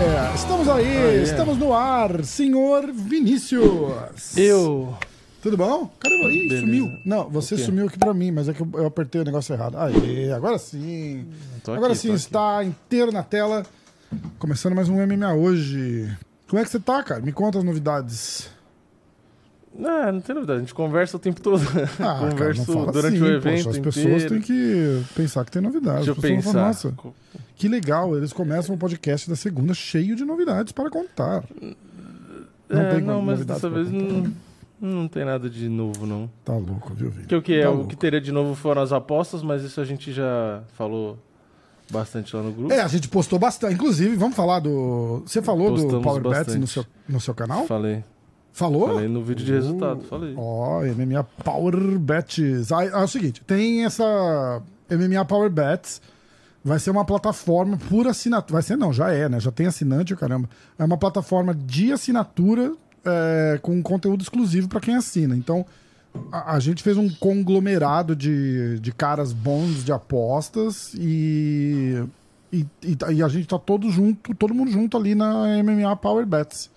É, estamos aí, Aí. estamos no ar, senhor Vinícius. Eu. Tudo bom? Você? Ih, Beleza. sumiu. Não, você sumiu aqui pra mim, mas é que eu, eu apertei o negócio errado. Aí, agora sim. Tô agora aqui, sim, tô aqui. está inteiro na tela. Começando mais um MMA hoje. Como é que você tá, cara? Me conta as novidades. Não, não tem novidade. A gente conversa o tempo todo. Ah, cara, Converso não fala durante assim, o evento. poxa, as pessoas inteiro. têm que pensar que tem novidades. Deixa eu As falar, pensar. Nossa, que legal, eles começam o podcast da segunda cheio de novidades para contar. Não é, tem não, mas dessa vez não, não tem nada de novo, não. Tá louco, viu, Vini? Que o que é? Tá o louco. que teria de novo foram as apostas, mas isso a gente já falou bastante lá no grupo. É, a gente postou bastante. Inclusive, vamos falar do. Você falou do Postamos Power Bets no seu, no seu canal? Falei. Falou? Falei no vídeo de resultado. Falei. Ó, MMA Power Bets. Ah, é o seguinte, tem essa MMA Power Bets. Vai ser uma plataforma por assinatura. Vai ser não, já é, né? Já tem assinante, caramba. É uma plataforma de assinatura é, com conteúdo exclusivo para quem assina. Então, a, a gente fez um conglomerado de, de caras bons de apostas e, e, e, e a gente tá todo junto, todo mundo junto ali na MMA Power Bets.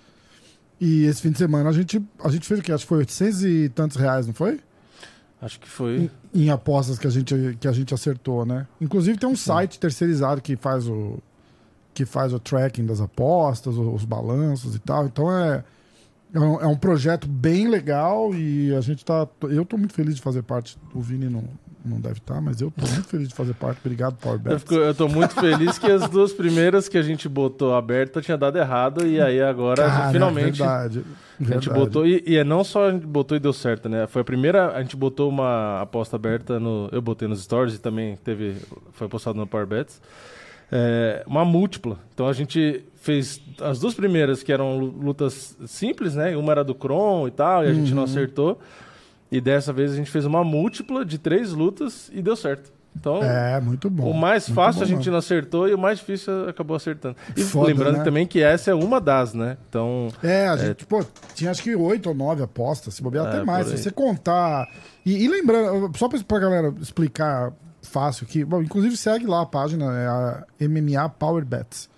E esse fim de semana a gente, a gente fez o quê? Acho que foi 800 e tantos reais, não foi? Acho que foi. Em apostas que a gente, que a gente acertou, né? Inclusive tem um site terceirizado que faz o que faz o tracking das apostas, os, os balanços e tal. Então é, é, um, é um projeto bem legal e a gente tá. Eu tô muito feliz de fazer parte. O Vini não, não deve estar, mas eu tô muito feliz de fazer parte. Obrigado, Power Eu, fico- eu tô muito feliz que as duas primeiras que a gente botou aberta tinha dado errado e aí agora Cara, finalmente verdade, a gente botou e, e é não só a gente botou e deu certo, né? Foi a primeira, a gente botou uma aposta aberta no, eu botei nos stories e também teve, foi postado no Power Bets, é, uma múltipla. Então a gente fez as duas primeiras que eram lu- lutas simples, né? Uma era do Kron e tal e a gente não acertou. E dessa vez a gente fez uma múltipla de três lutas e deu certo. Então É, muito bom. o mais fácil bom a gente não acertou e o mais difícil acabou acertando. E Foda, lembrando né? também que essa é uma das, né? Então, É, a gente, pô, tinha acho que oito ou nove apostas, se bobear É, até mais. Se você contar. E, e lembrando, só pra, pra galera explicar fácil aqui, bom, inclusive segue lá a página, é a MMA Power Bets.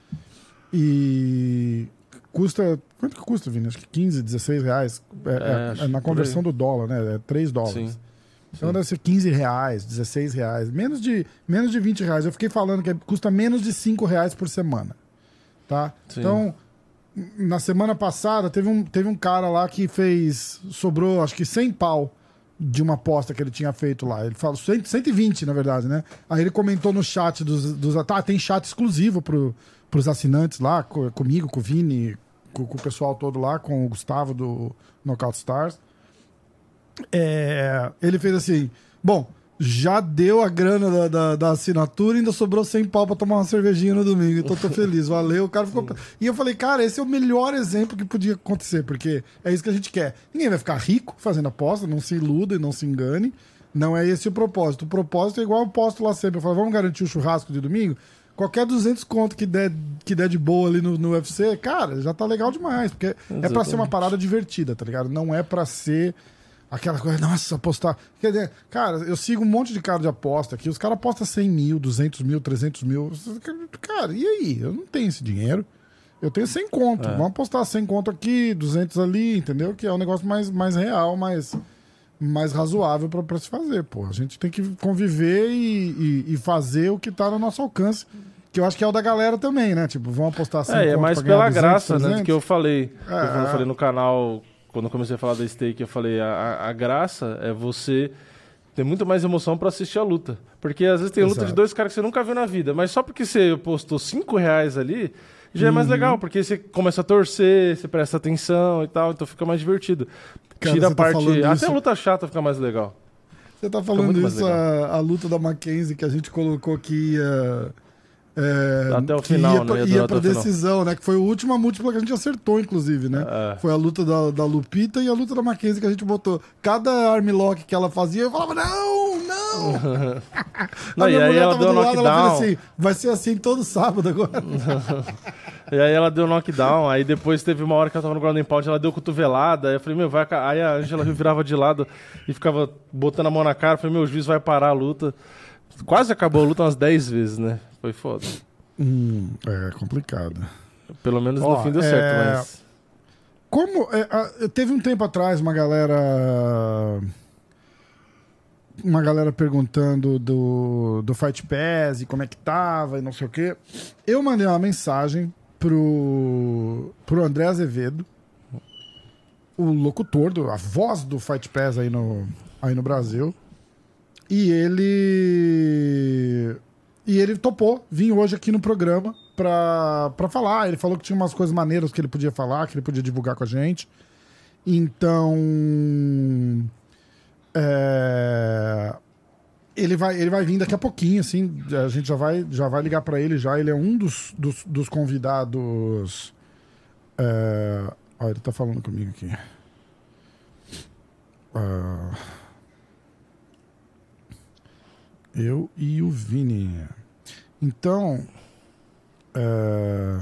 E custa. Quanto que custa, Vini? Acho que 15, 16 reais. É, É, é- na conversão do dólar, né? É 3 dólares. sim. Então Sim. deve ser 15 reais, 16 reais. Menos de, menos de 20 reais. Eu fiquei falando que custa menos de 5 reais por semana. Tá? Sim. Então, na semana passada, teve um, teve um cara lá que fez. Sobrou, acho que 100 pau de uma aposta que ele tinha feito lá. Ele falou 100, 120, na verdade, né? Aí ele comentou no chat dos. dos tá, tem chat exclusivo pro, pros assinantes lá, co- comigo, com o Vini, com, com o pessoal todo lá, com o Gustavo do Knockout Stars. É, ele fez assim: bom, já deu a grana da, da, da assinatura e ainda sobrou 100 pau pra tomar uma cervejinha no domingo. Então tô feliz, valeu. O cara ficou. E eu falei, cara, esse é o melhor exemplo que podia acontecer, porque é isso que a gente quer. Ninguém vai ficar rico fazendo aposta, não se iluda e não se engane. Não é esse o propósito. O propósito é igual eu posto lá sempre. Eu falo, vamos garantir o churrasco de domingo? Qualquer 200 conto que der, que der de boa ali no, no UFC, cara, já tá legal demais. Porque é pra ser uma Exatamente. parada divertida, tá ligado? Não é pra ser aquela coisa, nossa, apostar. Quer dizer, cara, eu sigo um monte de cara de aposta aqui. Os caras apostam 100 mil, 200 mil, 300 mil. Cara, e aí? Eu não tenho esse dinheiro. Eu tenho 100 conto. É. Vamos apostar 100 conto aqui, 200 ali, entendeu? Que é um negócio mais, mais real, mais, mais razoável pra se fazer, pô. A gente tem que conviver e, e, e fazer o que tá no nosso alcance. Que eu acho que é o da galera também, né? Tipo, vão apostar 100 É, é mais pela 200, graça, né? 300. Que eu falei. É. Eu, falei no canal, quando eu comecei a falar da stake, eu falei, a, a- graça é você ter muito mais emoção pra assistir a luta. Porque às vezes tem luta Exato. de dois caras que você nunca viu na vida, mas só porque você postou 5 reais ali, já é Uhum. mais legal, porque você começa a torcer, você presta atenção e tal, então fica mais divertido. Cara, Tira a tá parte. falando até a luta chata fica mais legal. Você tá falando isso, a, a luta da Mackenzie que a gente colocou que ia. é, Até o final, ia né? pra, Ia ia pra até o final. decisão, né? Que foi a última múltipla que a gente acertou, inclusive, né? É. Foi a luta da, da Lupita e a luta da Mackenzie que a gente botou. Cada armlock que ela fazia, eu falava, não, não! Não, a e minha aí mulher ela tava deu do lado, ela fez assim, vai ser assim todo sábado agora. E aí ela deu knockdown, aí depois teve uma hora que ela tava no ground and pound, ela deu cotovelada, aí eu falei, meu, vai... Aí a Angela virava de lado e ficava botando a mão na cara, eu falei, meu, o juiz vai parar a luta. Quase acabou a luta umas 10 vezes, né? Foi foda. Hum, é complicado. Pelo menos Ó, no fim deu é... certo, mas... Como... É, teve um tempo atrás uma galera uma galera perguntando do, do Fight Pass e como é que tava e não sei o quê. Eu mandei uma mensagem pro, pro André Azevedo, o locutor, do, a voz do Fight Pass aí no, aí no Brasil. E ele. E ele topou vir hoje aqui no programa pra, pra falar. Ele falou que tinha umas coisas maneiras que ele podia falar, que ele podia divulgar com a gente. Então. É, ele vai, ele vai vir daqui a pouquinho, assim. A gente já vai, já vai ligar para ele já. Ele é um dos, dos, dos convidados. É... Olha, ele tá falando comigo aqui. Uh... Eu e o Vini. Então. É...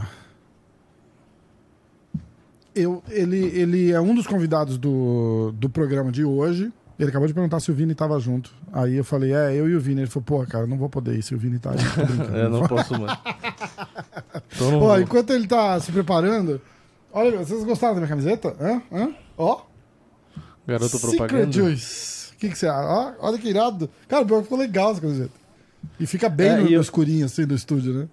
Eu, ele, ele é um dos convidados do, do programa de hoje. Ele acabou de perguntar se o Vini tava junto. Aí eu falei, é, eu e o Vini. Ele falou, pô, cara, não vou poder ir se o Vini tá aí. é, não posso mais. então, Ó, enquanto ele tá se preparando, olha, vocês gostaram da minha camiseta? Hã? Hã? Ó. Garoto Secret propaganda. Juice. O que, que você acha? Ó, olha que irado. Cara, ficou legal essa camiseta. E fica bem é, no, eu... escurinho, assim, do estúdio, né?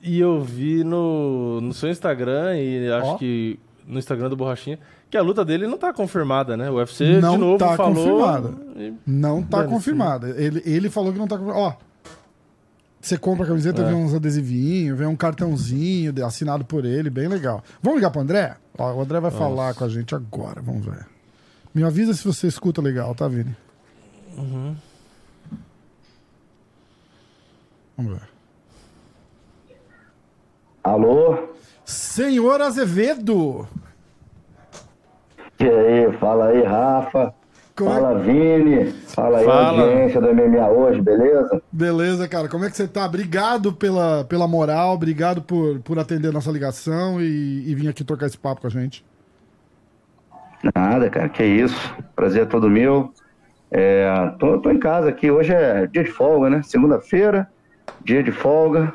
E eu vi no, no seu Instagram e acho Ó. que no Instagram do Borrachinha que a luta dele não tá confirmada, né? O UFC não de novo tá falou... confirmada. E... Não tá confirmada. Ele, ele falou que não tá confirmada. Ó, você compra a camiseta, é. vem uns adesivinhos, vem um cartãozinho assinado por ele, bem legal. Vamos ligar pro André? Ó, o André vai Nossa. falar com a gente agora, vamos ver. Me avisa se você escuta legal, tá, Vini? Uhum. Vamos ver. Alô? Senhor Azevedo! E aí, fala aí, Rafa. Como fala, é? Vini. Fala aí, fala. audiência do MMA hoje, beleza? Beleza, cara. Como é que você tá? Obrigado pela, pela moral, obrigado por, por atender a nossa ligação e, e vir aqui trocar esse papo com a gente. Nada, cara, que isso. Prazer é todo meu. É, tô, tô em casa aqui. Hoje é dia de folga, né? Segunda-feira, dia de folga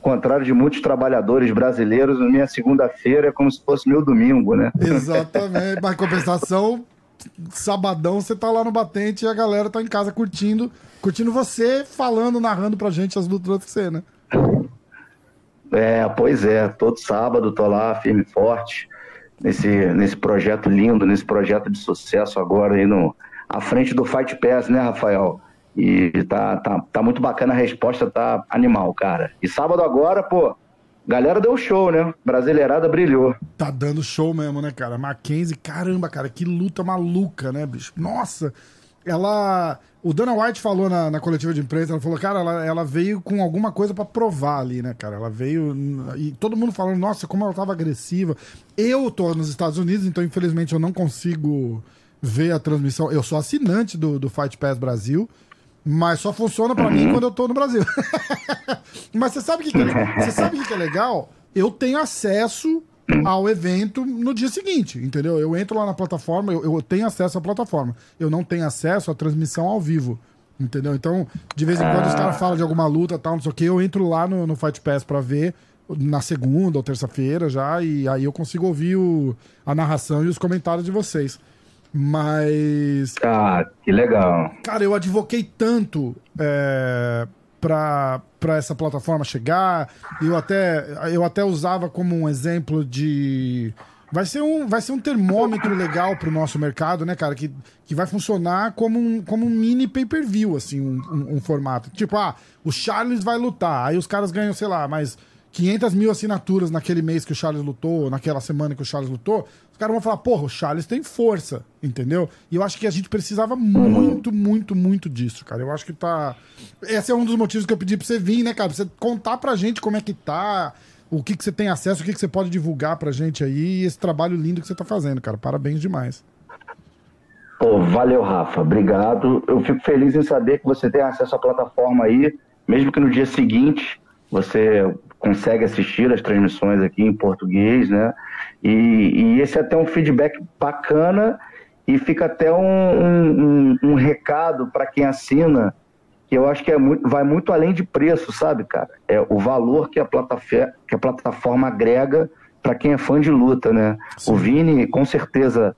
contrário de muitos trabalhadores brasileiros, minha segunda-feira é como se fosse meu domingo, né? Exatamente. Mas compensação, sabadão você tá lá no batente e a galera tá em casa curtindo, curtindo você, falando, narrando pra gente as lutas que você, né? É, pois é. Todo sábado tô lá, firme e forte, nesse, nesse projeto lindo, nesse projeto de sucesso agora aí no, à frente do Fight Pass, né, Rafael? E tá, tá, tá muito bacana a resposta, tá animal, cara. E sábado agora, pô, galera deu show, né? Brasileirada brilhou. Tá dando show mesmo, né, cara? Mackenzie, caramba, cara, que luta maluca, né, bicho? Nossa, ela. O Dana White falou na, na coletiva de imprensa, ela falou, cara, ela, ela veio com alguma coisa para provar ali, né, cara? Ela veio. E todo mundo falando, nossa, como ela tava agressiva. Eu tô nos Estados Unidos, então infelizmente eu não consigo ver a transmissão. Eu sou assinante do, do Fight Pass Brasil. Mas só funciona para mim quando eu tô no Brasil. Mas você sabe o que, que, é, você sabe que, que é legal? Eu tenho acesso ao evento no dia seguinte, entendeu? Eu entro lá na plataforma, eu, eu, tenho acesso à plataforma. Eu não tenho acesso à transmissão ao vivo, entendeu? Então, de vez em quando os caras falam de alguma luta tal, não sei o que, eu entro lá no, no Fight Pass pra ver na segunda ou terça-feira já, e aí eu consigo ouvir o, a narração e os comentários de vocês. Mas. Ah, que legal. Cara, eu advoquei tanto é, para essa plataforma chegar. Eu até, eu até usava como um exemplo de. Vai ser um, vai ser um termômetro legal pro nosso mercado, né, cara? Que, que vai funcionar como um, como um mini pay-per-view, assim, um, um, um, formato. Tipo, ah, o Charles vai lutar, aí os caras ganham, sei lá, mais 500 mil assinaturas naquele mês que o Charles lutou, naquela semana que o Charles lutou os caras vão falar, porra, o Charles tem força, entendeu? E eu acho que a gente precisava muito, muito, muito disso, cara. Eu acho que tá. Esse é um dos motivos que eu pedi pra você vir, né, cara? Pra você contar pra gente como é que tá, o que, que você tem acesso, o que, que você pode divulgar pra gente aí, e esse trabalho lindo que você tá fazendo, cara. Parabéns demais. Pô, valeu, Rafa. Obrigado. Eu fico feliz em saber que você tem acesso à plataforma aí, mesmo que no dia seguinte você consegue assistir as transmissões aqui em português, né? E, e esse é até um feedback bacana e fica até um, um, um, recado para quem assina que eu acho que é muito, vai muito além de preço, sabe, cara? É o valor que a plataforma, que a plataforma agrega para quem é fã de luta, né? Sim. O Vini, com certeza,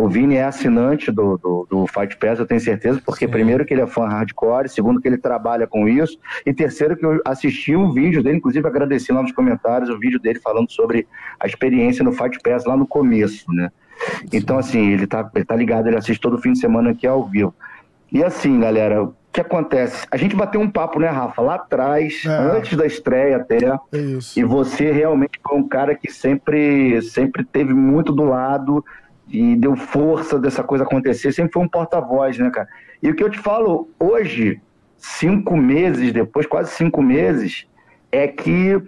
o Vini é assinante do, do, do, Fight Pass, eu tenho certeza, porque Sim. primeiro que ele é fã hardcore, segundo que ele trabalha com isso, e terceiro que eu assisti um vídeo dele, inclusive agradeci lá nos comentários o vídeo dele falando sobre a experiência no Fight Pass lá no começo, né? Sim. Então, assim, ele tá, ele tá ligado, ele assiste todo fim de semana aqui ao vivo. E assim, galera, o que acontece? A gente bateu um papo, né, Rafa, lá atrás, é. antes da estreia até. Isso. E você realmente foi um cara que sempre, sempre teve muito do lado e deu força dessa coisa acontecer, sempre foi um porta-voz, né, cara? E o que eu te falo hoje, cinco meses depois, quase cinco meses, é que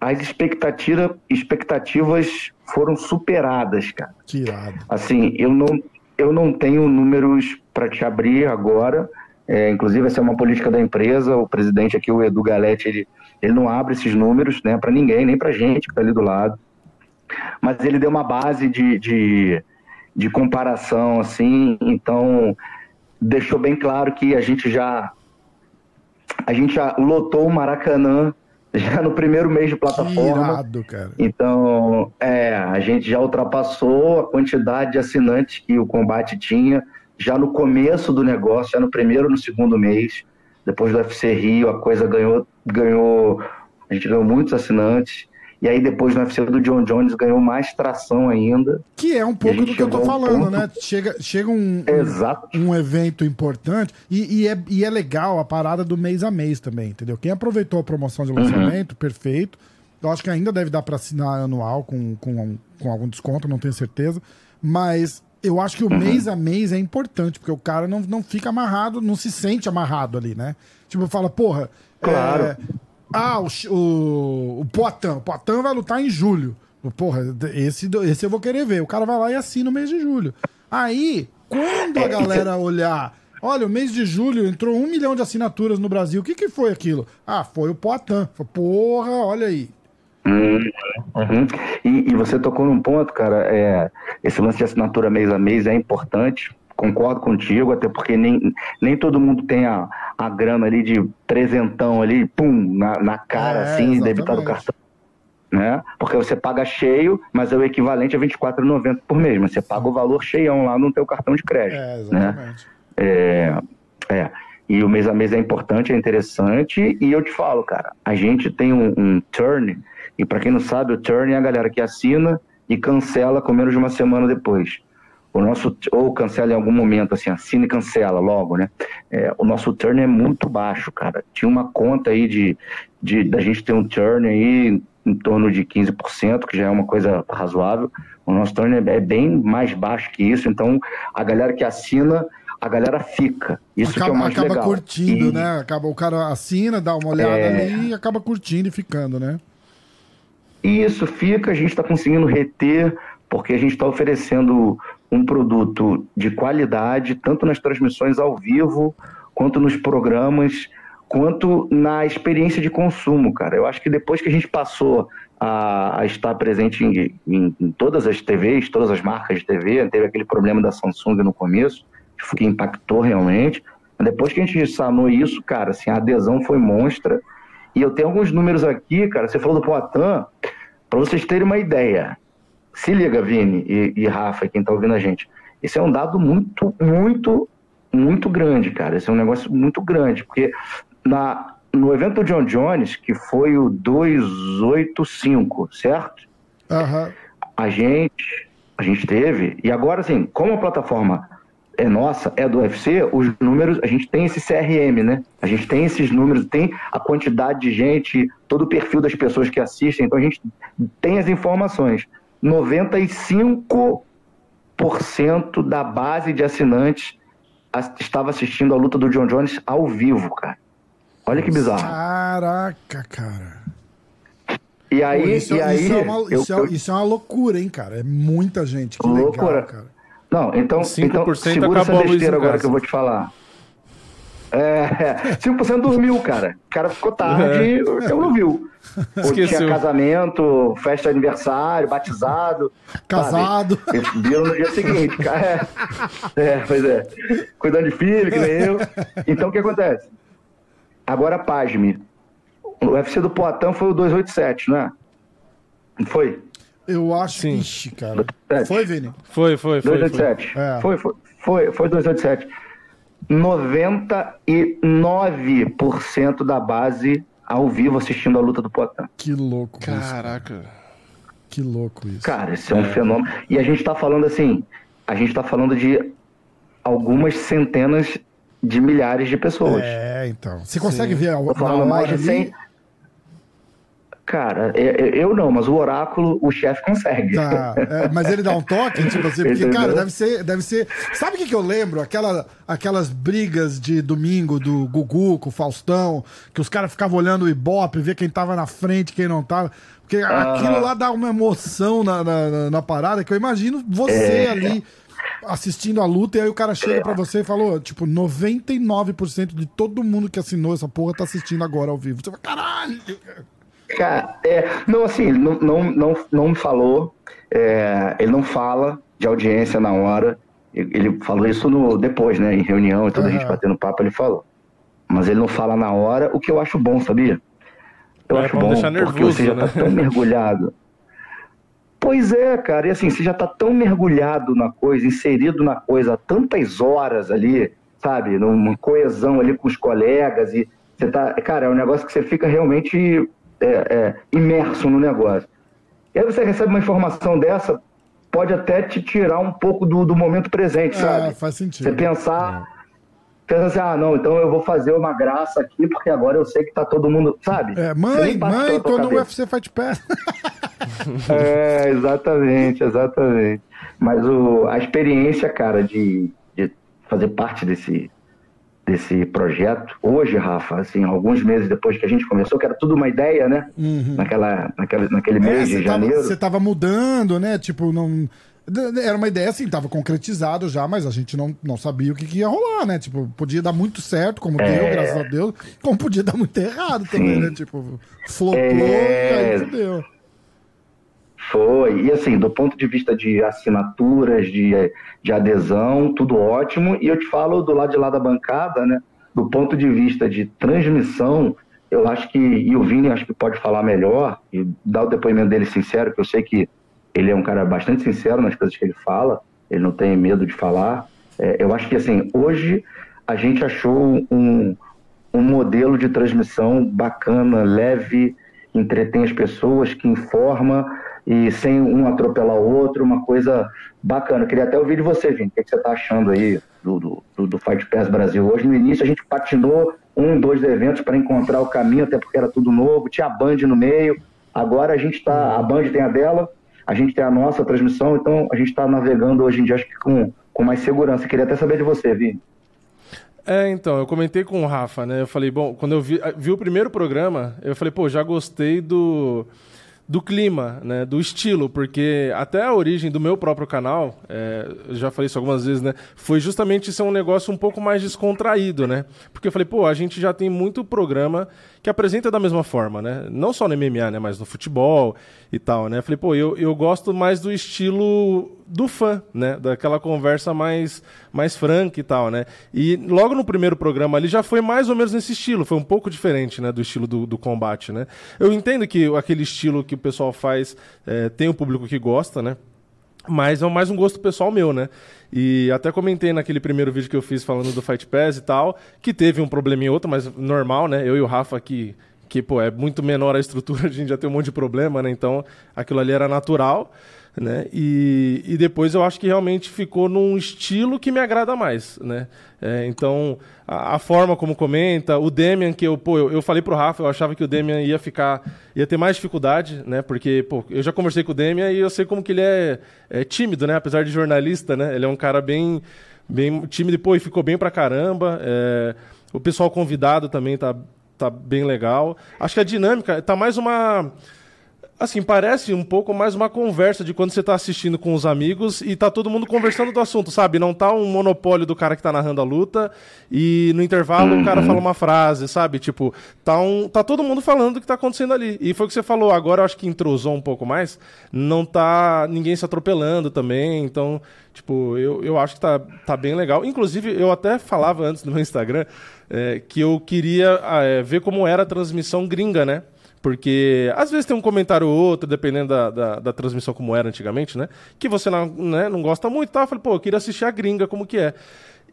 as expectativa, expectativas foram superadas, cara. Tirado. Assim, eu não, eu não tenho números para te abrir agora. É, inclusive, essa é uma política da empresa. O presidente aqui, o Edu Galete, ele, ele não abre esses números né, para ninguém, nem para gente que está ali do lado. Mas ele deu uma base de, de, de comparação, assim, então deixou bem claro que a gente já a gente já lotou o Maracanã já no primeiro mês de plataforma. Irado, cara. Então, é, a gente já ultrapassou a quantidade de assinantes que o combate tinha já no começo do negócio, já no primeiro no segundo mês. Depois do UFC Rio, a coisa ganhou, ganhou, a gente ganhou muitos assinantes. E aí depois no UFC do John Jones ganhou mais tração ainda. Que é um pouco do que eu tô falando, ponto... né? Chega, chega um, Exato. um, evento importante e, e, é, e é legal a parada do mês a mês também, entendeu? Quem aproveitou a promoção de lançamento, uhum. perfeito. Eu acho que ainda deve dar para assinar anual com, com, com algum desconto, não tenho certeza. Mas eu acho que o uhum. mês a mês é importante, porque o cara não, não fica amarrado, não se sente amarrado ali, né? Tipo, fala, porra. Claro. É, ah, o, o, o Poitin. O Poitin vai lutar em julho. Porra, esse, esse eu vou querer ver. O cara vai lá e assina o mês de julho. Aí, quando a galera olhar, olha, o mês de julho entrou um milhão de assinaturas no Brasil, o que, que foi aquilo? Ah, foi o Poitin. Porra, olha aí. Uhum. E, e, você tocou num ponto, cara, é, esse lance de assinatura mês a mês é importante, concordo contigo, até porque nem, nem todo mundo tem a, a grana ali de trezentão ali, pum, na, na cara, é, assim, exatamente. debitado o cartão. Né? Porque você paga cheio, mas é o equivalente a R$24,90 por mês, mas você paga o valor cheião lá no teu cartão de crédito. É, né? exatamente. Né? É, é. E o mês a mês é importante, é interessante, e eu te falo, cara, a gente tem um, um turn, e para quem não sabe, o turn é a galera que assina e cancela com menos de uma semana depois o nosso ou cancela em algum momento assim assina e cancela logo né é, o nosso turn é muito baixo cara tinha uma conta aí de, de da gente ter um turn aí em torno de 15% que já é uma coisa razoável o nosso turn é, é bem mais baixo que isso então a galera que assina a galera fica. Isso acaba, que é o mais acaba legal. curtindo, e... né? Acaba, o cara assina, dá uma olhada é... ali e acaba curtindo e ficando, né? Isso fica, a gente está conseguindo reter, porque a gente está oferecendo um produto de qualidade, tanto nas transmissões ao vivo, quanto nos programas, quanto na experiência de consumo, cara. Eu acho que depois que a gente passou a, a estar presente em, em, em, todas as TVs, todas as marcas de TV, teve aquele problema da Samsung no começo, que impactou realmente. Depois que a gente sanou isso, cara, assim, a adesão foi monstra. E eu tenho alguns números aqui, cara. Você falou do Poitin, para vocês terem uma ideia. Se liga, Vini e, e Rafa, quem está ouvindo a gente. Esse é um dado muito, muito, muito grande, cara. Esse é um negócio muito grande, porque na, no evento do John Jones, que foi o 285, certo? Uhum. A gente, a gente teve, e agora assim, como a plataforma é nossa, é do UFC, os números, a gente tem esse CRM, né? A gente tem esses números, tem a quantidade de gente, todo o perfil das pessoas que assistem, então a gente tem as informações. 95% da base de assinantes estava assistindo a luta do John Jones ao vivo, cara. Olha que bizarro. Caraca, cara. E aí, Pô, isso, e aí isso, é uma, isso, é, isso, é uma, loucura, hein, cara? É muita gente. Que loucura. legal, cara. Não, então, então segura essa besteira agora que eu vou te falar. É, 5% dormiu, cara. O cara ficou tarde e não viu. Ou tinha casamento, festa de aniversário, batizado. Casado. Sabe? Eles viram no dia seguinte. É, é, pois é. Cuidando de filho, que nem eu. Então o que acontece? Agora, pasme. O UFC do Poitin foi o 287, não é? Não foi? Eu acho. Sim. Ixi, cara. Foi, Vini? Foi, foi, foi. 287. Foi, é. foi, foi, foi, foi 287. 99% da base ao vivo assistindo a luta do Poitin. Que louco. Caraca. Isso, que louco isso. Cara, esse é um fenômeno. E a gente tá falando assim, a gente tá falando de algumas centenas de milhares de pessoas. É, então. Você consegue Sim. ver a, falando mais de 100, Cara, é, é, eu não, mas o oráculo, o chefe consegue. Tá, é, mas ele dá um toque, tipo assim, porque, cara, deve ser, deve ser. Sabe o que, que eu lembro? Aquela, aquelas brigas de domingo do Gugu com o Faustão, que os caras ficavam olhando o Ibope, ver quem tava na frente, quem não tava. Porque uh -huh. aquilo lá dá uma emoção na, na, na, parada que eu imagino você é. ali assistindo a luta e aí o cara chega para você e falou, tipo, 99% de todo mundo que assinou essa porra tá assistindo agora ao vivo. Você fala, caralho! Cara, é, não, assim, não, não, não, não me falou, é, ele não fala de audiência na hora, ele falou isso no, depois, né, em reunião e toda uhum. a gente batendo papo, ele falou. Mas ele não fala na hora, o que eu acho bom, sabia? Eu é, acho bom, nervoso, porque você já tá né? tá tão mergulhado. Pois é, cara, e assim, você já tá tão mergulhado na coisa, inserido na coisa há tantas horas ali, sabe, numa coesão ali com os colegas, e você tá, cara, é um negócio que você fica realmente é, é, imerso no negócio. E aí você recebe uma informação dessa, pode até te tirar um pouco do, do momento presente, é, sabe? Faz sentido. Você pensar, é. pensar assim, ah, não, então eu vou fazer uma graça aqui, porque agora eu sei que tá todo mundo, sabe? É, mãe, mãe, tô no UFC Fight Pass. é, exatamente, exatamente. Mas o, a experiência, cara, de, de fazer parte desse, desse projeto. Hoje, Rafa, assim, alguns meses depois que a gente começou, que era tudo uma ideia, né? Uhum. Naquela, naquela, naquele é, mês de janeiro. Você tava mudando, né? Tipo, não. Era uma ideia assim, tava concretizado já, mas a gente não, não sabia o que, que ia rolar, né? Tipo, podia dar muito certo, como é... deu, graças a Deus, como podia dar muito errado também, Sim. né? Tipo, flopou é... e aí deu. Foi. E assim, do ponto de vista de assinaturas, de, de adesão, tudo ótimo. E eu te falo do lado de lá da bancada, né? Do ponto de vista de transmissão, eu acho que, e o Vini acho que pode falar melhor, e dar o depoimento dele sincero, que eu sei que ele é um cara bastante sincero nas coisas que ele fala, ele não tem medo de falar. É, eu acho que, assim, hoje a gente achou um, um modelo de transmissão bacana, leve, entretém as pessoas, que informa e sem um atropelar o outro, uma coisa bacana. queria até ouvir de você, Vini, o que, é você está achando aí do, do, do Fight Pass Brasil? Hoje, no início, a gente patinou um, dois eventos para encontrar o caminho, até porque era tudo novo, tinha a Band no meio, agora a gente está, a Band tem a dela, a gente tem a nossa transmissão, então a gente está navegando hoje em dia, acho que com, com mais segurança. queria até saber de você, Vini. É, então, eu comentei com o Rafa, né? Eu falei, bom, quando eu vi, vi o primeiro programa, eu falei, pô, já gostei do do clima, né, do estilo, porque até a origem do meu próprio canal, é, já falei isso algumas vezes, né, foi justamente ser um negócio um pouco mais descontraído, né, porque eu falei, pô, a gente já tem muito programa que apresenta da mesma forma, né? Não só no MMA, né? Mas no futebol e tal, né? Falei, pô, eu, eu gosto mais do estilo do fã, né? Daquela conversa mais, mais franca e tal, né? E logo no primeiro programa ali já foi mais ou menos nesse estilo, foi um pouco diferente, né? Do estilo do, do combate, né? Eu entendo que aquele estilo que o pessoal faz é, tem um público que gosta, né? Mas é mais um gosto pessoal meu, né? E até comentei naquele primeiro vídeo que eu fiz falando do Fight Pass e tal, que teve um probleminha outro, mas normal, né? Eu e o Rafa aqui, que, pô, é muito menor a estrutura, a gente já tem um monte de problema, né? Então, aquilo ali era natural né? E, e depois eu acho que realmente ficou num estilo que me agrada mais, né? É, então, a, a, forma como comenta, o Demian, que eu, pô, eu, eu, falei pro Rafa, eu achava que o Demian ia ficar, ia ter mais dificuldade, né? Porque, pô, eu já conversei com o Demian e eu sei como que ele é, é tímido, né? Apesar de jornalista, né? Ele é um cara bem, bem tímido e, pô, e ficou bem pra caramba. É, o pessoal convidado também tá, tá bem legal. Acho que a dinâmica tá mais uma Assim, parece um pouco mais uma conversa de quando você tá assistindo com os amigos e tá todo mundo conversando do assunto, sabe? Não tá um monopólio do cara que tá narrando a luta e no intervalo uhum. o cara fala uma frase, sabe? Tipo, tá, um, tá todo mundo falando do que tá acontecendo ali. E foi o que você falou, agora eu acho que entrosou um pouco mais. Não tá ninguém se atropelando também, então, tipo, eu, eu acho que tá, tá bem legal. Inclusive, eu até falava antes no meu Instagram é, que eu queria é, ver como era a transmissão gringa, né? Porque às vezes tem um comentário ou outro, dependendo da, da, da, transmissão como era antigamente, né? Que você não, né, não gosta muito e tal. Eu falei, pô, eu queria assistir a gringa, como que é.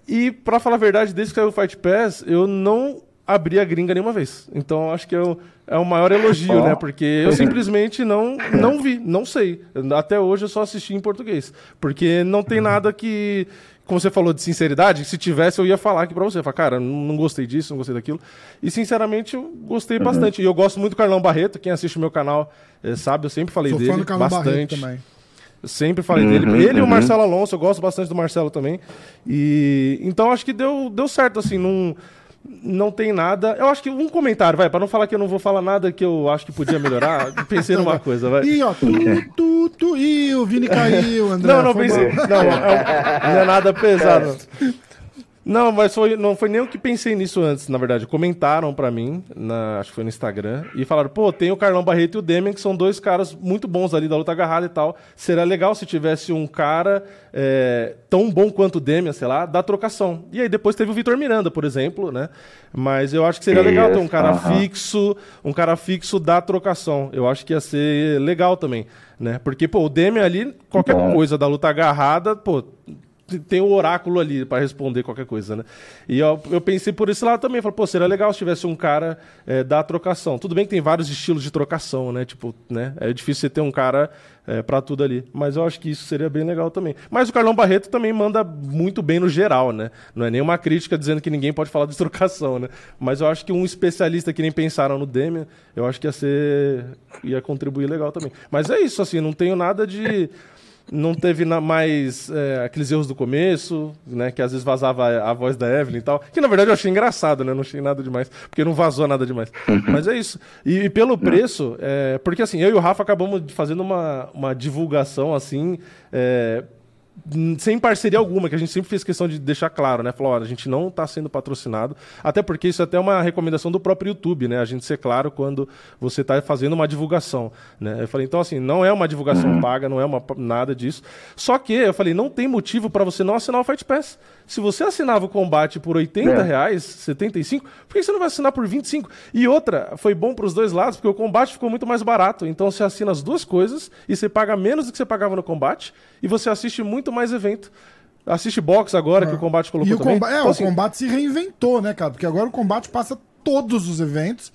E, pra falar a verdade, desde que saiu o Fight Pass, eu não abri a gringa nenhuma vez. Então acho que é o, é o maior elogio, oh. né? Porque eu simplesmente não, não vi, não sei. Até hoje eu só assisti em português. Porque não tem nada que como você falou de sinceridade, se tivesse eu ia falar aqui pra você. Falar, cara, não gostei disso, não gostei daquilo. E sinceramente eu gostei uhum. bastante. E eu gosto muito do Carlão Barreto, quem assiste o meu canal é, sabe, eu sempre falei Sou dele fã do Carlão bastante. Barreto também. Eu sempre falei uhum, dele. Ele uhum. e o uhum. Marcelo Alonso, eu gosto bastante do Marcelo também. E então acho que deu, deu certo, assim, num não tem nada. Eu acho que um comentário, vai, para não falar que eu não vou falar nada que eu acho que podia melhorar, pensei numa coisa, vai. Ih, ó, tu, tu, tu, ih, o Vini caiu, André. Não, não pensei. Não, é, não é nada pesado. Não, mas foi, não foi nem o que pensei nisso antes, na verdade. Comentaram para mim, na, acho que foi no Instagram, e falaram: pô, tem o Carlão Barreto e o Demian, que são dois caras muito bons ali da luta agarrada e tal. Seria legal se tivesse um cara é, tão bom quanto o Demian, sei lá, da trocação. E aí depois teve o Vitor Miranda, por exemplo, né? Mas eu acho que seria legal ter um cara fixo, um cara fixo da trocação. Eu acho que ia ser legal também, né? Porque, pô, o Demian ali, qualquer coisa da luta agarrada, pô tem o oráculo ali para responder qualquer coisa, né? E eu, eu pensei por esse lado também, falei, pô, seria legal se tivesse um cara é, da trocação. Tudo bem que tem vários estilos de trocação, né? Tipo, né? É difícil você ter um cara é, para tudo ali. Mas eu acho que isso seria bem legal também. Mas o Carlão Barreto também manda muito bem no geral, né? Não é nenhuma crítica dizendo que ninguém pode falar de trocação, né? Mas eu acho que um especialista que nem pensaram no Demian, eu acho que ia ser. ia contribuir legal também. Mas é isso, assim, não tenho nada de não teve mais é, aqueles erros do começo, né? Que às vezes vazava a, voz da Evelyn e tal. Que na verdade eu achei engraçado, né? Não achei nada demais. Porque não vazou nada demais. Uhum. Mas é isso. E, e pelo preço, é, porque assim, eu e o Rafa acabamos fazendo uma, uma divulgação assim. É, sem parceria alguma, que a gente sempre fez questão de deixar claro, né? Falou, olha, a gente não está sendo patrocinado, até porque isso é até uma recomendação do próprio YouTube, né? A gente ser claro quando você está fazendo uma divulgação, né? Eu falei, então assim, não é uma divulgação uhum. paga, não é uma, nada disso. Só que eu falei, não tem motivo para você não assinar o Fight Pass. Se você assinava o combate por 80 é. reais, 75, por que você não vai assinar por 25? E outra, foi bom para os dois lados, porque o combate ficou muito mais barato. Então você assina as duas coisas e você paga menos do que você pagava no combate e você assiste muito mais evento. Assiste box agora, que o combate colocou e o também. É, então, o assim, combate se reinventou, né, cara? Porque agora o combate passa todos os eventos.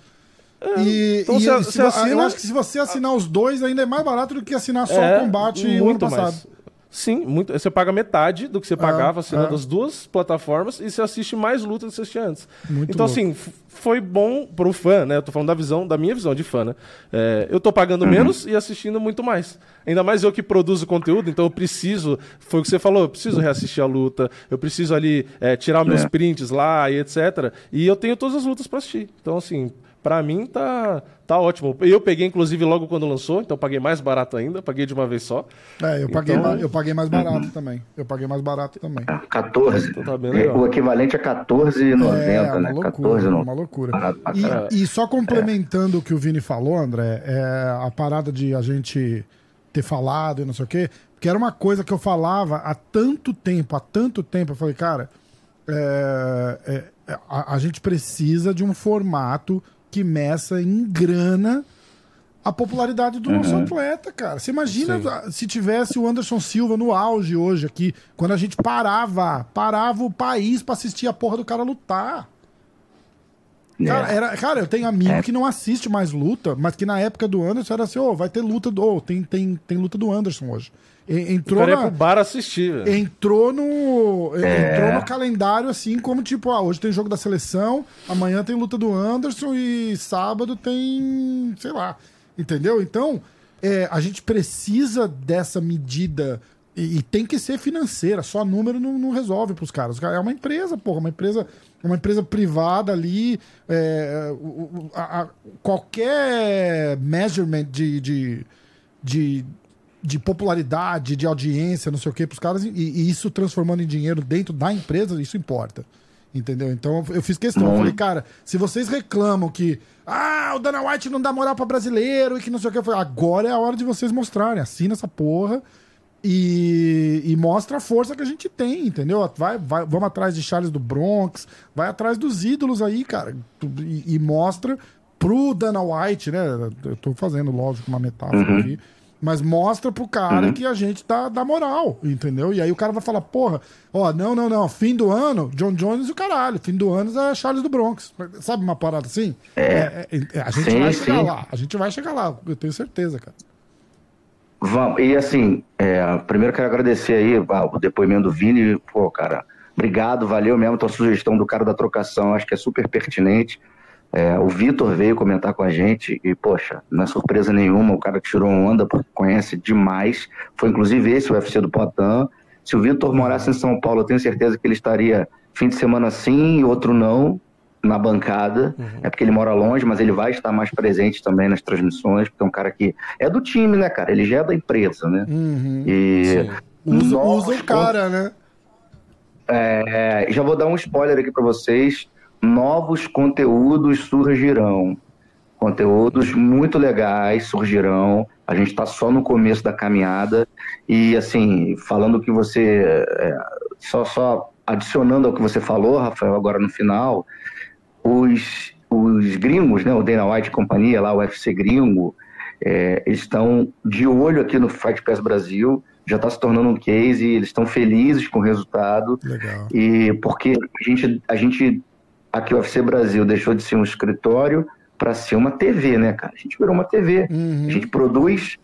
É, e, então e, se, se assina... eu acho que se você assinar os dois, ainda é mais barato do que assinar só é, o combate o ano passado. Mais. Sim, muito, você paga metade do que você pagava ah, assinando ah. as duas plataformas e você assiste mais luta do que você assistia antes. Muito então, louco. assim, foi bom pro fã, né? Eu tô falando da visão, da minha visão de fã, né? É, eu tô pagando uhum. menos e assistindo muito mais. Ainda mais eu que produzo conteúdo, então eu preciso, foi o que você falou, eu preciso reassistir a luta, eu preciso ali é, tirar meus é. prints lá e etc. E eu tenho todas as lutas para assistir. Então, assim, Pra mim tá, tá ótimo. Eu peguei, inclusive, logo quando lançou, então paguei mais barato ainda, paguei de uma vez só. É, eu paguei, então... eu paguei mais barato uhum. também. Eu paguei mais barato também. 14. Então tá bem legal. O equivalente a 14,90, é, né? Loucura, 14, uma loucura. E, e, só complementando é. o que o Vini falou, André, é a parada de a gente ter falado e não sei o quê, que era uma coisa que eu falava há tanto tempo, há tanto tempo. Eu falei, cara, é, é, a, a gente precisa de um formato que meça em grana a popularidade do uhum. nosso atleta, cara. Você imagina Sim. se tivesse o Anderson Silva no auge hoje aqui, quando a gente parava, parava o país para assistir a porra do cara lutar. É. Cara, era, cara, eu tenho amigo é. que não assiste mais luta, mas que na época do Anderson era assim, ô, oh, vai ter luta do. Oh, tem, tem, tem luta do Anderson hoje. Entrou na, pro bar assistir, velho. Entrou no. É. Entrou no calendário assim, como tipo, ah, hoje tem jogo da seleção, amanhã tem luta do Anderson e sábado tem. sei lá. Entendeu? Então, é, a gente precisa dessa medida E, e tem que ser financeira, só número não, não resolve pros caras. Os caras- É uma empresa, porra, uma empresa, uma empresa privada ali. é, a- a- qualquer measurement de, de, de, de popularidade, de audiência, não sei o que, pros caras, e, e isso transformando em dinheiro dentro da empresa, isso importa. Entendeu? Então eu fiz questão. Eu falei, cara, se vocês reclamam que ah, o Dana White não dá moral pra brasileiro e que não sei o que, eu falei, agora é a hora de vocês mostrarem. Assina essa porra e, e mostra a força que a gente tem, entendeu? Vai, vai, vamos atrás de Charles do Bronx, vai atrás dos ídolos aí, cara. E, e mostra pro Dana White, né? Eu tô fazendo, lógico, uma metáfora aqui. Mas mostra pro cara que a gente tá da moral, entendeu? E aí o cara vai falar, porra, ó, não, não, não, fim do ano, John Jones e o caralho, fim do ano é Charles do Bronx. Sabe uma parada assim? É. é- a gente Sim, vai chegar sim. lá, a gente vai chegar lá, eu tenho certeza, cara. Vamos, e assim, é, primeiro quero agradecer aí ah, o depoimento do Vini, pô, cara, obrigado, valeu mesmo, tua sugestão do cara da trocação, acho que é super pertinente. É, o Vitor veio comentar com a gente e, poxa, não é surpresa nenhuma, o cara que tirou onda porque conhece demais, foi inclusive esse o UFC do Potan. Se o Vitor morasse em São Paulo, eu tenho certeza que ele estaria fim de semana sim e outro não, na bancada. É porque ele mora longe, mas ele vai estar mais presente também nas transmissões, porque é um cara que é do time, né, cara? Ele já é da empresa, né? E Usa, usa o cara, né? é, já vou dar um spoiler aqui para vocês. Novos conteúdos surgirão. Conteúdos muito legais surgirão. A gente está só no começo da caminhada. E, assim, falando que você. é, só, só adicionando ao que você falou, Rafael, agora no final, os, os gringos, né, o Dana White e companhia, lá, o UFC gringo, é, eles estão de olho aqui no Fight Pass Brasil. Já está se tornando um case, eles estão felizes com o resultado. Legal. E porque a gente, a gente aqui o UFC Brasil deixou de ser um escritório para ser uma TV, né, cara? A gente virou uma TV. Uhum. A gente produz,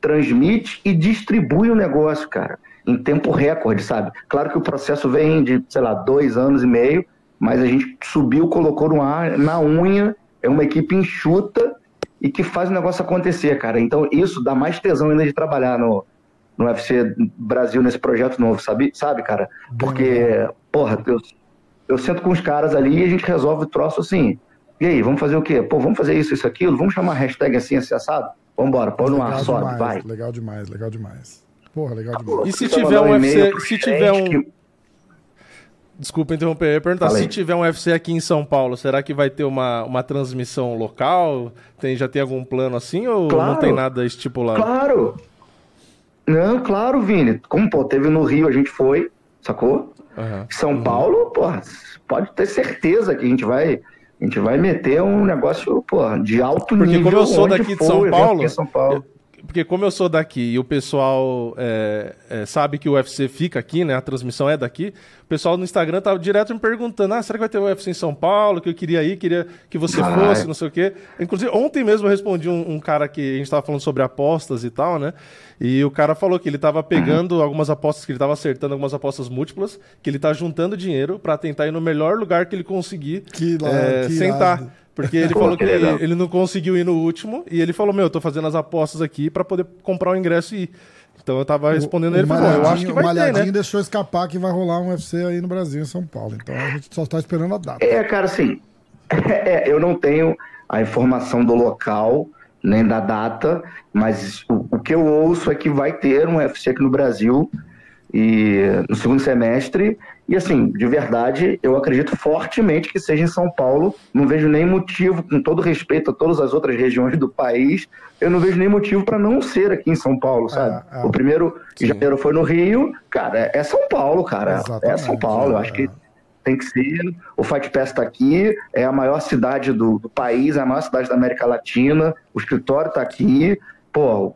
transmite e distribui o negócio, cara, em tempo recorde, sabe? Claro que o processo vem de, sei lá, dois anos e meio, mas a gente subiu, colocou no ar, na unha, é uma equipe enxuta e que faz o negócio acontecer, cara. Então isso dá mais tesão ainda de trabalhar no, no UFC Brasil nesse projeto novo, sabe, sabe cara? Porque, porra, eu, eu sento com os caras ali e a gente resolve o troço assim. E aí, vamos fazer o quê? Pô, vamos fazer isso, isso, aquilo? Vamos chamar a hashtag assim, assim, assado? Vambora, põe no ar, sobe, demais, vai. legal demais, legal demais. Porra, legal demais. E se Só tiver um UFC, se tiver um, que- Desculpa interromper, eu ia perguntar, Fala aí. se tiver um UFC aqui em São Paulo, será que vai ter uma, uma transmissão local? Tem, já tem algum plano assim ou não Claro. tem nada estipulado? Claro! Não, claro, Vini. Como, pô, teve no Rio, a gente foi, sacou? Aham. São Paulo, porra, pode ter certeza que a gente vai. A gente vai meter um negócio, porra, de alto Porque nível. como eu sou daqui de for São evento Paulo, São Paulo. Porque como eu sou daqui e o pessoal é, é, sabe que o UFC fica aqui, né? A transmissão é daqui. O pessoal no Instagram tava direto me perguntando: ah, será que vai ter o UFC em São Paulo? Que eu queria ir, queria que você Vai. fosse, não sei o quê. Inclusive, ontem mesmo eu respondi um, um cara que a gente tava falando sobre apostas e tal, né? E o cara falou que ele tava pegando algumas apostas, que ele tava acertando algumas apostas múltiplas, que ele tá juntando dinheiro pra tentar ir no melhor lugar que ele conseguir Que lá- é, que sentar. irado. Porque ele Pô, falou que que legal. ele não conseguiu ir no último e ele falou: Meu, eu tô fazendo as apostas aqui pra poder comprar o ingresso e ir. Então eu tava respondendo ele, o falou: Eu acho que vai o ter, Malhadinho né? deixou escapar que vai rolar um UFC aí no Brasil, em São Paulo. Então a gente só tá esperando a data. É, cara, assim, é, eu não tenho a informação do local, nem da data, mas o, o que eu ouço é que vai ter um UFC aqui no Brasil e no segundo semestre. E assim, de verdade, eu acredito fortemente que seja em São Paulo. Não vejo nem motivo, com todo respeito a todas as outras regiões do país, eu não vejo nem motivo para não ser aqui em São Paulo, sabe? é. O primeiro de janeiro foi no Rio, cara, é São Paulo, cara. É Exatamente, São Paulo. Eu é. acho que tem que ser. O Fight Pass está aqui, é a maior cidade do, do país, é a maior cidade da América Latina, o escritório está aqui, pô,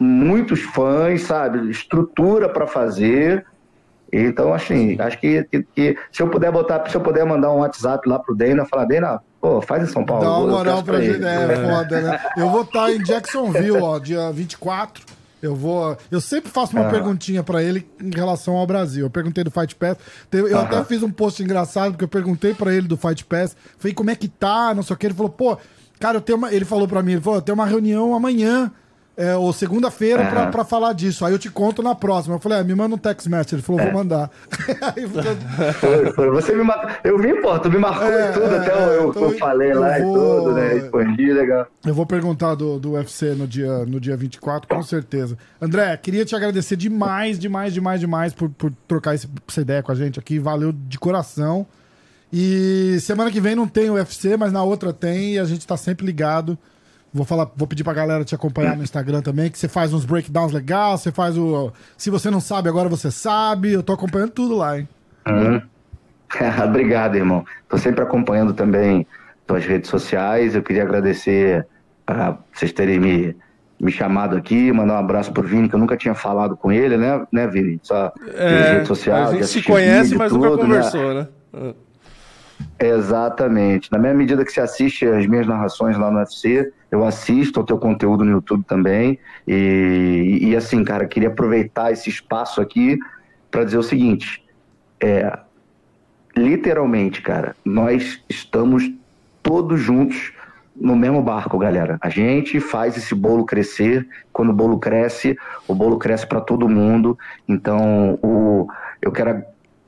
muitos fãs, sabe? Estrutura para fazer. Então, assim, acho que, que, que se eu puder botar, se eu puder mandar um WhatsApp lá pro Dana, falar, Dana, pô, faz em São Paulo. Dá uma moral pra gente. ele. É, foda, né? Eu vou estar em Jacksonville, ó, dia 24. Eu vou. Eu sempre faço uma Ah. perguntinha pra ele em relação ao Brasil. Eu perguntei do Fight Pass. Eu até fiz um post engraçado, porque eu perguntei pra ele do Fight Pass. Falei, como é que tá? Não sei o que. Ele falou, pô, cara, eu tenho uma. Ele falou pra mim, ele falou, eu tenho uma reunião amanhã. É, ou segunda-feira pra, pra falar disso. Aí eu te conto na próxima. Eu falei, é, me manda um text message. Ele falou, vou mandar. Aí Foi, foi. Você me marcou. Eu vi, pô, tu me marcou É, e tudo, é, até é, eu, então eu falei eu lá vou- e tudo, né? Respondi, legal. Eu vou perguntar do, do UFC no dia, no dia 24, com certeza. André, queria te agradecer demais, demais, demais, demais por, por trocar esse- essa ideia com a gente aqui. Valeu de coração. E semana que vem não tem UFC, mas na outra tem e a gente tá sempre ligado. Vou falar, vou pedir pra galera te acompanhar no Instagram também, que você faz uns breakdowns legais, você faz o. Se você não sabe, agora você sabe. Eu tô acompanhando tudo lá, hein? Uhum. Obrigado, irmão. Tô sempre acompanhando também tuas redes sociais. Eu queria agradecer a vocês terem me, me chamado aqui, mandar um abraço pro Vini, que eu nunca tinha falado com ele, né, né Vini? Só pelas redes sociais. É, a gente se conhece, mas nunca tudo, né? conversou, né? Exatamente. Na mesma medida que você assiste as minhas narrações lá no UFC, eu assisto ao teu conteúdo no YouTube também. E, e assim, cara, queria aproveitar esse espaço aqui para dizer o seguinte: é, literalmente, cara, nós estamos todos juntos no mesmo barco, galera. A gente faz esse bolo crescer. Quando o bolo cresce, o bolo cresce para todo mundo. Então, o, eu quero,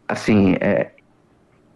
assim, é,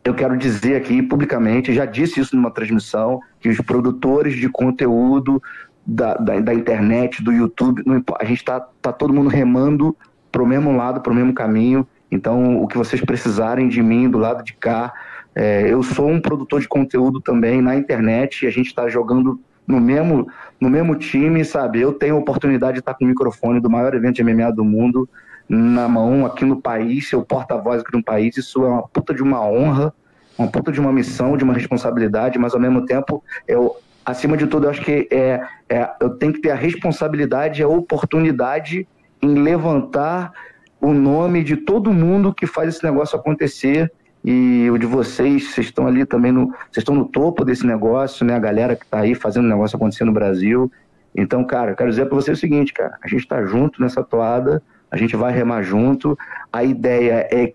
eu quero dizer aqui publicamente, já disse isso numa transmissão, que os produtores de conteúdo da, da, da internet, do YouTube, a gente está tá todo mundo remando para o mesmo lado, para o mesmo caminho. Então, o que vocês precisarem de mim, do lado de cá, é, eu sou um produtor de conteúdo também na internet e a gente está jogando no mesmo, no mesmo time, sabe? Eu tenho a oportunidade de estar com o microfone do maior evento de MMA do mundo na mão aqui no país, ser o porta-voz aqui no país. Isso é uma puta de uma honra, uma puta de uma missão, de uma responsabilidade, mas ao mesmo tempo, eu, acima de tudo, eu acho que é, é, eu tenho que ter a responsabilidade, a oportunidade em levantar o nome de todo mundo que faz esse negócio acontecer e o de vocês, vocês estão ali também no, vocês estão no topo desse negócio, né? A galera que está aí fazendo o negócio acontecer no Brasil. Então, cara, eu quero dizer para você o seguinte, cara, a gente está junto nessa toada, a gente vai remar junto. A ideia é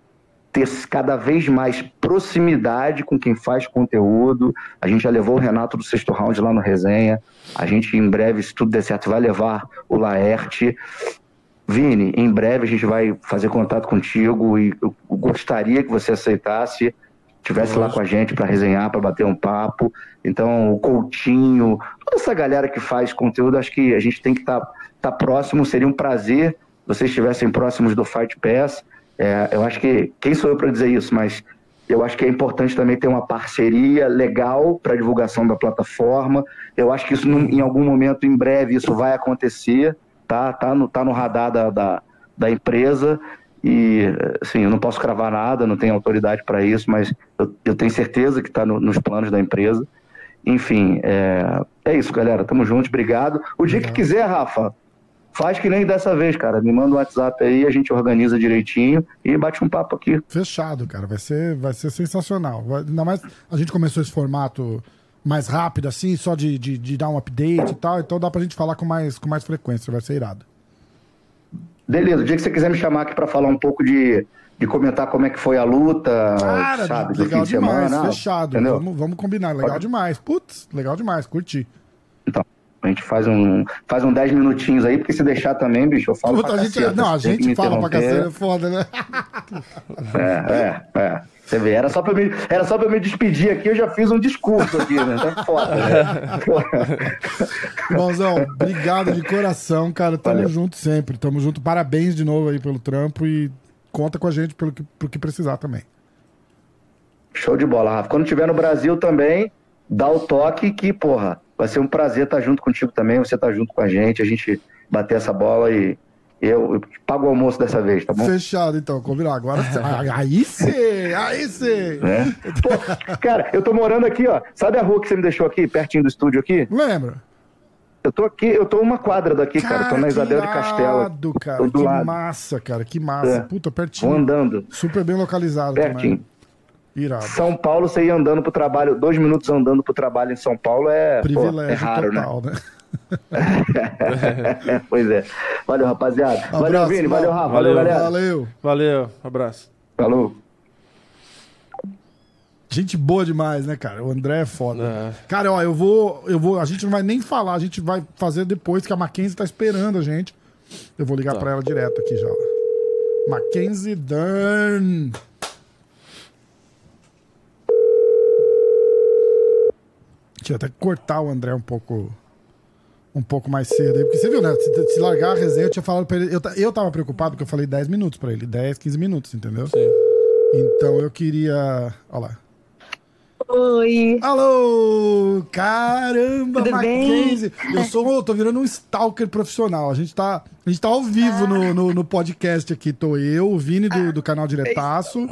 ter cada vez mais proximidade com quem faz conteúdo. A gente já levou o Renato do sexto round lá no resenha. A gente, em breve, se tudo der certo, vai levar o Laerte. Vini, em breve a gente vai fazer contato contigo e eu gostaria que você aceitasse, tivesse lá com a gente para resenhar, para bater um papo. Então, o Coutinho, toda essa galera que faz conteúdo, acho que a gente tem que estar tá, tá próximo. Seria um prazer vocês estivessem próximos do Fight Pass. É, eu acho que, quem sou eu para dizer isso, mas eu acho que é importante também ter uma parceria legal para divulgação da plataforma. Eu acho que isso, em algum momento, em breve, isso vai acontecer tá, tá, no, tá no radar da, da, da empresa e, assim, eu não posso cravar nada, não tenho autoridade para isso, mas eu, eu, tenho certeza que está no, nos planos da empresa. Enfim, é, é isso, galera. Tamo junto, obrigado. O dia que quiser, Rafa, faz que nem dessa vez, cara. Me manda um WhatsApp aí, a gente organiza direitinho e bate um papo aqui. Fechado, cara. Vai ser, vai ser sensacional. Vai, ainda mais a gente começou esse formato mais rápido, assim, só de, de, de, dar um update e tal. Então dá pra gente falar com mais, com mais frequência, vai ser irado. Beleza, o dia que você quiser me chamar aqui pra falar um pouco de, de comentar como é que foi a luta, Cara, sabe, legal do fim de demais, semana. fechado. Entendeu? Vamos, vamos combinar, legal Pode. demais. Putz, legal demais, curti. Então, a gente faz um, faz um 10 minutinhos aí, porque se deixar também, bicho, eu falo Puta, pra a gente, caceta, não, a gente fala pra cacete, é foda, né? É, é, é. Você vê, era só, pra eu me, era só pra me despedir aqui, eu já fiz um discurso aqui, né? Tá foda, né? Bonzão, obrigado de coração, cara. Tamo Valeu. junto sempre. Tamo junto. Parabéns de novo aí pelo trampo e conta com a gente pelo que, pelo que precisar também. Show de bola, Rafa. Quando estiver no Brasil também, dá o toque que, porra, vai ser um prazer estar junto contigo também, você tá junto com a gente, a gente bater essa bola e eu, eu pago o almoço dessa vez, tá bom? Fechado, então, combinar. Agora aí sim, aí sim. Né? Pô, cara, eu tô morando aqui, ó. Sabe a rua que você me deixou aqui, pertinho do estúdio aqui? Lembra? Eu tô aqui, eu tô uma quadra daqui, cara. Eu tô na que Isabel de Castela. irado, cara. Tô do que lado. massa, cara. Que massa. É. Puta, Vou pertinho. andando. Super bem localizado Pertinho. também. Irado. São Paulo, você ir andando pro trabalho, dois minutos andando pro trabalho em São Paulo é, pô, é Privilégio raro, né? total, né? pois é. Valeu, rapaziada. valeu, Abraço, Vini. Val. Valeu, Rafa. Valeu, Valeu. galera. Valeu. Valeu, abraço. Falou. Gente boa demais, né, cara? O André é foda. É. Cara, ó, eu vou, eu vou. A gente não vai nem falar, a gente vai fazer depois que a Mackenzie tá esperando a gente. Eu vou ligar Tá. pra ela direto aqui já. Mackenzie Dern. Deixa eu até cortar o André um pouco. Um pouco mais cedo aí, porque você viu, né? Se, se largar a resenha, eu tinha falado pra ele. Eu, eu tava preocupado porque eu falei 10 minutos pra ele. 10, 15 minutos, entendeu? Sim. Então eu queria. Olha lá. Oi. Alô! Caramba, Tudo bem? Mackenzie! Eu sou, eu tô virando um stalker profissional. A gente tá, a gente tá ao vivo no, no, no podcast aqui. Tô eu, o Vini do, do canal Diretaço.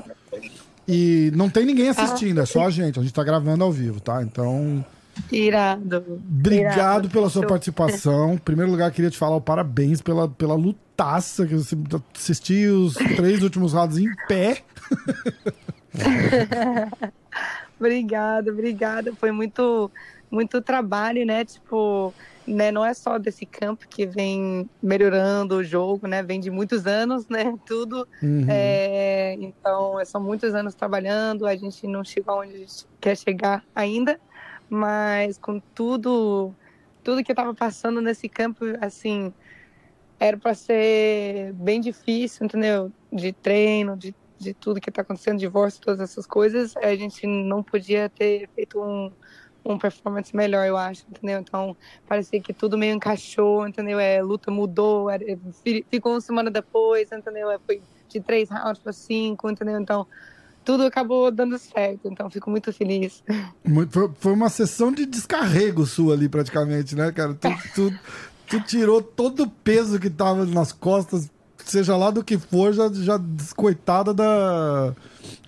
E não tem ninguém assistindo, é só a gente. A gente tá gravando ao vivo, tá? Então, Irado. obrigado Irado. pela sua participação. Em primeiro lugar, queria te falar o parabéns pela, pela lutaça que você assistiu os três últimos rounds em pé. Obrigada, obrigada. Foi muito, muito trabalho, né? Tipo, né? Não é só desse campo que vem melhorando o jogo, né? Vem de muitos anos, né? Tudo. Uhum. É, então, são muitos anos trabalhando. A gente não chegou onde a gente quer chegar ainda, mas com tudo, tudo que eu tava passando nesse campo, assim, era para ser bem difícil, entendeu? De treino, de, de tudo que tá acontecendo, divórcio, todas essas coisas. A gente não podia ter feito um, um performance melhor, eu acho, entendeu? Então, parecia que tudo meio encaixou, entendeu? É, luta mudou, fi- ficou uma semana depois, entendeu? É, foi de três rounds para cinco, entendeu? Então, tudo acabou dando certo, então fico muito feliz. Muito- foi, uma sessão de descarrego sua ali, praticamente, né, cara? Tu, tu, tu tirou todo o peso que tava nas costas, seja lá do que for, já, já coitada da.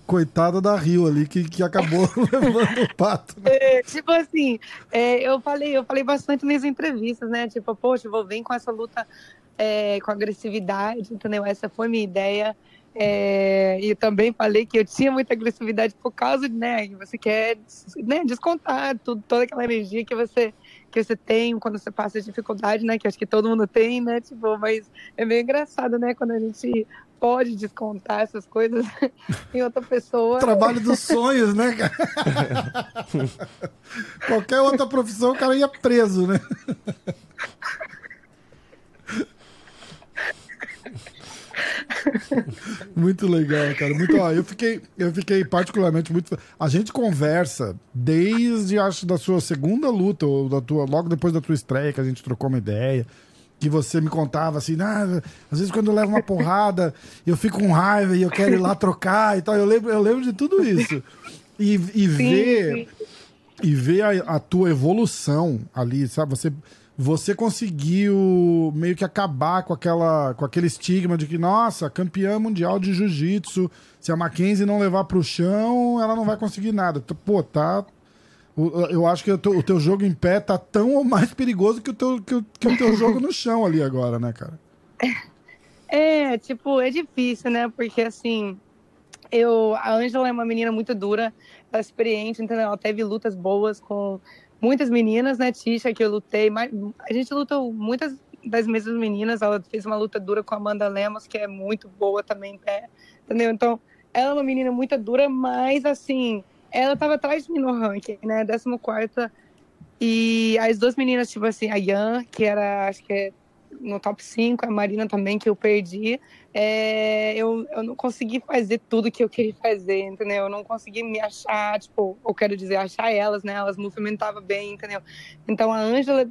Coitada da Rio ali, que, que acabou levando o pato. né? É, tipo assim, é, eu falei, eu falei bastante nas entrevistas, né? Tipo, poxa, vou vir com essa luta é, com agressividade, entendeu? Essa foi minha ideia. É, e também falei que eu tinha muita agressividade por causa, né? Que você quer né, descontar tudo, toda aquela energia que você que você tem quando você passa dificuldade, né? Que acho que todo mundo tem, né? Tipo, mas é meio engraçado, né? Quando a gente pode descontar essas coisas em outra pessoa. Trabalho dos sonhos, né, cara? Qualquer outra profissão, o cara ia preso, né? Muito legal, cara. Muito, ó, eu fiquei, eu fiquei particularmente muito. A gente conversa desde acho da sua segunda luta ou da tua, logo depois da tua estreia que a gente trocou uma ideia, que você me contava assim, ah, às vezes quando eu levo uma porrada eu fico com raiva e eu quero ir lá trocar e tal. Eu lembro, eu lembro de tudo isso. E, e ver sim. e ver a, a tua evolução ali, sabe? Você, você conseguiu meio que acabar com, aquela, com aquele estigma de que, nossa, campeã mundial de jiu-jitsu, se a Mackenzie não levar pro chão, ela não vai conseguir nada. Pô, tá. Eu acho que o teu, jogo em pé tá tão ou mais perigoso que o, teu, que, o, que o teu jogo no chão ali agora, né, cara? É, tipo, é difícil, né? Porque assim, eu, a Ângela é uma menina muito dura, ela é experiente, entendeu? Ela teve lutas boas com muitas meninas, né? Tisha, que eu lutei, mas a gente lutou muitas das mesmas meninas, ela fez uma luta dura com a Amanda Lemos, que é muito boa também pé, entendeu? Então, ela é uma menina muito dura, mas assim, ela tava atrás de mim no ranking, né? 14 e as duas meninas, tipo assim, a Yan, que era, acho que é no top 5, a Marina também, que eu perdi, é, eu, eu não consegui fazer tudo que eu queria fazer, entendeu? Eu não consegui me achar, tipo, eu quero dizer, achar elas, né? Elas movimentavam bem, entendeu? Então a Ângela,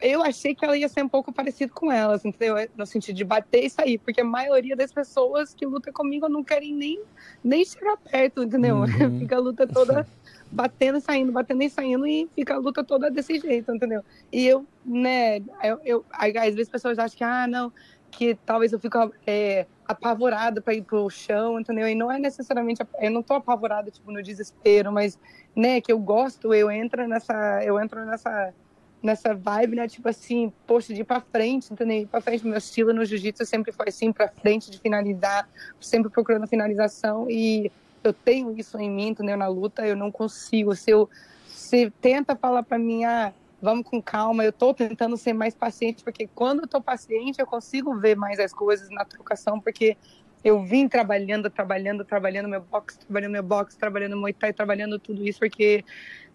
eu achei que ela ia ser um pouco parecida com elas, entendeu? No sentido de bater e sair, porque a maioria das pessoas que lutam comigo não querem nem, nem chegar perto, entendeu? Uhum. Fica a luta toda batendo e saindo, batendo e saindo, e fica a luta toda desse jeito, entendeu? E eu, né, eu, eu às vezes as pessoas acham que, ah, não, que talvez eu fico é, apavorada para ir pro chão, entendeu? E não é necessariamente, eu não tô apavorada, tipo, no desespero, mas, né, que eu gosto, eu entro nessa, eu entro nessa, nessa vibe, né, tipo assim, poxa, de ir pra frente, entendeu? Pra frente, meu estilo no jiu-jitsu sempre foi assim, pra frente, de finalizar, sempre procurando finalização, e eu tenho isso em mim, entendeu? Na luta, eu não consigo, se eu, se tenta falar pra mim, ah, vamos com calma. Eu tô tentando ser mais paciente, porque quando eu tô paciente, eu consigo ver mais as coisas na trocação, porque eu vim trabalhando, trabalhando, trabalhando meu boxe, trabalhando meu boxe, trabalhando Muay Thai, trabalhando tudo isso, porque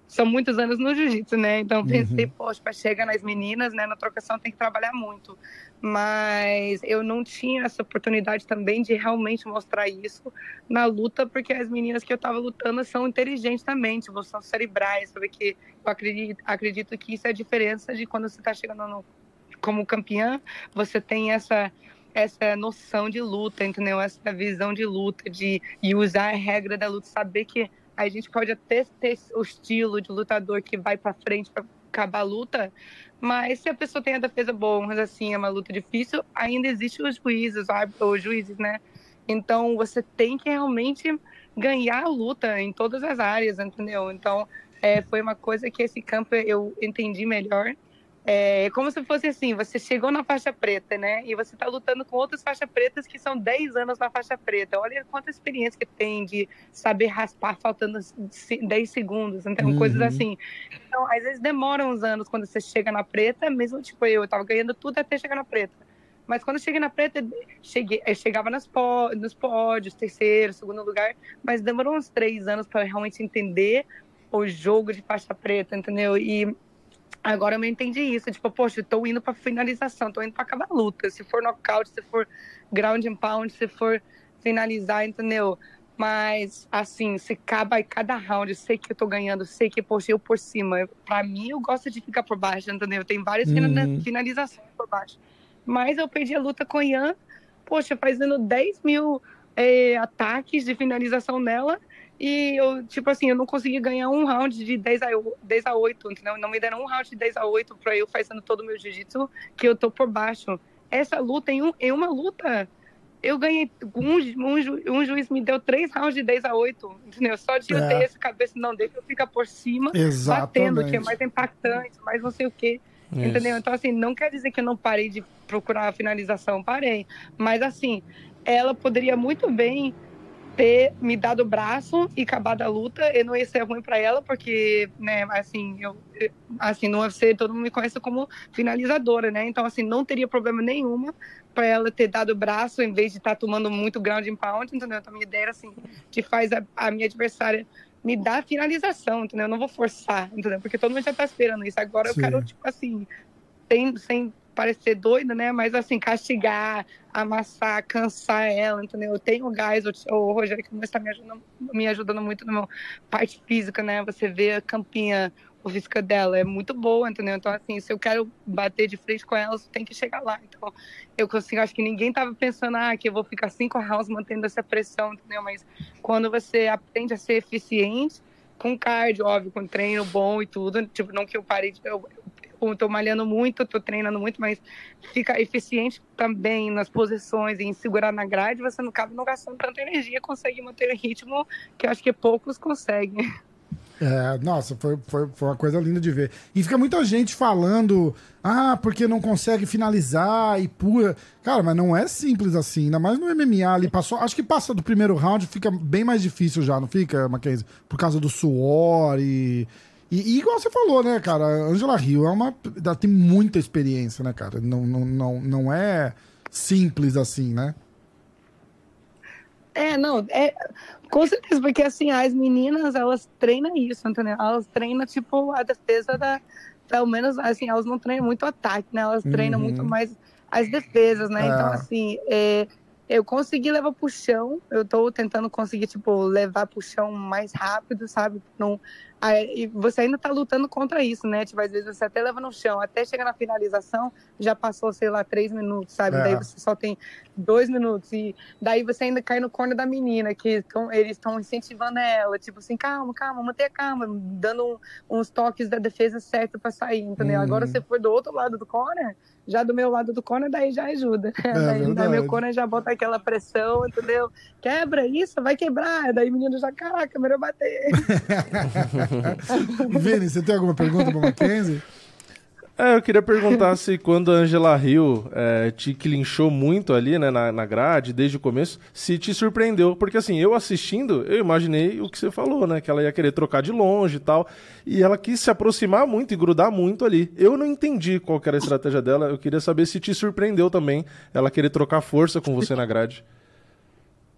são muitos anos no jiu-jitsu, né? Então pensei, uhum. poxa, para chegar nas meninas, né, na trocação tem que trabalhar muito. Mas eu não tinha essa oportunidade também de realmente mostrar isso na luta, porque as meninas que eu estava lutando são inteligentes também, tipo, são cerebrais, sabe que eu acredito, acredito que isso é a diferença de quando você está chegando no, como campeã, você tem essa essa noção de luta, entendeu? Essa visão de luta, de, de usar a regra da luta, saber que a gente pode até ter o estilo de lutador que vai para frente para acabar a luta, mas se a pessoa tem a defesa boa, mas assim é uma luta difícil, ainda existem os juízes, os juízes, né? Então você tem que realmente ganhar a luta em todas as áreas, entendeu? Então é, foi uma coisa que esse campo eu entendi melhor é como se fosse assim, você chegou na faixa preta, né? E você está lutando com outras faixas pretas que são 10 anos na faixa preta. Olha quanta experiência que tem de saber raspar faltando 10 segundos, então uhum. coisas assim. Então, às vezes demora uns anos quando você chega na preta, mesmo tipo eu, eu tava ganhando tudo até chegar na preta. Mas quando eu cheguei na preta, cheguei, eu chegava nas pó, nos pódios, terceiro, segundo lugar, mas demorou uns três anos para realmente entender o jogo de faixa preta, entendeu? E Agora eu me entendi isso, tipo, poxa, estou indo para finalização, estou indo para acabar a luta. Se for nocaute, se for ground and pound, se for finalizar, entendeu? Mas, assim, se acaba cada round, eu sei que eu tô ganhando, sei que, poxa, eu por cima. Pra mim, eu gosto de ficar por baixo, entendeu? Tem várias uhum. finalizações por baixo. Mas eu perdi a luta com o Ian, poxa, fazendo 10 mil é, ataques de finalização nela. E eu, tipo assim, eu não consegui ganhar um round de 10 a, 10 a 8, entendeu? Não me deram um round de 10 a 8 pra eu fazendo todo o meu jiu-jitsu, que eu tô por baixo. Essa luta, em, um, em uma luta, eu ganhei. Um, um, ju, um, juiz me deu três rounds de 10 a 8, entendeu? Só de eu é. ter essa cabeça, não, deixa eu ficar por cima, Exatamente. batendo, que é mais impactante, mais não sei o quê. Isso. Entendeu? Então, assim, não quer dizer que eu não parei de procurar a finalização, parei. Mas, assim, ela poderia muito bem ter me dado o braço e acabado a luta, eu não ia ser ruim para ela, porque, né, assim, eu, assim, no UFC todo mundo me conhece como finalizadora, né? Então, assim, não teria problema nenhuma para ela ter dado o braço em vez de estar tá tomando muito ground and pound, entendeu? Então, a minha ideia era, assim, que faz a, a minha adversária me dar finalização, entendeu? Eu não vou forçar, entendeu? Porque todo mundo já tá esperando isso. Agora Sim. eu quero, tipo assim, sem, sem parecer doida, né? Mas assim, castigar, amassar, cansar ela, entendeu? Eu tenho gás, o, Rogério que está me ajudando, me ajudando muito na parte física, né? Você vê a campinha, o física dela é muito boa, entendeu? Então, assim, se eu quero bater de frente com ela, tem que chegar lá. Então, eu consigo, acho que ninguém tava pensando, ah, que eu vou ficar cinco rounds mantendo essa pressão, entendeu? Mas quando você aprende a ser eficiente, com cardio, óbvio, com treino bom e tudo, tipo, não que eu parei, eu, estou malhando muito, estou treinando muito, mas fica eficiente também nas posições, em segurar na grade, você não cabe não gastando tanta energia, consegue manter o ritmo que acho que poucos conseguem. É, nossa, foi, foi, foi uma coisa linda de ver. E fica muita gente falando, ah, porque não consegue finalizar e pura. Cara, mas não é simples assim, ainda mais no MMA ali. Passou, acho que passa do primeiro round, fica bem mais difícil já, não fica, Mackenzie? Por causa do suor e e, e, igual você falou, né, cara, Angela Hill é uma. Ela tem muita experiência, né, cara? Não, não, não, não é simples assim, né? É, não, é, com certeza, porque assim, as meninas, elas treinam isso, entendeu? Elas treinam, tipo, a defesa da. Pelo menos, assim, elas não treinam muito ataque, né? Elas uhum. treinam muito mais as defesas, né? Então, é. Então, assim, é, eu consegui levar pro chão, eu tô tentando conseguir, tipo, levar pro chão mais rápido, sabe? Não, Aí, você ainda está lutando contra isso, né? Tipo, às vezes você até leva no chão, até chegar na finalização, já passou, sei lá, três minutos, sabe? É. Daí você só tem dois minutos. E daí você ainda cai no corno da menina, que tão, eles estão incentivando ela, tipo assim, calma, calma, mantenha calma, dando um, uns toques da defesa certo para sair, entendeu? Hum. Agora você for do outro lado do corner, já do meu lado do corner, daí já ajuda. É, daí, daí meu corner já bota aquela pressão, entendeu? Quebra isso, vai quebrar. Daí o menino já, caraca, melhor bater. Vini, você tem alguma pergunta para o Mackenzie? É, eu queria perguntar se quando a Angela Hill é, te clinchou muito ali, né, na, na grade, desde o começo, se te surpreendeu. Porque assim, eu assistindo, eu imaginei o que você falou, né? Que ela ia querer trocar de longe e tal. E ela quis se aproximar muito e grudar muito ali. Eu não entendi qual era a estratégia dela. Eu queria saber se te surpreendeu também ela querer trocar força com você na grade.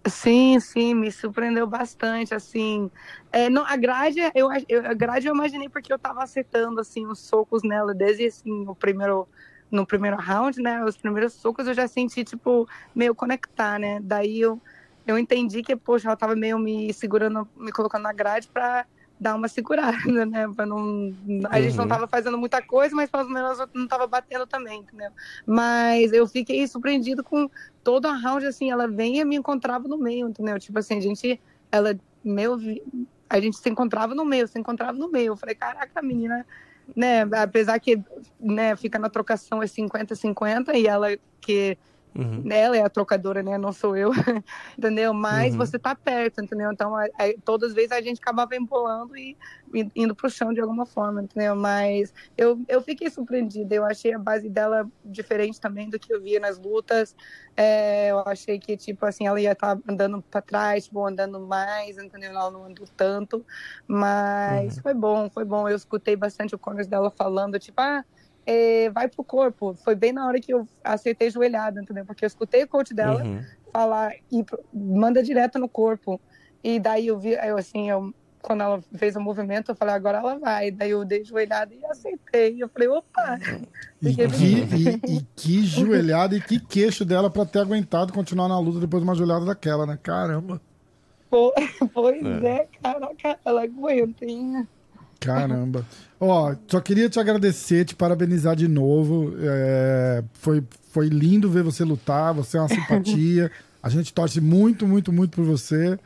Sim, sim, me surpreendeu bastante, assim. É, não, a grade, eu, eu, a grade eu imaginei porque eu tava acertando, assim, os socos nela desde, assim, o primeiro, no primeiro round, né, os primeiros socos eu já senti, tipo, meio conectar, né, daí eu, eu entendi que, poxa, ela tava meio me segurando, me colocando na grade pra dar uma segurada, né? Pra não, a gente não uhum. tava fazendo muita coisa, mas pelo menos não tava batendo também, entendeu? Mas eu fiquei surpreendido com todo a round, assim, ela vem e me encontrava no meio, entendeu? Tipo assim, a gente, ela, meu, a gente se encontrava no meio, se encontrava no meio. Eu falei, caraca, a menina, né? Apesar que, né, fica na trocação é 50-50 e ela que Uhum. Ela é a trocadora, né? Não sou eu, entendeu? Mas uhum. você tá perto, entendeu? Então, é, é, todas as vezes a gente acabava embolando e, e indo pro chão de alguma forma, entendeu? Mas eu, eu fiquei surpreendida. Eu achei a base dela diferente também do que eu via nas lutas. É, eu achei que, tipo, assim, ela ia estar tá andando para trás, tipo, andando mais, entendeu? Ela não andou tanto. Mas uhum. foi bom, foi bom. Eu escutei bastante o Connors dela falando, tipo, ah é, vai pro corpo. Foi bem na hora que eu acertei joelhada, entendeu? Porque eu escutei o coach dela uhum. falar e manda direto no corpo. E daí eu vi, eu, assim, eu, quando ela fez o movimento, eu falei, agora ela vai. Daí eu dei joelhada e aceitei. Eu falei, opa! E que, e, e que joelhada e que queixo dela para ter aguentado continuar na luta depois de uma joelhada daquela, né? Caramba! Pois é, é caraca, ela aguenta, hein? Caramba. Ó, só queria te agradecer, te parabenizar de novo. É, foi, foi lindo ver você lutar, você é uma simpatia. A gente torce muito, muito, muito por você.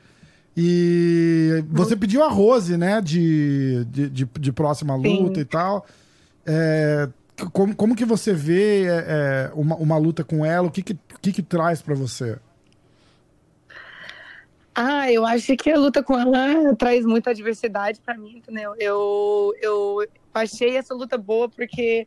E você pediu a Rose, né, de, de, de, de próxima luta Sim. e tal. É, como, como que você vê é, é uma, uma luta com ela? O que que, que, que traz para você? Ah, eu acho que a luta com ela traz muita diversidade para mim, entendeu? Eu, eu achei essa luta boa porque,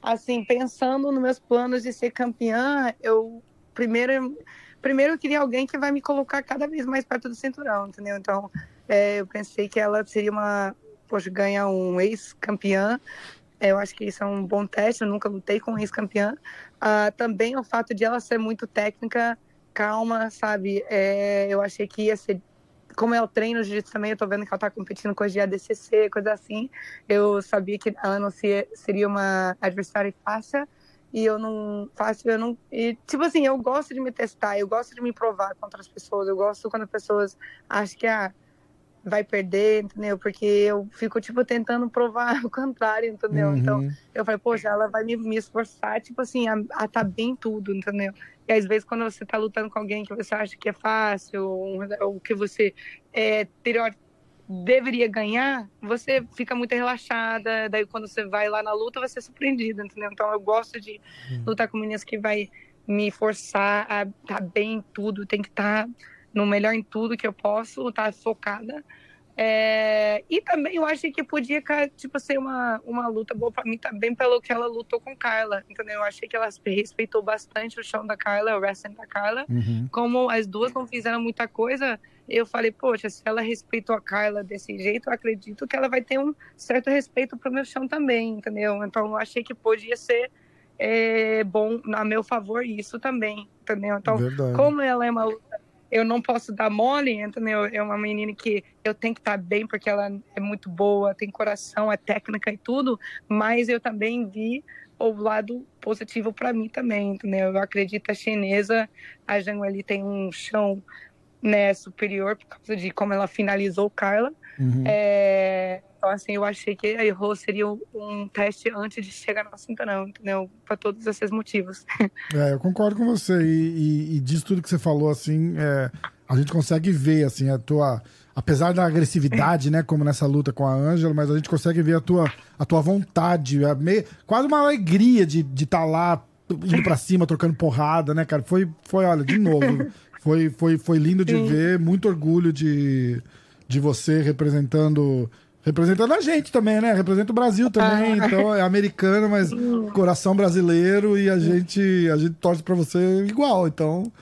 assim, pensando nos meus planos de ser campeã, eu primeiro, primeiro eu queria alguém que vai me colocar cada vez mais perto do cinturão, entendeu? Então, é, eu pensei que ela seria uma, poxa, ganhar um ex-campeã. É, eu acho que isso é um bom teste, eu nunca lutei com um ex-campeã. Uh, também o fato de ela ser muito técnica calma, sabe? É, eu achei que ia ser. Como é o treino de jiu-jitsu também, eu tô vendo que ela tá competindo com de ADCC, coisa assim. Eu sabia que ela não seria uma adversária fácil. E eu não faço, eu não. E, tipo assim, eu gosto de me testar, eu gosto de me provar contra as pessoas. Eu gosto quando as pessoas acham que, ah, vai perder, entendeu? Porque eu fico, tipo, tentando provar o contrário, entendeu? Uhum. Então, eu falei, poxa, ela vai me, me esforçar, tipo assim, a, a tá bem tudo, entendeu? E às vezes, quando você tá lutando com alguém que você acha que é fácil, ou, ou que você é, deveria ganhar, você fica muito relaxada. Daí, quando você vai lá na luta, você é surpreendida, entendeu? Então, eu gosto de uhum. lutar com meninas que vai me forçar a estar tá bem em tudo, tem que estar. Tá no melhor em tudo que eu posso, estar tá focada. É, e também eu achei que podia tipo, ser uma, uma luta boa para mim também pelo que ela lutou com Carla, entendeu? Eu achei que ela respeitou bastante o chão da Carla, o wrestling da Carla. Uhum. Como as duas não fizeram muita coisa, eu falei, poxa, se ela respeitou a Carla desse jeito, eu acredito que ela vai ter um certo respeito pro meu chão também, entendeu? Então eu achei que podia ser é, bom a meu favor isso também, entendeu? Então, Verdade. como ela é uma eu não posso dar mole, entendeu? É uma menina que eu tenho que estar bem porque ela é muito boa, tem coração, é técnica e tudo, mas eu também vi o lado positivo para mim também, entendeu? Eu acredito a chinesa, a Zhang ali tem um chão né, superior por causa de como ela finalizou Carla. Uhum. É, então, assim, eu achei que a errou seria um teste antes de chegar no cinturão, entendeu? Para todos esses motivos. É, eu concordo com você. E, e, e disso tudo que você falou, assim, é, a gente consegue ver, assim, a tua. Apesar da agressividade, né, como nessa luta com a Ângela, mas a gente consegue ver a tua, a tua vontade, a meio, quase uma alegria de estar de tá lá indo pra cima, trocando porrada, né, cara? Foi, foi olha, de novo. foi, foi, foi lindo de Sim. ver, muito orgulho de, de você representando Representando a gente também, né? Representa o Brasil também. Ah. Então é americano, mas coração brasileiro e a gente, a gente torce para você igual. Então,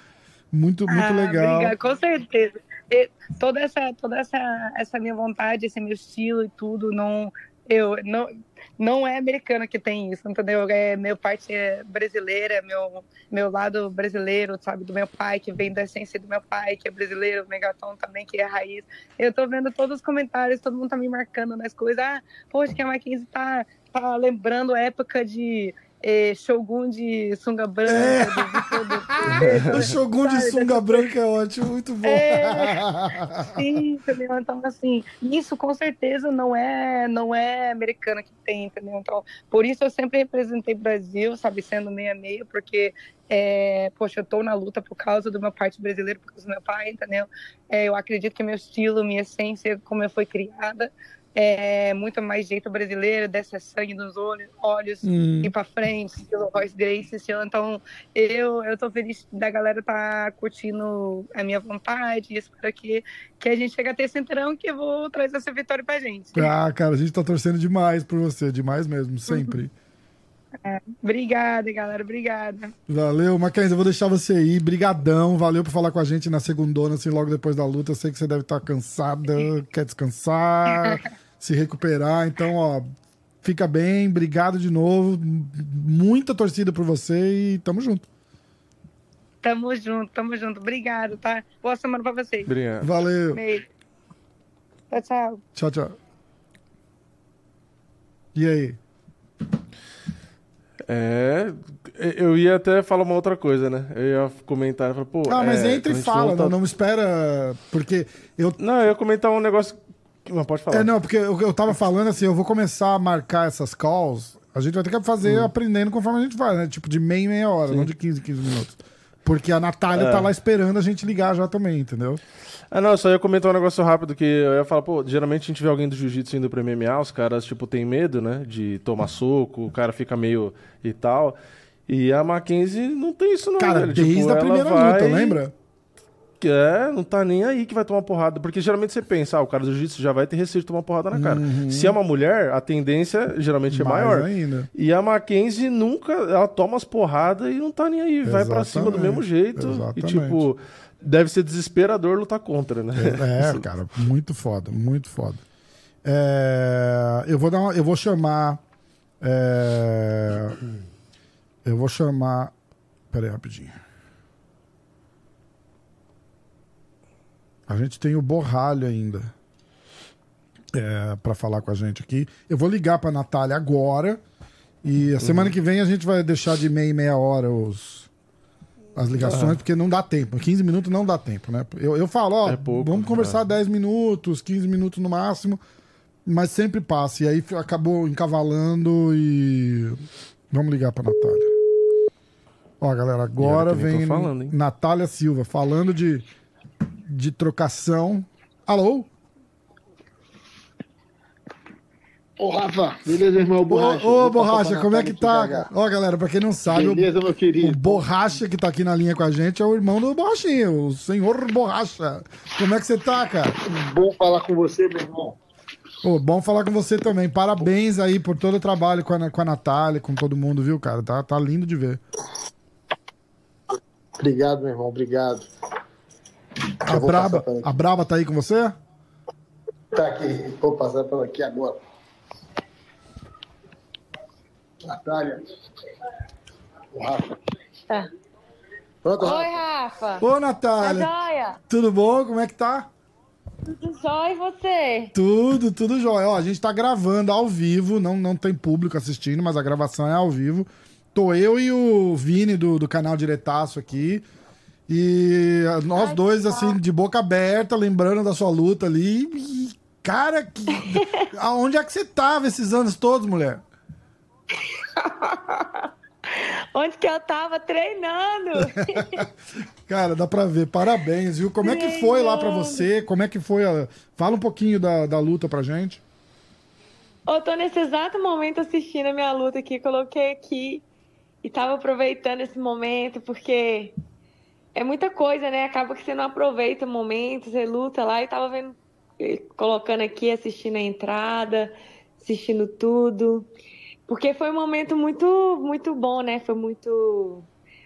muito, muito ah, legal. Obrigada, com certeza. E toda essa, toda essa, essa minha vontade, esse meu estilo e tudo, não eu não não é americana que tem isso, entendeu? É meu parte é brasileira, meu meu lado brasileiro, sabe, do meu pai que vem da essência do meu pai que é brasileiro, Megaton também que é raiz. Eu tô vendo todos os comentários, todo mundo tá me marcando nas coisas. Ah, poxa, que a Mackenzie tá tá lembrando a época de é, Shogun de sunga branca. É. Do, o Shogun de sunga branca é ótimo, muito bom. É, sim, entendeu? Então, assim, isso com certeza não é, não é americana que tem, entendeu? Então, por isso eu sempre representei Brasil, sabe, sendo meia-meia, porque é, poxa, eu tô na luta por causa do meu parte brasileiro, por causa do meu pai, entendeu? É, eu acredito que meu estilo, minha essência, como eu fui criada, é, muito mais jeito brasileiro, desce sangue nos olhos, olhos hum. ir pra frente, estilo Royce Grace, estilo. Então, eu, eu tô feliz da galera tá curtindo a minha vontade e espero que, que a gente chegue a ter cinturão que eu vou trazer essa vitória pra gente. Ah, cara, a gente tá torcendo demais por você, demais mesmo, sempre. É, obrigada, galera, obrigada. Valeu, Mackenzie, eu vou deixar você aí, brigadão, valeu por falar com a gente na segundona, assim, logo depois da luta, eu sei que você deve estar tá cansada, quer descansar, se recuperar. Então, ó, fica bem, obrigado de novo. Muita torcida por você e tamo junto. Tamo junto, tamo junto. Obrigado, tá? Boa semana pra vocês. Obrigado. Valeu. Beijo. Tchau, tchau. Tchau, tchau. E aí? É, eu ia até falar uma outra coisa, né? Eu ia comentar, falar, pô. Ah, mas é, entra e fala, volta... não, não espera. Porque eu. Não, eu ia comentar um negócio não, pode falar. É, não, porque eu, eu tava falando assim, eu vou começar a marcar essas calls. A gente vai ter que fazer hum. aprendendo conforme a gente vai, né? Tipo, de meia meia hora, Sim. não de 15 15 minutos. Porque a Natália é. tá lá esperando a gente ligar já também, entendeu? Ah, não, só ia comentar um negócio rápido que eu ia falar, pô, geralmente a gente vê alguém do jiu-jitsu indo pro MMA, os caras, tipo, tem medo, né? De tomar soco, o cara fica meio e tal. E a Mackenzie não tem isso, não. Cara, velho. desde tipo, a primeira vai... luta, lembra? É, não tá nem aí que vai tomar porrada. Porque geralmente você pensa, ah, o cara do jiu-jitsu já vai ter receio de tomar porrada na cara. Uhum. Se é uma mulher, a tendência geralmente é Mais maior. Ainda. E a Mackenzie nunca, ela toma as porradas e não tá nem aí. Exatamente. Vai para cima do mesmo jeito. Exatamente. E tipo, deve ser desesperador lutar contra, né? É, cara, muito foda, muito foda. É, eu vou dar uma, eu vou chamar. É, eu vou chamar. Pera aí, rapidinho. A gente tem o Borralho ainda é, para falar com a gente aqui. Eu vou ligar para Natália agora. E a semana uhum. que vem a gente vai deixar de meia e meia hora os, as ligações, porque não dá tempo. 15 minutos não dá tempo, né? Eu, eu falo, ó, é pouco, vamos conversar é. 10 minutos, 15 minutos no máximo, mas sempre passa. E aí acabou encavalando e. Vamos ligar pra Natália. Ó, galera, agora vem falando, Natália Silva falando de de trocação. Alô? Ô, Rafa, beleza, irmão? Borracha. Ô, ô Borracha, como é que tá? Ó, galera, pra quem não sabe, beleza, o, meu querido. o Borracha que tá aqui na linha com a gente é o irmão do Borrachinho, o senhor Borracha. Como é que você tá, cara? Bom falar com você, meu irmão. Ô, bom falar com você também. Parabéns aí por todo o trabalho com a, com a Natália, com todo mundo, viu, cara? Tá, tá lindo de ver. Obrigado, meu irmão, obrigado. A Braba, a Braba tá aí com você? Tá aqui, vou passar por aqui agora. Natália. O Rafa. Tá. Pronto, Oi, Rafa. Ô, Natália. Tá? Tudo bom? Como é que tá? Tudo jóia e você? Tudo, tudo jóia. Ó, a gente tá gravando ao vivo, não, não tem público assistindo, mas a gravação é ao vivo. Tô eu e o Vini do, do canal Diretaço aqui. E nós Ai, dois, assim, de boca aberta, lembrando da sua luta ali. E, cara, que... aonde é que você tava esses anos todos, mulher? Onde que eu tava treinando? cara, dá pra ver. Parabéns, viu? Como é que foi lá pra você? Como é que foi? A... Fala um pouquinho da, da luta pra gente. Eu tô nesse exato momento assistindo a minha luta aqui. Coloquei aqui e tava aproveitando esse momento, porque é muita coisa, né? Acaba que você não aproveita o momento, você luta lá e tava vendo, colocando aqui, assistindo a entrada, assistindo tudo. Porque foi um momento muito, muito bom, né? Foi muito.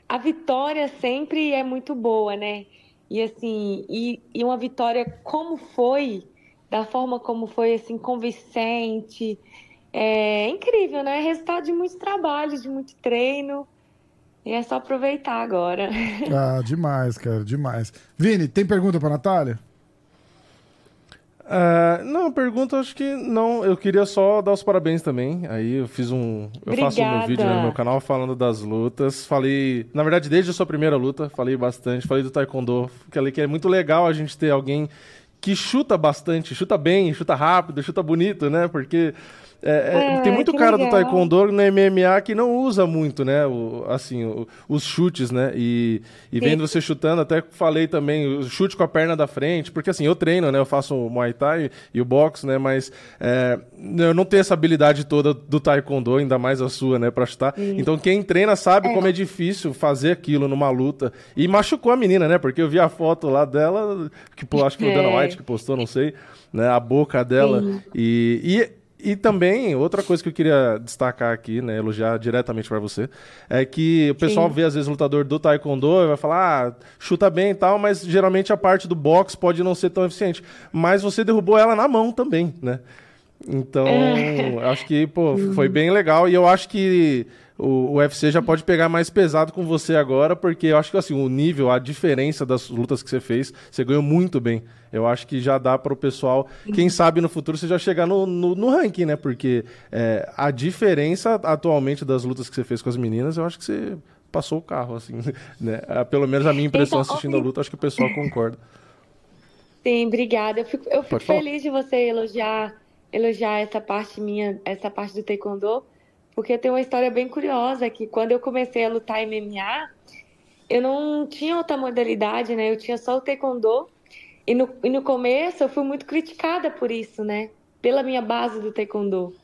A vitória sempre é muito boa, né? E assim, e, e uma vitória como foi, da forma como foi, assim, convincente, é incrível, né? Resultado de muito trabalho, de muito treino. E é só aproveitar agora. Ah, demais, cara, demais. Vini, tem pergunta pra Natália? Uh, não, pergunta acho que não. Eu queria só dar os parabéns também. Aí eu fiz um. Eu Obrigada. faço um vídeo no meu canal falando das lutas. Falei, na verdade, desde a sua primeira luta, falei bastante. Falei do Taekwondo. Falei que é muito legal a gente ter alguém que chuta bastante, chuta bem, chuta rápido, chuta bonito, né? Porque é, é, É, tem muito cara do legal. Taekwondo no MMA que não usa muito, né? O, assim, o- os chutes, né? E, e vendo você chutando, até falei também, o chute com a perna da frente, porque assim, eu treino, né? Eu faço o Muay Thai e o boxe, né? Mas é, eu não tenho essa habilidade toda do Taekwondo, ainda mais a sua, né? Pra chutar. Então quem treina sabe como é difícil fazer aquilo numa luta. E machucou a menina, né? Porque eu vi a foto lá dela, que acho que foi o Dana É. White que postou, não sei, né? A boca dela. Sim. E, e, e também, outra coisa que eu queria destacar aqui, né, elogiar diretamente pra você, é que o pessoal Sim. vê às vezes lutador do taekwondo e vai falar, ah, chuta bem e tal, mas geralmente a parte do boxe pode não ser tão eficiente. Mas você derrubou ela na mão também, né? Então, acho que, pô, foi bem legal. E eu acho que o, o UFC já pode pegar mais pesado com você agora, porque eu acho que assim, o nível, a diferença das lutas que você fez, você ganhou muito bem. Eu acho que já dá para o pessoal, quem sabe no futuro você já chegar no, no, no ranking, né? Porque é, a diferença atualmente das lutas que você fez com as meninas, eu acho que você passou o carro, assim, né? Ah, Pelo menos a minha impressão Então, assistindo a luta, acho que o pessoal concorda. Sim, obrigada. Eu fico, eu fico feliz de você elogiar, elogiar essa parte minha, essa parte do taekwondo, porque eu tenho uma história bem curiosa que quando eu comecei a lutar MMA, eu não tinha outra modalidade, né? Eu tinha só o taekwondo. E no, e no começo eu fui muito criticada por isso, né? Pela minha base do taekwondo.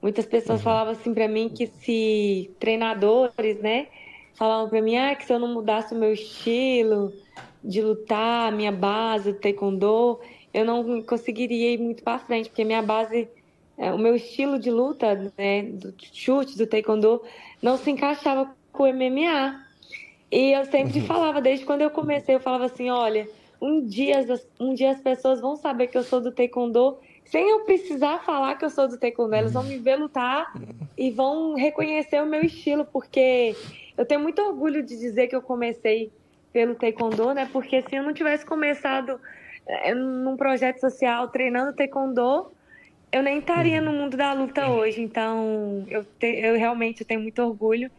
Muitas pessoas falavam assim pra mim que se treinadores, né? Falavam pra mim, ah, que se eu não mudasse o meu estilo de lutar, a minha base do taekwondo, eu não conseguiria ir muito pra frente, porque minha base, é, o meu estilo de luta, né, do chute, do taekwondo, não se encaixava com o MMA. E eu sempre falava, desde quando eu comecei, eu falava assim, olha, um dia, as- um dia as pessoas vão saber que eu sou do taekwondo, sem eu precisar falar que eu sou do taekwondo, elas vão me ver lutar e vão reconhecer o meu estilo, porque eu tenho muito orgulho de dizer que eu comecei pelo taekwondo, né? Porque se eu não tivesse começado num projeto social treinando taekwondo, eu nem estaria no mundo da luta hoje. Então, eu, te- eu realmente tenho muito orgulho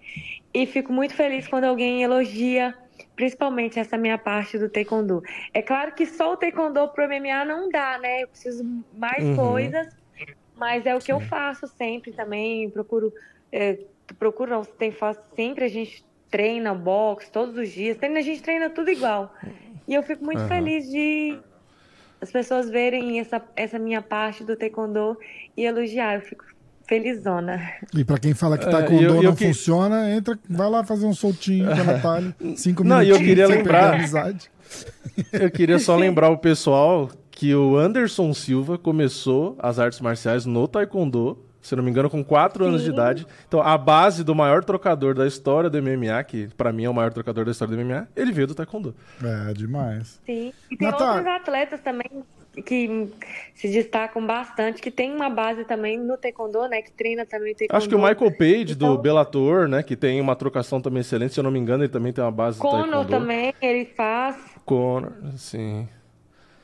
e fico muito feliz quando alguém elogia, principalmente essa minha parte do taekwondo. É claro que só o taekwondo pro MMA não dá, né? Eu preciso mais Uhum. coisas, mas é o que eu faço sempre também. Procuro, é, procuro não, tem, faço sempre a gente treina boxe todos os dias, treina, a gente treina tudo igual. E eu fico muito Aham. feliz de as pessoas verem essa, essa minha parte do taekwondo e elogiar. Eu fico felizona. E pra quem fala que É, taekwondo e eu- eu não que- funciona, entra, vai lá fazer um soltinho com a Natália. Cinco Não, e minutos. eu queria lembrar- amizade. Eu queria só lembrar o pessoal que o Anderson Silva começou as artes marciais no Taekwondo, se não me engano, com 4 anos de idade. Então, a base do maior trocador da história do MMA, que pra mim é o maior trocador da história do MMA, ele veio do Taekwondo. É, demais. Sim. E tem Natália. outros atletas também que se destacam bastante, que tem uma base também no taekwondo, né? Que treina também o taekwondo. Acho que o Michael Page do Então- Bellator, né, que tem uma trocação também excelente, se eu não me engano, ele também tem uma base do Conor Taekwondo. também, ele faz. Conor, sim.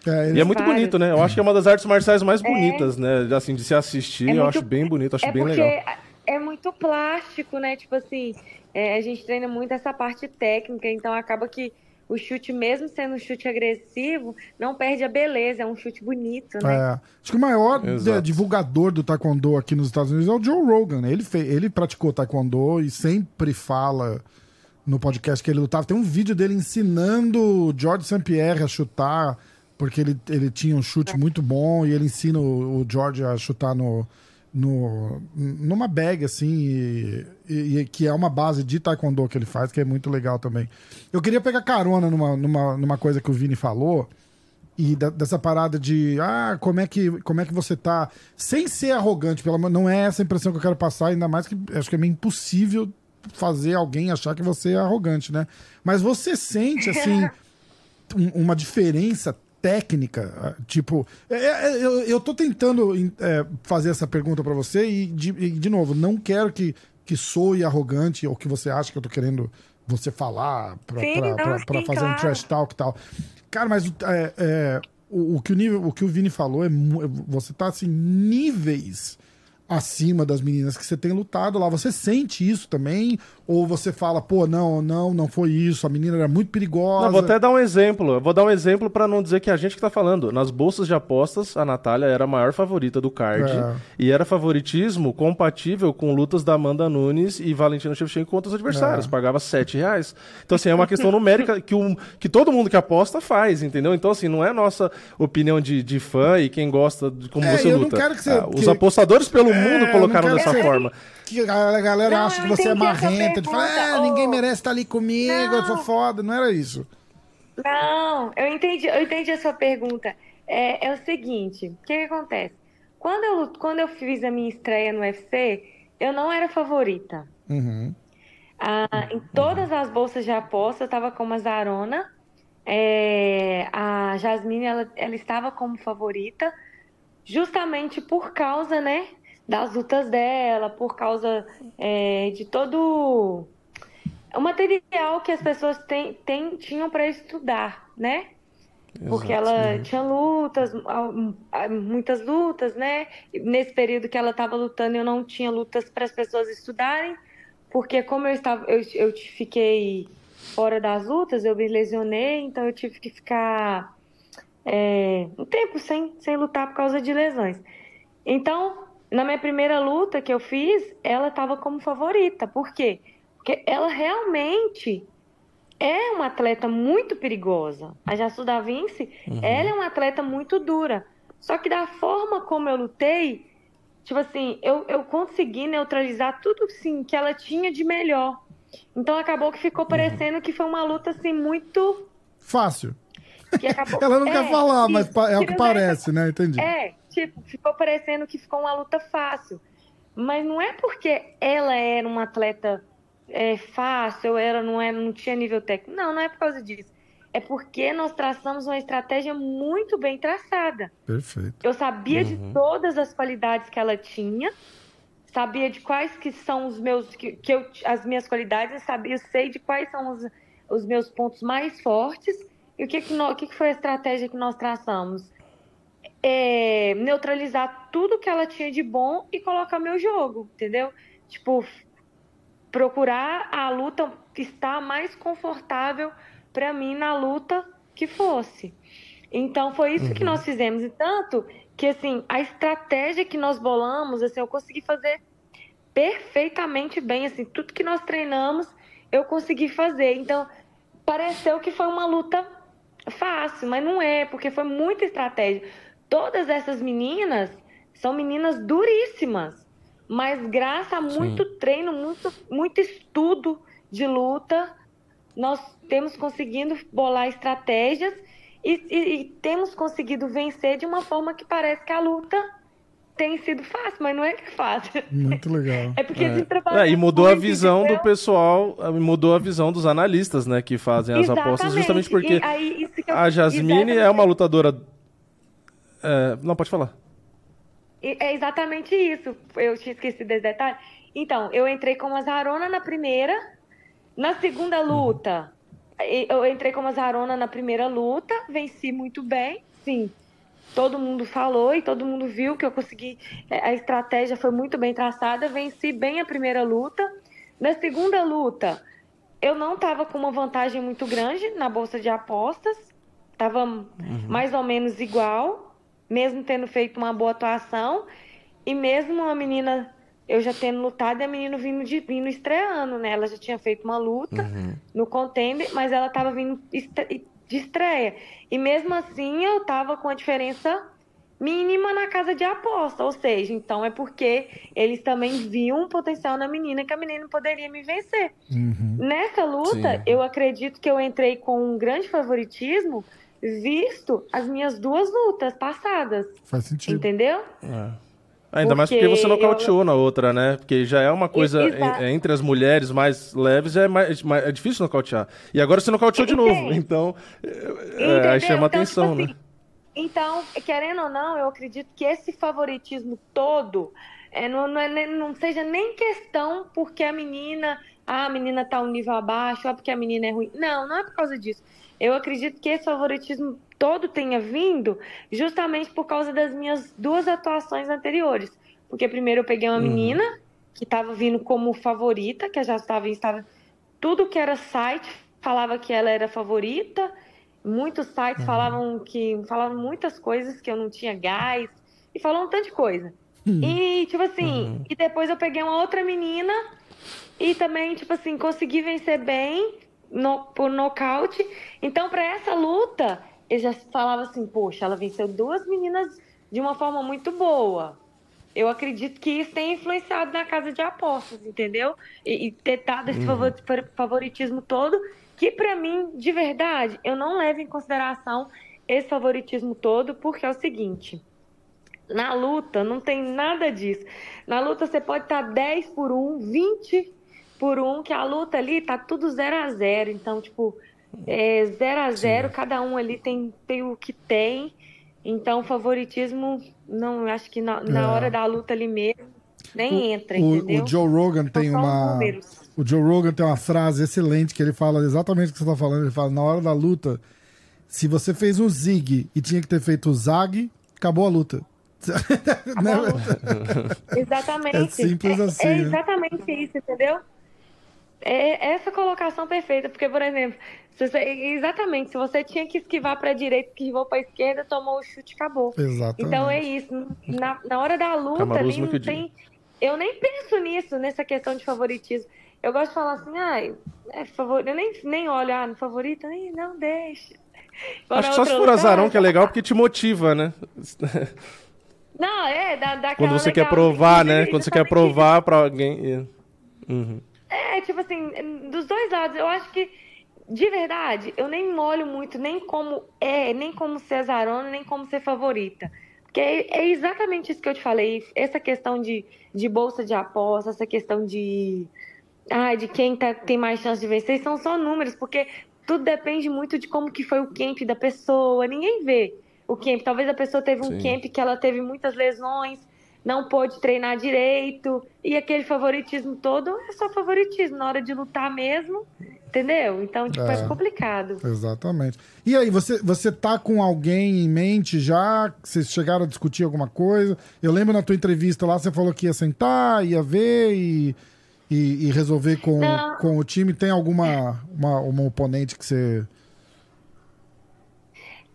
É, E é muito Vários. bonito, né? Eu acho que é uma das artes marciais mais bonitas, né? Assim, de se assistir, É eu muito- acho bem bonito, acho é bem porque legal. é muito plástico, né? Tipo assim, é, a gente treina muito essa parte técnica, então acaba que o chute, mesmo sendo um chute agressivo, não perde a beleza, é um chute bonito, né? É, acho que o maior Exato. de- divulgador do taekwondo aqui nos Estados Unidos é o Joe Rogan. né? Ele, fe- ele praticou taekwondo e sempre fala no podcast que ele lutava. Tem um vídeo dele ensinando o George St. Pierre a chutar, porque ele, ele tinha um chute muito bom e ele ensina o, o George a chutar no, no, numa bag, assim, e, e- e que é uma base de taekwondo que ele faz, que é muito legal também. Eu queria pegar carona numa, numa, numa coisa que o Vini falou, e da- dessa parada de ah, como é que como é que você tá sem ser arrogante, pelo amor, não é essa a impressão que eu quero passar, ainda mais que acho que é meio impossível fazer alguém achar que você é arrogante, né? Mas você sente assim um- uma diferença técnica? Ah, Tipo, é, é, eu, eu tô tentando é, fazer essa pergunta pra você e de, e, de novo, não quero que, que soe arrogante ou que você acha que eu tô querendo você falar sim, fazer um claro. trash talk e tal. Cara, mas o- é, é, o, o que o, nível, o que o Vini falou é você tá assim, níveis acima das meninas que você tem lutado lá. Você sente isso também? Ou você fala, pô, não, não, não foi isso, a menina era muito perigosa. Não, vou até dar um exemplo. Eu vou dar um exemplo pra não dizer que é a gente que tá falando. Nas bolsas de apostas, a Natália era a maior favorita do card. É. E era favoritismo compatível com lutas da Amanda Nunes e Valentina Shevchenko contra os adversários. É. Pagava 7 reais. Então, assim, é uma questão numérica que, um, que todo mundo que aposta faz, entendeu? Então, assim, não é nossa opinião de, de fã e quem gosta de como É, você luta. quero que você- Ah, Os que- apostadores pelo É, mundo colocaram dessa forma. Que a galera Não, acha que você é marrenta, de falar, é, ninguém merece estar ali comigo, eu sou Não. foda. Não era isso. Não, eu entendi, eu entendi a sua pergunta. É, é o seguinte, o que, que acontece? Quando eu, quando eu fiz a minha estreia no UFC, eu não era favorita. Uhum. Ah, em todas as bolsas de aposta, eu estava como a Zarona. É, a Jasmine, ela, ela estava como favorita, justamente por causa, né, das lutas dela, por causa é, de todo o material que as pessoas têm, têm- tinham para estudar, né? Porque ela tinha lutas, muitas lutas, né? Nesse período que ela estava lutando, eu não tinha lutas para as pessoas estudarem, porque como eu estava, eu, eu fiquei fora das lutas, eu me lesionei, então eu tive que ficar é, um tempo sem, sem lutar por causa de lesões. Então, na minha primeira luta que eu fiz, ela estava como favorita. Por quê? Porque ela realmente é uma atleta muito perigosa. A Jassuda Vince, ela é uma atleta muito dura. Só que da forma como eu lutei, tipo assim, eu, eu consegui neutralizar tudo assim, que ela tinha de melhor. Então acabou que ficou parecendo que foi uma luta assim muito. Fácil. Que acabou... Ela não É, quer falar, mas isso, pa- é o que queria parece, né? Entendi. é, tipo, ficou parecendo que ficou uma luta fácil. Mas não é porque ela era uma atleta é, fácil, ela não, era, não tinha nível técnico. Não, não é por causa disso. É porque nós traçamos uma estratégia muito bem traçada. Perfeito. Eu sabia de todas as qualidades que ela tinha, sabia de quais que são os meus, que, que eu, as minhas qualidades, eu sabia, eu sei de quais são os, os meus pontos mais fortes. E o que que, nó- o que que foi a estratégia que nós traçamos? É, neutralizar tudo que ela tinha de bom e colocar meu jogo, entendeu? Tipo, procurar a luta estar mais confortável para mim na luta que fosse. Então foi isso que nós fizemos. E tanto que assim, a estratégia que nós bolamos, assim, eu consegui fazer perfeitamente bem, assim, tudo que nós treinamos, eu consegui fazer. Então, pareceu que foi uma luta fácil, mas não é, porque foi muita estratégia. Todas essas meninas são meninas duríssimas, mas graças a muito treino, muito, muito estudo de luta, nós temos conseguido bolar estratégias e, e- e temos conseguido vencer de uma forma que parece que a luta tem sido fácil, mas não é que é fácil. Muito legal. É porque É. É, e mudou a visão do entendeu? pessoal, eh, mudou a visão dos analistas, né, que fazem as apostas, justamente Exatamente. porque aí, eu- a Jasmine exatamente. é uma lutadora. É, não, pode falar. É exatamente isso. Eu tinha esquecido desse detalhe. Então, eu entrei como Azarona na primeira. Na segunda luta, e- eu entrei como Azarona na primeira luta. Venci muito bem, sim. Todo mundo falou e todo mundo viu que eu consegui. é, A estratégia foi muito bem traçada. Venci bem a primeira luta. Na segunda luta, eu não estava com uma vantagem muito grande na bolsa de apostas. Estava mais ou menos igual, mesmo tendo feito uma boa atuação. E mesmo a menina, eu já tendo lutado e a menina vindo, de, vindo estreando, né? Ela já tinha feito uma luta no contender, mas ela estava vindo de estreia. E mesmo assim, eu estava com a diferença mínima na casa de aposta. Ou seja, então é porque eles também viam um potencial na menina que a menina poderia me vencer. Uhum. Nessa luta, Sim. eu acredito que eu entrei com um grande favoritismo, visto as minhas duas lutas passadas. Faz sentido. Entendeu? É. Ainda mais porque Porque você nocauteou na outra, né? Porque já é uma coisa Exato. en- entre as mulheres mais leves, é, mais, mais- é difícil nocautear. E agora você nocauteou de novo. Então, é, é, aí chama Então, atenção, tipo né? assim, Então, querendo ou não, eu acredito que esse favoritismo todo é, não, não, é, não seja nem questão porque a menina, ah, a menina tá um nível abaixo, ou porque a menina é ruim. Não, não é por causa disso. Eu acredito que esse favoritismo todo tenha vindo justamente por causa das minhas duas atuações anteriores. Porque primeiro eu peguei uma uhum. menina que estava vindo como favorita, que já estava, estava tudo que era site falava que ela era favorita. Muitos sites uhum. falavam que falavam muitas coisas que eu não tinha gás e falavam um tanto de coisa. Uhum. E tipo assim, uhum. e depois eu peguei uma outra menina e também tipo assim consegui vencer bem no, por nocaute. Então para essa luta eu já falava assim, poxa, ela venceu duas meninas de uma forma muito boa eu acredito que isso tem influenciado na casa de apostas, entendeu? E, e ter dado esse uhum. favoritismo todo, que para mim, de verdade, eu não levo em consideração esse favoritismo todo, porque é o seguinte. Na luta não tem nada disso. Na luta você pode estar 10 por 1, 20 por 1, que a luta ali tá tudo 0 a 0 Então, tipo, é 0 a 0 cada um ali tem, tem o que tem. Então, favoritismo, não, acho que na, na é. hora da luta ali mesmo, nem o, entra, o, o, Joe Rogan tem uma. O Joe Rogan tem uma frase excelente que ele fala exatamente o que você está falando. Ele fala: na hora da luta, se você fez um zig e tinha que ter feito o zag, acabou a luta. Acabou a luta. exatamente. É simples assim. É, é exatamente né? isso, entendeu? É essa colocação perfeita, porque, por exemplo, se você, exatamente, se você tinha que esquivar para a direita, esquivou para a esquerda, tomou o chute acabou. Exatamente. Então é isso. Na, na hora da luta ali não tem. Eu nem penso nisso, nessa questão de favoritismo. Eu gosto de falar assim, ah, é favor... eu nem, nem olho, ah, no favorito, nem, não deixa. Agora Acho que só se for azarão que é legal porque te motiva, né? Não, é, dá, dá Quando você quer provar, né? Quando você quer provar para alguém. Uhum. É, tipo assim, dos dois lados, eu acho que, de verdade, eu nem molho muito nem como é, nem como ser azarona, nem como ser favorita. Porque é, é exatamente isso que eu te falei. Essa questão de, de bolsa de aposta, essa questão de. Ah, de quem tá, tem mais chance de vencer, são só números, porque tudo depende muito de como que foi o camp da pessoa. Ninguém vê o camp. Talvez a pessoa teve um Sim. camp que ela teve muitas lesões, não pôde treinar direito, e aquele favoritismo todo é só favoritismo, na hora de lutar mesmo, entendeu? Então, tipo, é, é complicado. Exatamente. E aí, você, você tá com alguém em mente já? Vocês chegaram a discutir alguma coisa? Eu lembro na tua entrevista lá, você falou que ia sentar, ia ver e, e, e resolver com, com o time. Tem alguma uma, uma oponente que você...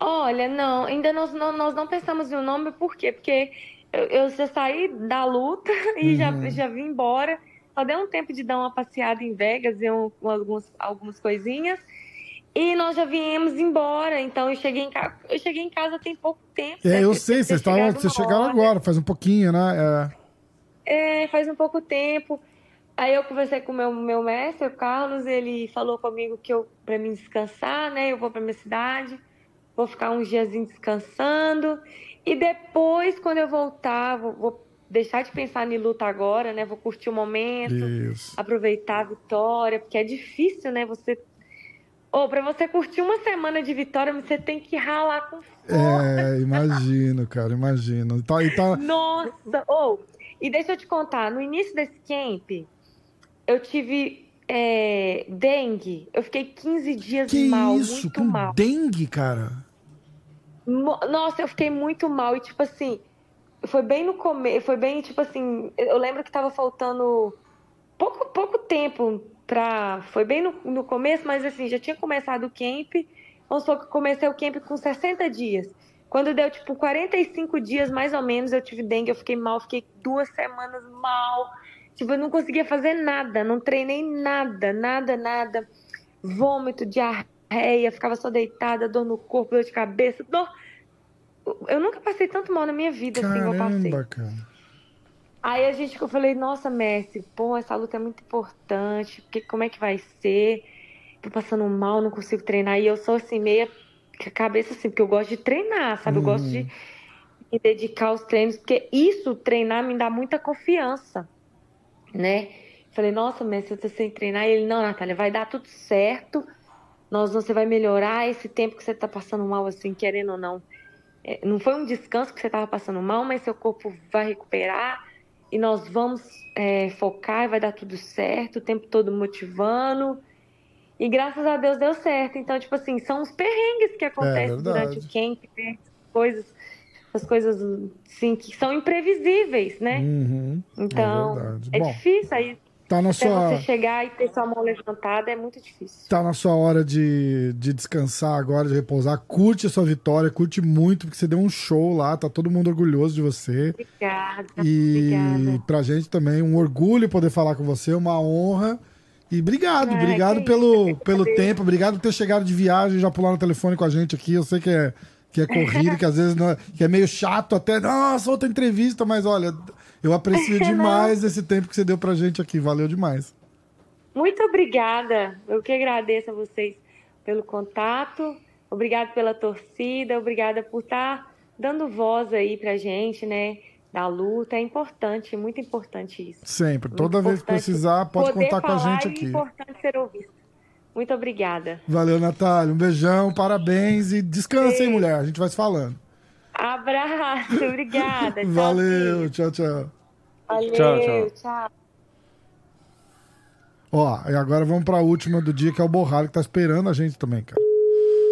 Olha, não, ainda nós não, nós não pensamos em um nome, por quê? Porque eu, eu já saí da luta e uhum. já, já vim embora. Só deu um tempo de dar uma passeada em Vegas, ver um, alguns, algumas coisinhas. E nós já viemos embora, então eu cheguei em casa, eu cheguei em casa tem pouco tempo. É, eu sei, vocês você chegaram agora, faz um pouquinho, né? É. é. faz um pouco tempo. Aí eu conversei com o meu, meu mestre, o Carlos, ele falou comigo que eu, para mim descansar, né? Eu vou para minha cidade, vou ficar uns dias descansando. E depois, quando eu voltar, vou, vou deixar de pensar em luta agora, né? Vou curtir o momento, Isso. aproveitar a vitória, porque é difícil, né? Você. Ou oh, para você curtir uma semana de vitória, você tem que ralar com força. É, imagino, cara, imagino. Tá, e tá... Nossa! Ou, oh, e deixa eu te contar, no início desse camp, eu tive é, dengue. Eu fiquei 15 dias que mal, isso? muito com mal. dengue, cara? Nossa, eu fiquei muito mal. E, tipo assim, foi bem no começo. Foi bem, tipo assim. Eu lembro que tava faltando pouco, pouco tempo pra. Foi bem no, no começo, mas assim, já tinha começado o camp. Vamos supor que eu comecei o camp com 60 dias. Quando deu, tipo, 45 dias, mais ou menos, eu tive dengue, eu fiquei mal, fiquei duas semanas mal. Tipo, eu não conseguia fazer nada, não treinei nada, nada, nada. Vômito, diarreia ficava só deitada, dor no corpo, dor de cabeça, dor. Eu nunca passei tanto mal na minha vida Caramba, assim, eu passei. Cara. Aí a gente, eu falei, nossa, Messi, pô, essa luta é muito importante, porque como é que vai ser? Tô passando mal, não consigo treinar. E eu sou assim, meia cabeça assim, porque eu gosto de treinar, sabe? Eu gosto de uhum. me dedicar aos treinos, porque isso, treinar, me dá muita confiança, né? Falei, nossa, Messi, eu tô sem treinar. E ele, não, Natália, vai dar tudo certo nós você vai melhorar esse tempo que você está passando mal, assim, querendo ou não. É, não foi um descanso que você estava passando mal, mas seu corpo vai recuperar e nós vamos é, focar e vai dar tudo certo, o tempo todo motivando. E graças a Deus deu certo. Então, tipo assim, são os perrengues que acontecem É durante o camp, né? As coisas, as coisas assim, que são imprevisíveis, né? Uhum. Então, verdade. é, Bom, difícil aí. Tá na Até sua, você chegar e ter sua mão levantada é muito difícil. tá na sua hora de, de descansar agora, de repousar. Curte a sua vitória, curte muito, porque você deu um show lá, tá todo mundo orgulhoso de você. Obrigada, E obrigada. pra gente também, um orgulho poder falar com você, uma honra. E obrigado, obrigado pelo, isso, pelo tempo, obrigado por ter chegado de viagem já pular no telefone com a gente aqui. Eu sei que é, que é corrido, que às vezes não é, que é meio chato até, nossa, outra entrevista, mas olha, eu aprecio demais esse tempo que você deu pra gente aqui, valeu demais. Muito obrigada. Eu que agradeço a vocês pelo contato. Obrigada pela torcida. Obrigada por estar dando voz aí pra gente, né? Da luta. É importante, muito importante isso. Sempre, Muito toda vez que precisar, pode contar com a gente e aqui. É importante ser ouvido. Muito obrigada. Valeu, Natália, um beijão, parabéns e descansa, hein, mulher, a gente vai se falando. Abraço, obrigada. Valeu, Tchauzinho. tchau, tchau. Valeu, Tchau, tchau. tchau. Ó, e agora vamos pra última do dia, que é o Borralho, que tá esperando a gente também, cara.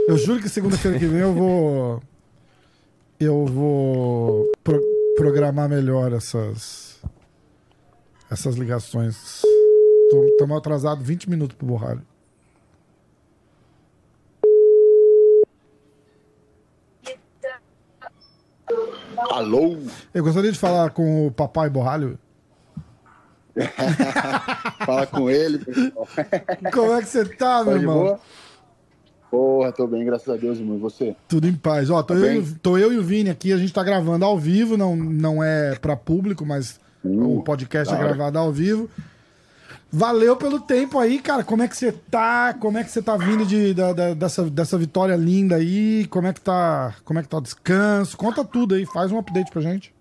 Eu juro que segunda-feira que vem eu vou. Eu vou pro- programar melhor essas. Essas ligações. Estamos atrasados 20 minutos pro Borralho. Alô? Eu gostaria de falar com o papai Borralho. Fala com ele, pessoal. Como é que você tá, meu Tá de irmão? boa? Porra, tô bem, graças a Deus, irmão. E você? Tudo em paz. Ó, tô, Tá eu, bem? e- tô eu e o Vini aqui, a gente tá gravando ao vivo, não, não é pra público, mas Uh, o podcast é da hora. gravado ao vivo. Valeu pelo tempo aí, cara. Como é que você tá? Como é que você tá vindo de, da- da- dessa, dessa vitória linda aí? Como é que tá? Como é que tá o descanso? Conta tudo aí, faz um update pra gente.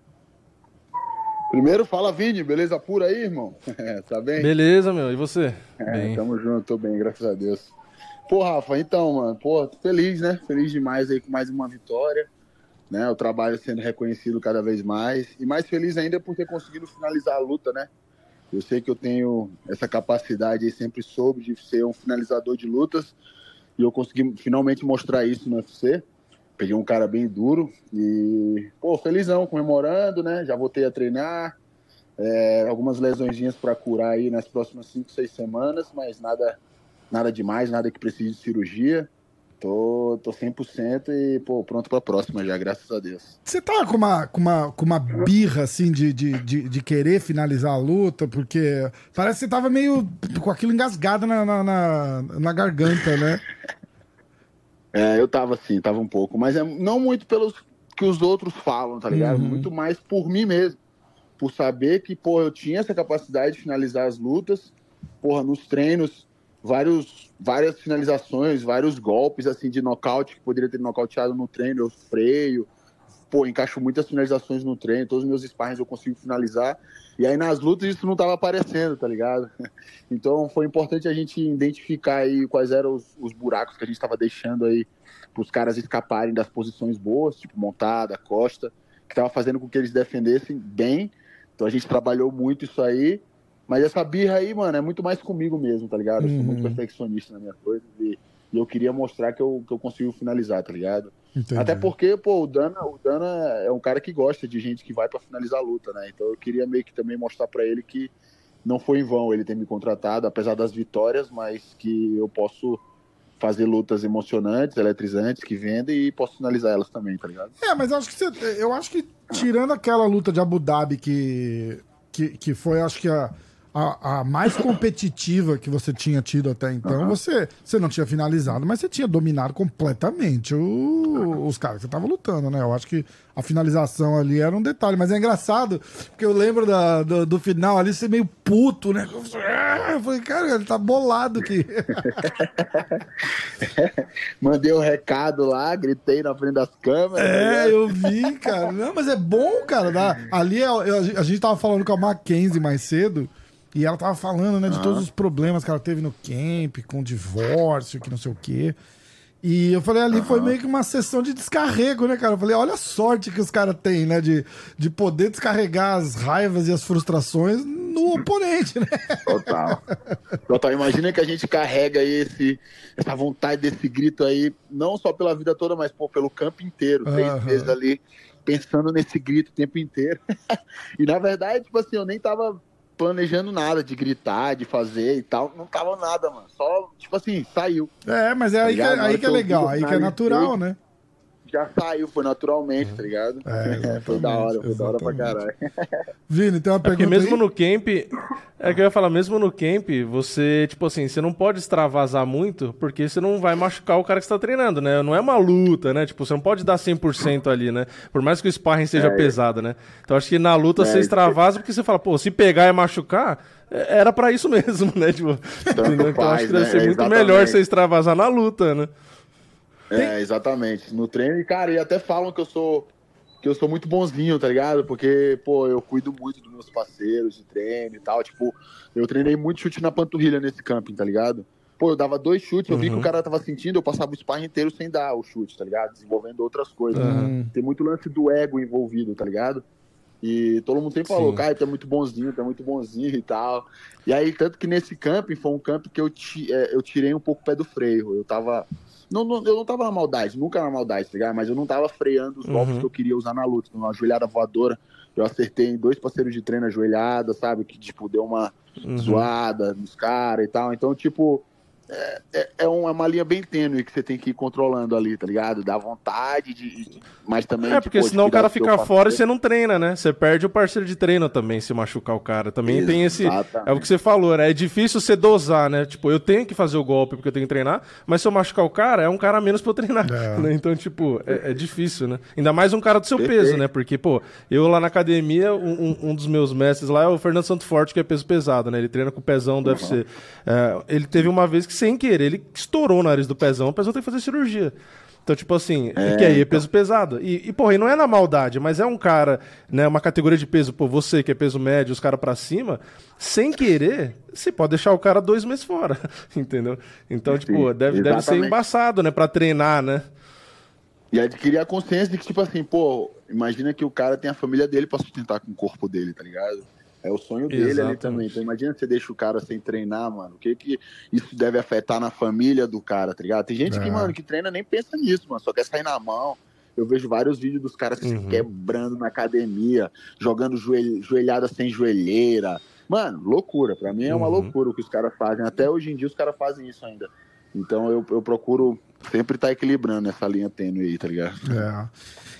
Primeiro, fala, Vini, beleza pura aí, irmão? tá bem? Beleza, meu. E você? É, Bem. tamo junto, tô bem, graças a Deus. Pô, Rafa, então, mano, pô, tô feliz, né? Feliz demais aí com mais uma vitória, né? O trabalho sendo reconhecido cada vez mais. E mais feliz ainda por ter conseguido finalizar a luta, né? Eu sei que eu tenho essa capacidade aí, sempre soube de ser um finalizador de lutas. E eu consegui finalmente mostrar isso no UFC. Peguei um cara bem duro e, pô, felizão, comemorando, né? Já voltei a treinar. É, algumas lesõezinhas para curar aí nas próximas 5, 6 semanas, mas nada nada demais, nada que precise de cirurgia. Tô, tô 100% e, pô, pronto pra próxima já, graças a Deus. Você tá com uma, com uma, com uma birra, assim, de, de, de, de querer finalizar a luta? Porque parece que você tava meio com aquilo engasgado na, na, na, na garganta, né? É, eu tava assim, tava um pouco, mas é não muito pelos que os outros falam, tá ligado? Uhum. Muito mais por mim mesmo. Por saber que, pô, eu tinha essa capacidade de finalizar as lutas, porra, nos treinos, vários, várias finalizações, vários golpes, assim, de nocaute, que poderia ter nocauteado no treino, eu freio, pô, encaixo muitas finalizações no treino, todos os meus sparrings eu consigo finalizar, e aí nas lutas isso não tava aparecendo, tá ligado? Então foi importante a gente identificar aí quais eram os, os buracos que a gente estava deixando aí para os caras escaparem das posições boas, tipo montada, costa, que estava fazendo com que eles defendessem bem. Então a gente trabalhou muito isso aí. Mas essa birra aí, mano, é muito mais comigo mesmo, tá ligado? Eu sou Uhum. muito perfeccionista na minha coisa e, e eu queria mostrar que eu, que eu consigo finalizar, tá ligado? Entendi. Até porque, pô, o Dana, o Dana é um cara que gosta de gente que vai pra finalizar a luta, né? Então eu queria meio que também mostrar pra ele que não foi em vão ele ter me contratado, apesar das vitórias, mas que eu posso fazer lutas emocionantes, eletrizantes, que vendem e posso finalizar elas também, tá ligado? É, mas eu acho que você, eu acho que tirando aquela luta de Abu Dhabi que, que, que foi, acho que a, a, a mais competitiva que você tinha tido até então, você, você não tinha finalizado, mas você tinha dominado completamente o- os caras que você tava lutando, né? Eu acho que a finalização ali era um detalhe, mas é engraçado, porque eu lembro da- do, do final ali, você meio puto, né? Eu falei, cara, ele tá bolado aqui. Mandei o recado lá, gritei na frente das câmeras. É, ligado? eu vi, cara. Não, mas é bom, cara. dá- Ali é- eu- a gente tava falando com a Mackenzie mais cedo. E ela tava falando, né, de todos os problemas que ela teve no camp, com o divórcio, que não sei o quê. E eu falei, ali foi meio que uma sessão de descarrego, né, cara? Eu falei, olha a sorte que os caras têm, né? De, de poder descarregar as raivas e as frustrações no oponente, né? Total. Total. Imagina que a gente carrega esse, essa vontade desse grito aí, não só pela vida toda, mas pô, pelo campo inteiro. Três vezes ali, pensando nesse grito o tempo inteiro. e na verdade, tipo assim, eu nem tava planejando nada de gritar, de fazer e tal. Não tava nada, mano. Só, tipo assim, saiu. É, mas é aí, que, é- Na aí que é legal, aí que é natural, né? Já saiu, foi naturalmente, tá ligado? É, foi da hora, foi da hora pra caralho. Vini, tem uma É porque pergunta mesmo aí? no camp, é que eu ia falar, mesmo no camp, você, tipo assim, você não pode extravasar muito, porque você não vai machucar o cara que está treinando, né? Não é uma luta, né? Tipo, você não pode dar 100% ali, né? Por mais que o sparring seja pesado, né? Então acho que na luta É, você extravasa porque você fala, pô, se pegar e machucar, é- era pra isso mesmo, né? Tipo, então acho faz, que deve né? ser É, muito exatamente. melhor você extravasar na luta, né? É, exatamente. No treino, e cara, e até falam que eu sou que eu sou muito bonzinho, tá ligado? Porque, pô, eu cuido muito dos meus parceiros de treino e tal. Tipo, eu treinei muito chute na panturrilha nesse camping, tá ligado? Pô, eu dava dois chutes, eu vi que Uhum. o cara tava sentindo, eu passava o sparring inteiro sem dar o chute, tá ligado? Desenvolvendo outras coisas. Uhum. Tem muito lance do ego envolvido, tá ligado? E todo mundo sempre falou, Sim. cara, tu é muito bonzinho, tu é muito bonzinho e tal. E aí, tanto que nesse camping foi um camping que eu, ti- é, eu tirei um pouco o pé do freio. Eu tava. Não, não- eu não tava na maldade, nunca na maldade, tá ligado? Mas eu não tava freando os golpes Uhum. que eu queria usar na luta. Uma joelhada voadora, eu acertei dois parceiros de treino a joelhada, sabe? Que, tipo, deu uma Uhum. zoada nos caras e tal. Então, tipo, é, é, é um- é uma linha bem tênue que você tem que ir controlando ali, tá ligado? Dá vontade de. de- mas também. É, de, porque pô, de senão o cara fica fora e você não treina, né? Você perde o parceiro de treino também se machucar o cara. Também tem esse. Exatamente. É o que você falou, né? É difícil você dosar, né? Tipo, eu tenho que fazer o golpe porque eu tenho que treinar, mas se eu machucar o cara, é um cara a menos pra eu treinar. É. né? Então, tipo, é, é difícil, né? Ainda mais um cara do seu Perfeito. peso, né? Porque, pô, eu lá na academia, um, um- um dos meus mestres lá é o Fernando Santo Forte, que é peso pesado, né? Ele treina com o pezão do UFC. É, ele teve uma vez que, sem querer, ele estourou o nariz do pezão, o pezão tem que fazer cirurgia. Então, tipo assim, e que aí é peso pesado. E, e, porra, e não é na maldade, mas é um cara, né, uma categoria de peso, pô, você que é peso médio, os caras pra cima, sem querer, você pode deixar o cara dois meses fora, entendeu? Então, tipo, Sim, deve, deve ser embaçado, né, pra treinar, né? E adquirir a consciência de que, tipo assim, pô, imagina que o cara tem a família dele pra sustentar com o corpo dele, tá ligado? É o sonho dele ali Exatamente. também. Então imagina que você deixa o cara sem treinar, mano. O que que isso deve afetar na família do cara, tá ligado? Tem gente que, É. mano, que treina nem pensa nisso, mano. Só quer sair na mão. Eu vejo vários vídeos dos caras se Uhum. quebrando na academia, jogando joelh- joelhada sem joelheira. Mano, loucura. Pra mim é uma Uhum. loucura o que os caras fazem. Até hoje em dia os caras fazem isso ainda. Então eu, eu procuro sempre estar equilibrando essa linha tênue aí, tá ligado? É.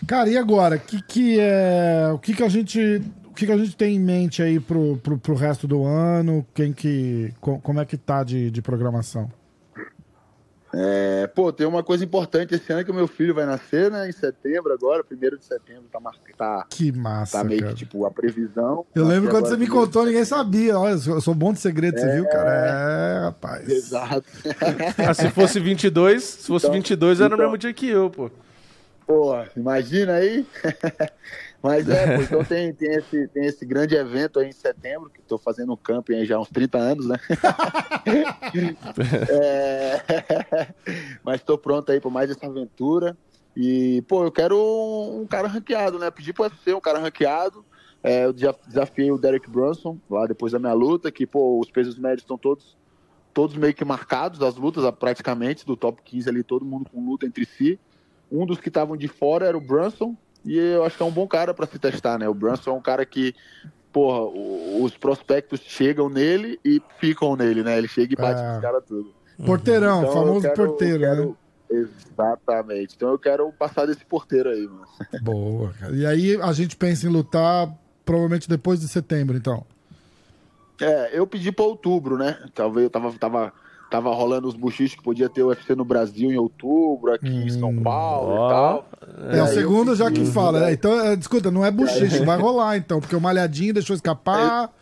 Cara, e agora? Que que é, o que, que a gente. O que, que a gente tem em mente aí pro, pro, pro resto do ano? Quem que. co- Como é que tá de, de programação? É, pô, tem uma coisa importante esse ano que o meu filho vai nascer, né? Em setembro agora, primeiro de setembro, tá, mar... tá, Que massa, tá meio cara. que tipo a previsão. Eu lembro quando você me contou, ninguém sabia. Olha, eu sou bom de segredo, você viu, cara? É, rapaz. Exato. Ah, se fosse 22, se fosse Então- 22 era no então- mesmo dia que eu, pô. Pô, imagina aí. Mas é, pô, então tem, tem, esse, tem esse grande evento aí em setembro, que tô fazendo um camping aí já há uns 30 anos, né? É, Mas tô pronto aí para mais essa aventura. E, pô, eu quero um, um cara ranqueado, né? Pedi pro UFC um cara ranqueado. É, eu já desafiei o Derek Brunson lá depois da minha luta, que, pô, os pesos médios estão todos, todos meio que marcados, as lutas praticamente, do top 15 ali, todo mundo com luta entre si. Um dos que estavam de fora era o Brunson, e eu acho que é um bom cara para se testar, né? O Brunson é um cara que, porra, os prospectos chegam nele e ficam nele, né? Ele chega e bate É. nos caras tudo. Porteirão, Então, famoso quero- porteiro, eu né? quero- Exatamente. Então eu quero passar desse porteiro aí, mano. Boa, cara. E aí a gente pensa em lutar provavelmente depois de setembro, então. É, eu pedi pra outubro, né? Talvez eu tava, tava, tava rolando os buchiches que podia ter o UFC no Brasil em outubro, aqui em São Hum. Paulo Ó. e tal. É, o aí eu segundo já que fala, né? Então, é, escuta, não é bochiche, vai rolar então, porque o Malhadinho deixou escapar.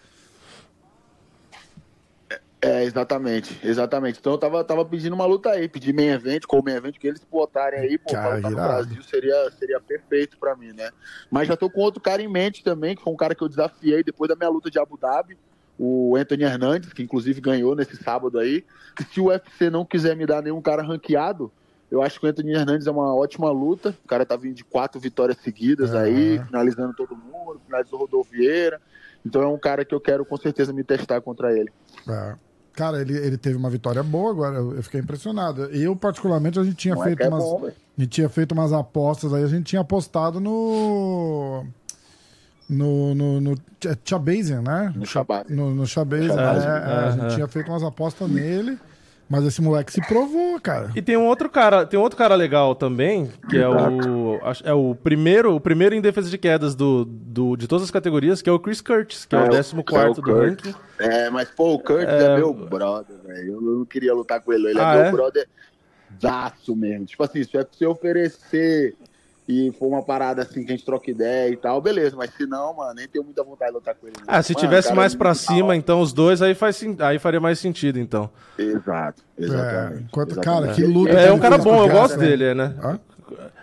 É, exatamente, exatamente. Então eu tava, tava pedindo uma luta aí, pedi main event, com o main event que eles botarem aí, pô, Cara, pra lutar no. Brasil seria, seria perfeito pra mim, né? Mas já tô com outro cara em mente também, que foi um cara que eu desafiei depois da minha luta de Abu Dhabi, o Anthony Hernandes, que inclusive ganhou nesse sábado aí. Se o UFC não quiser me dar nenhum cara ranqueado, Eu acho que o Anthony Hernandes é uma ótima luta. O cara tá vindo de quatro vitórias seguidas aí, finalizando todo mundo, finalizou o Rodolfo Vieira. Então é um cara que eu quero com certeza me testar contra ele. É. Cara, ele, ele teve uma vitória boa agora, eu fiquei impressionado. Eu, particularmente, a gente tinha Não é feito é umas. bom, a gente tinha feito umas apostas aí, a gente tinha apostado no. No. No, no Ch- Chabazian, né? No Shabazz. No, no é, é, a gente tinha feito umas apostas nele, mas esse moleque se provou, cara. E tem um outro cara, tem um outro cara legal também, que é o é o primeiro, o primeiro em defesa de quedas do, do de todas as categorias, que é o Chris Curtis, que é, o 14 quarto do Curtis. ranking. É, mas pô, o Curtis é, meu brother, velho. Eu não queria lutar com ele. Ele Ah, é meu é? brother zaço mesmo. Tipo assim, se é pra você oferecer e for uma parada assim que a gente troca ideia e tal, beleza. Mas se não, mano, nem tenho muita vontade de lutar com ele. Ah, se Mano, tivesse cara, mais é pra muito cima, então os dois aí faz aí faria mais sentido, então. Exato, exatamente. É, enquanto- exatamente. cara, que luta É, que um cara bom, eu gosto né? dele, né? Hã?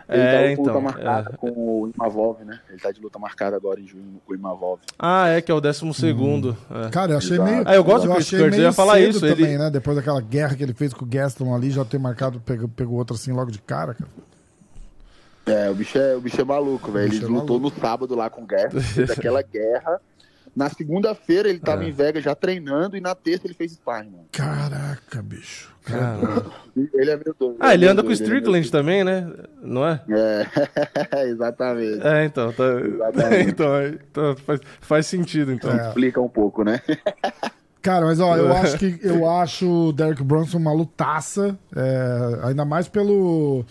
Ele É, tá de luta então. marcada é. com o Imavov, né? Ele tá de luta marcada agora em junho com o Imavov. Ah, é que é o 12 segundo. é. Cara, eu achei Exato. meio. Ah, eu gosto do Chris achei Curtis, eu ia falar isso, também, ele- né? Depois daquela guerra que ele fez com o Gaston ali, já ter marcado, pegou, pegou outro assim logo de cara, cara. É, o bicho é, o bicho é maluco, velho. Ele é lutou no sábado lá com o Guedes, fez aquela guerra. Na segunda-feira ele tava É. em Vegas já treinando e na terça ele fez sparring, mano. Caraca, bicho. Caramba. Ele é meu doido. Ah, ele é anda com o é Strickland também, né? Não é? É, exatamente. É, então, tá... Exatamente. então, é, então faz, faz sentido, então. É. Explica um pouco, né? Cara, mas ó, eu acho que eu acho o Derek Brunson uma lutaça, é, ainda mais pelo,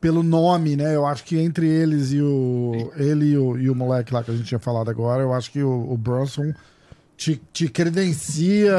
pelo nome, né? Eu acho que entre eles e o ele e o, e o moleque lá que a gente tinha falado agora, eu acho que o, o Brunson te, te credencia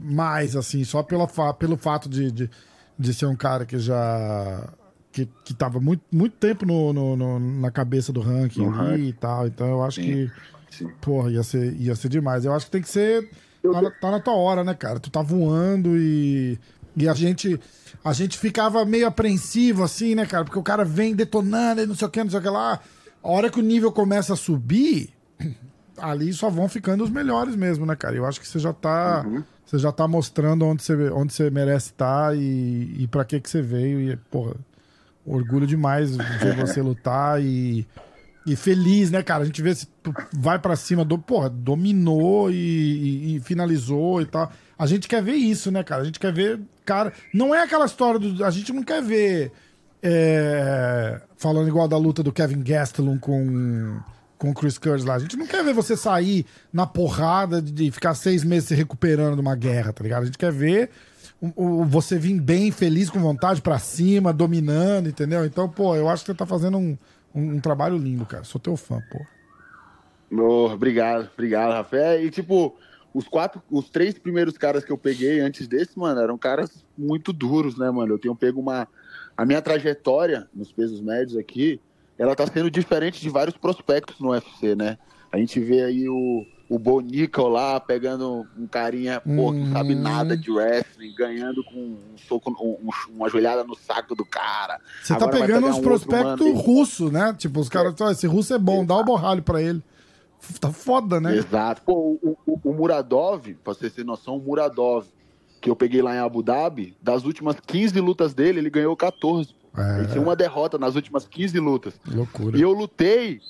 mais, assim, só pela, pelo fato de, de, de ser um cara que já. que, que tava muito, muito tempo no, no- no- na cabeça do ranking No ali ranking. e tal. Então eu acho Sim. que. Sim. Porra, ia ser, ia ser demais. Eu acho que tem que ser. Tá na, tá na tua hora, né, cara? Tu tá voando e. E a gente. A gente ficava meio apreensivo, assim, né, cara? Porque o cara vem detonando e não sei o que, não sei o que lá. A hora que o nível começa a subir, ali só vão ficando os melhores mesmo, né, cara? Eu acho que você já tá. Você já tá mostrando onde você, onde você merece estar e, e pra que que você veio. E, porra, orgulho demais ver você lutar e, e feliz, né, cara? A gente vê se vai pra cima, do, porra, dominou e, e- e finalizou e tal. A gente quer ver isso, né, cara? A gente quer ver, cara. Não é aquela história do. A gente não quer ver. é, falando igual da luta do Kevin Gastelum com, com o Chris Curtis lá. A gente não quer ver você sair na porrada de ficar seis meses se recuperando de uma guerra, tá ligado? A gente quer ver o, o- você vir bem, feliz, com vontade pra cima, dominando, entendeu? Então, pô, eu acho que você tá fazendo um, um, um trabalho lindo, cara. Sou teu fã, pô. Oh, obrigado, obrigado, Rafael. E tipo, os quatro, os três primeiros caras que eu peguei antes desse, mano, eram caras muito duros, né, mano? Eu tenho pego uma. A minha trajetória nos pesos médios aqui, ela tá sendo diferente de vários prospectos no UFC, né? A gente vê aí o, o Bo Nickel lá pegando um carinha, pô, que não sabe Uhum. nada de wrestling, ganhando com um soco, um- um- uma joelhada no saco do cara. Você tá Agora pegando uns um prospectos russos, né? Tipo, os caras, "Ah, esse russo é bom, dá o borralho pra ele. Tá foda, né? Exato. Pô, o, o- o Muradov, pra você ter noção, o Muradov, que eu peguei lá em Abu Dhabi, das últimas 15 lutas dele, ele ganhou 14. É. Ele tinha uma derrota nas últimas 15 lutas. Loucura. E eu lutei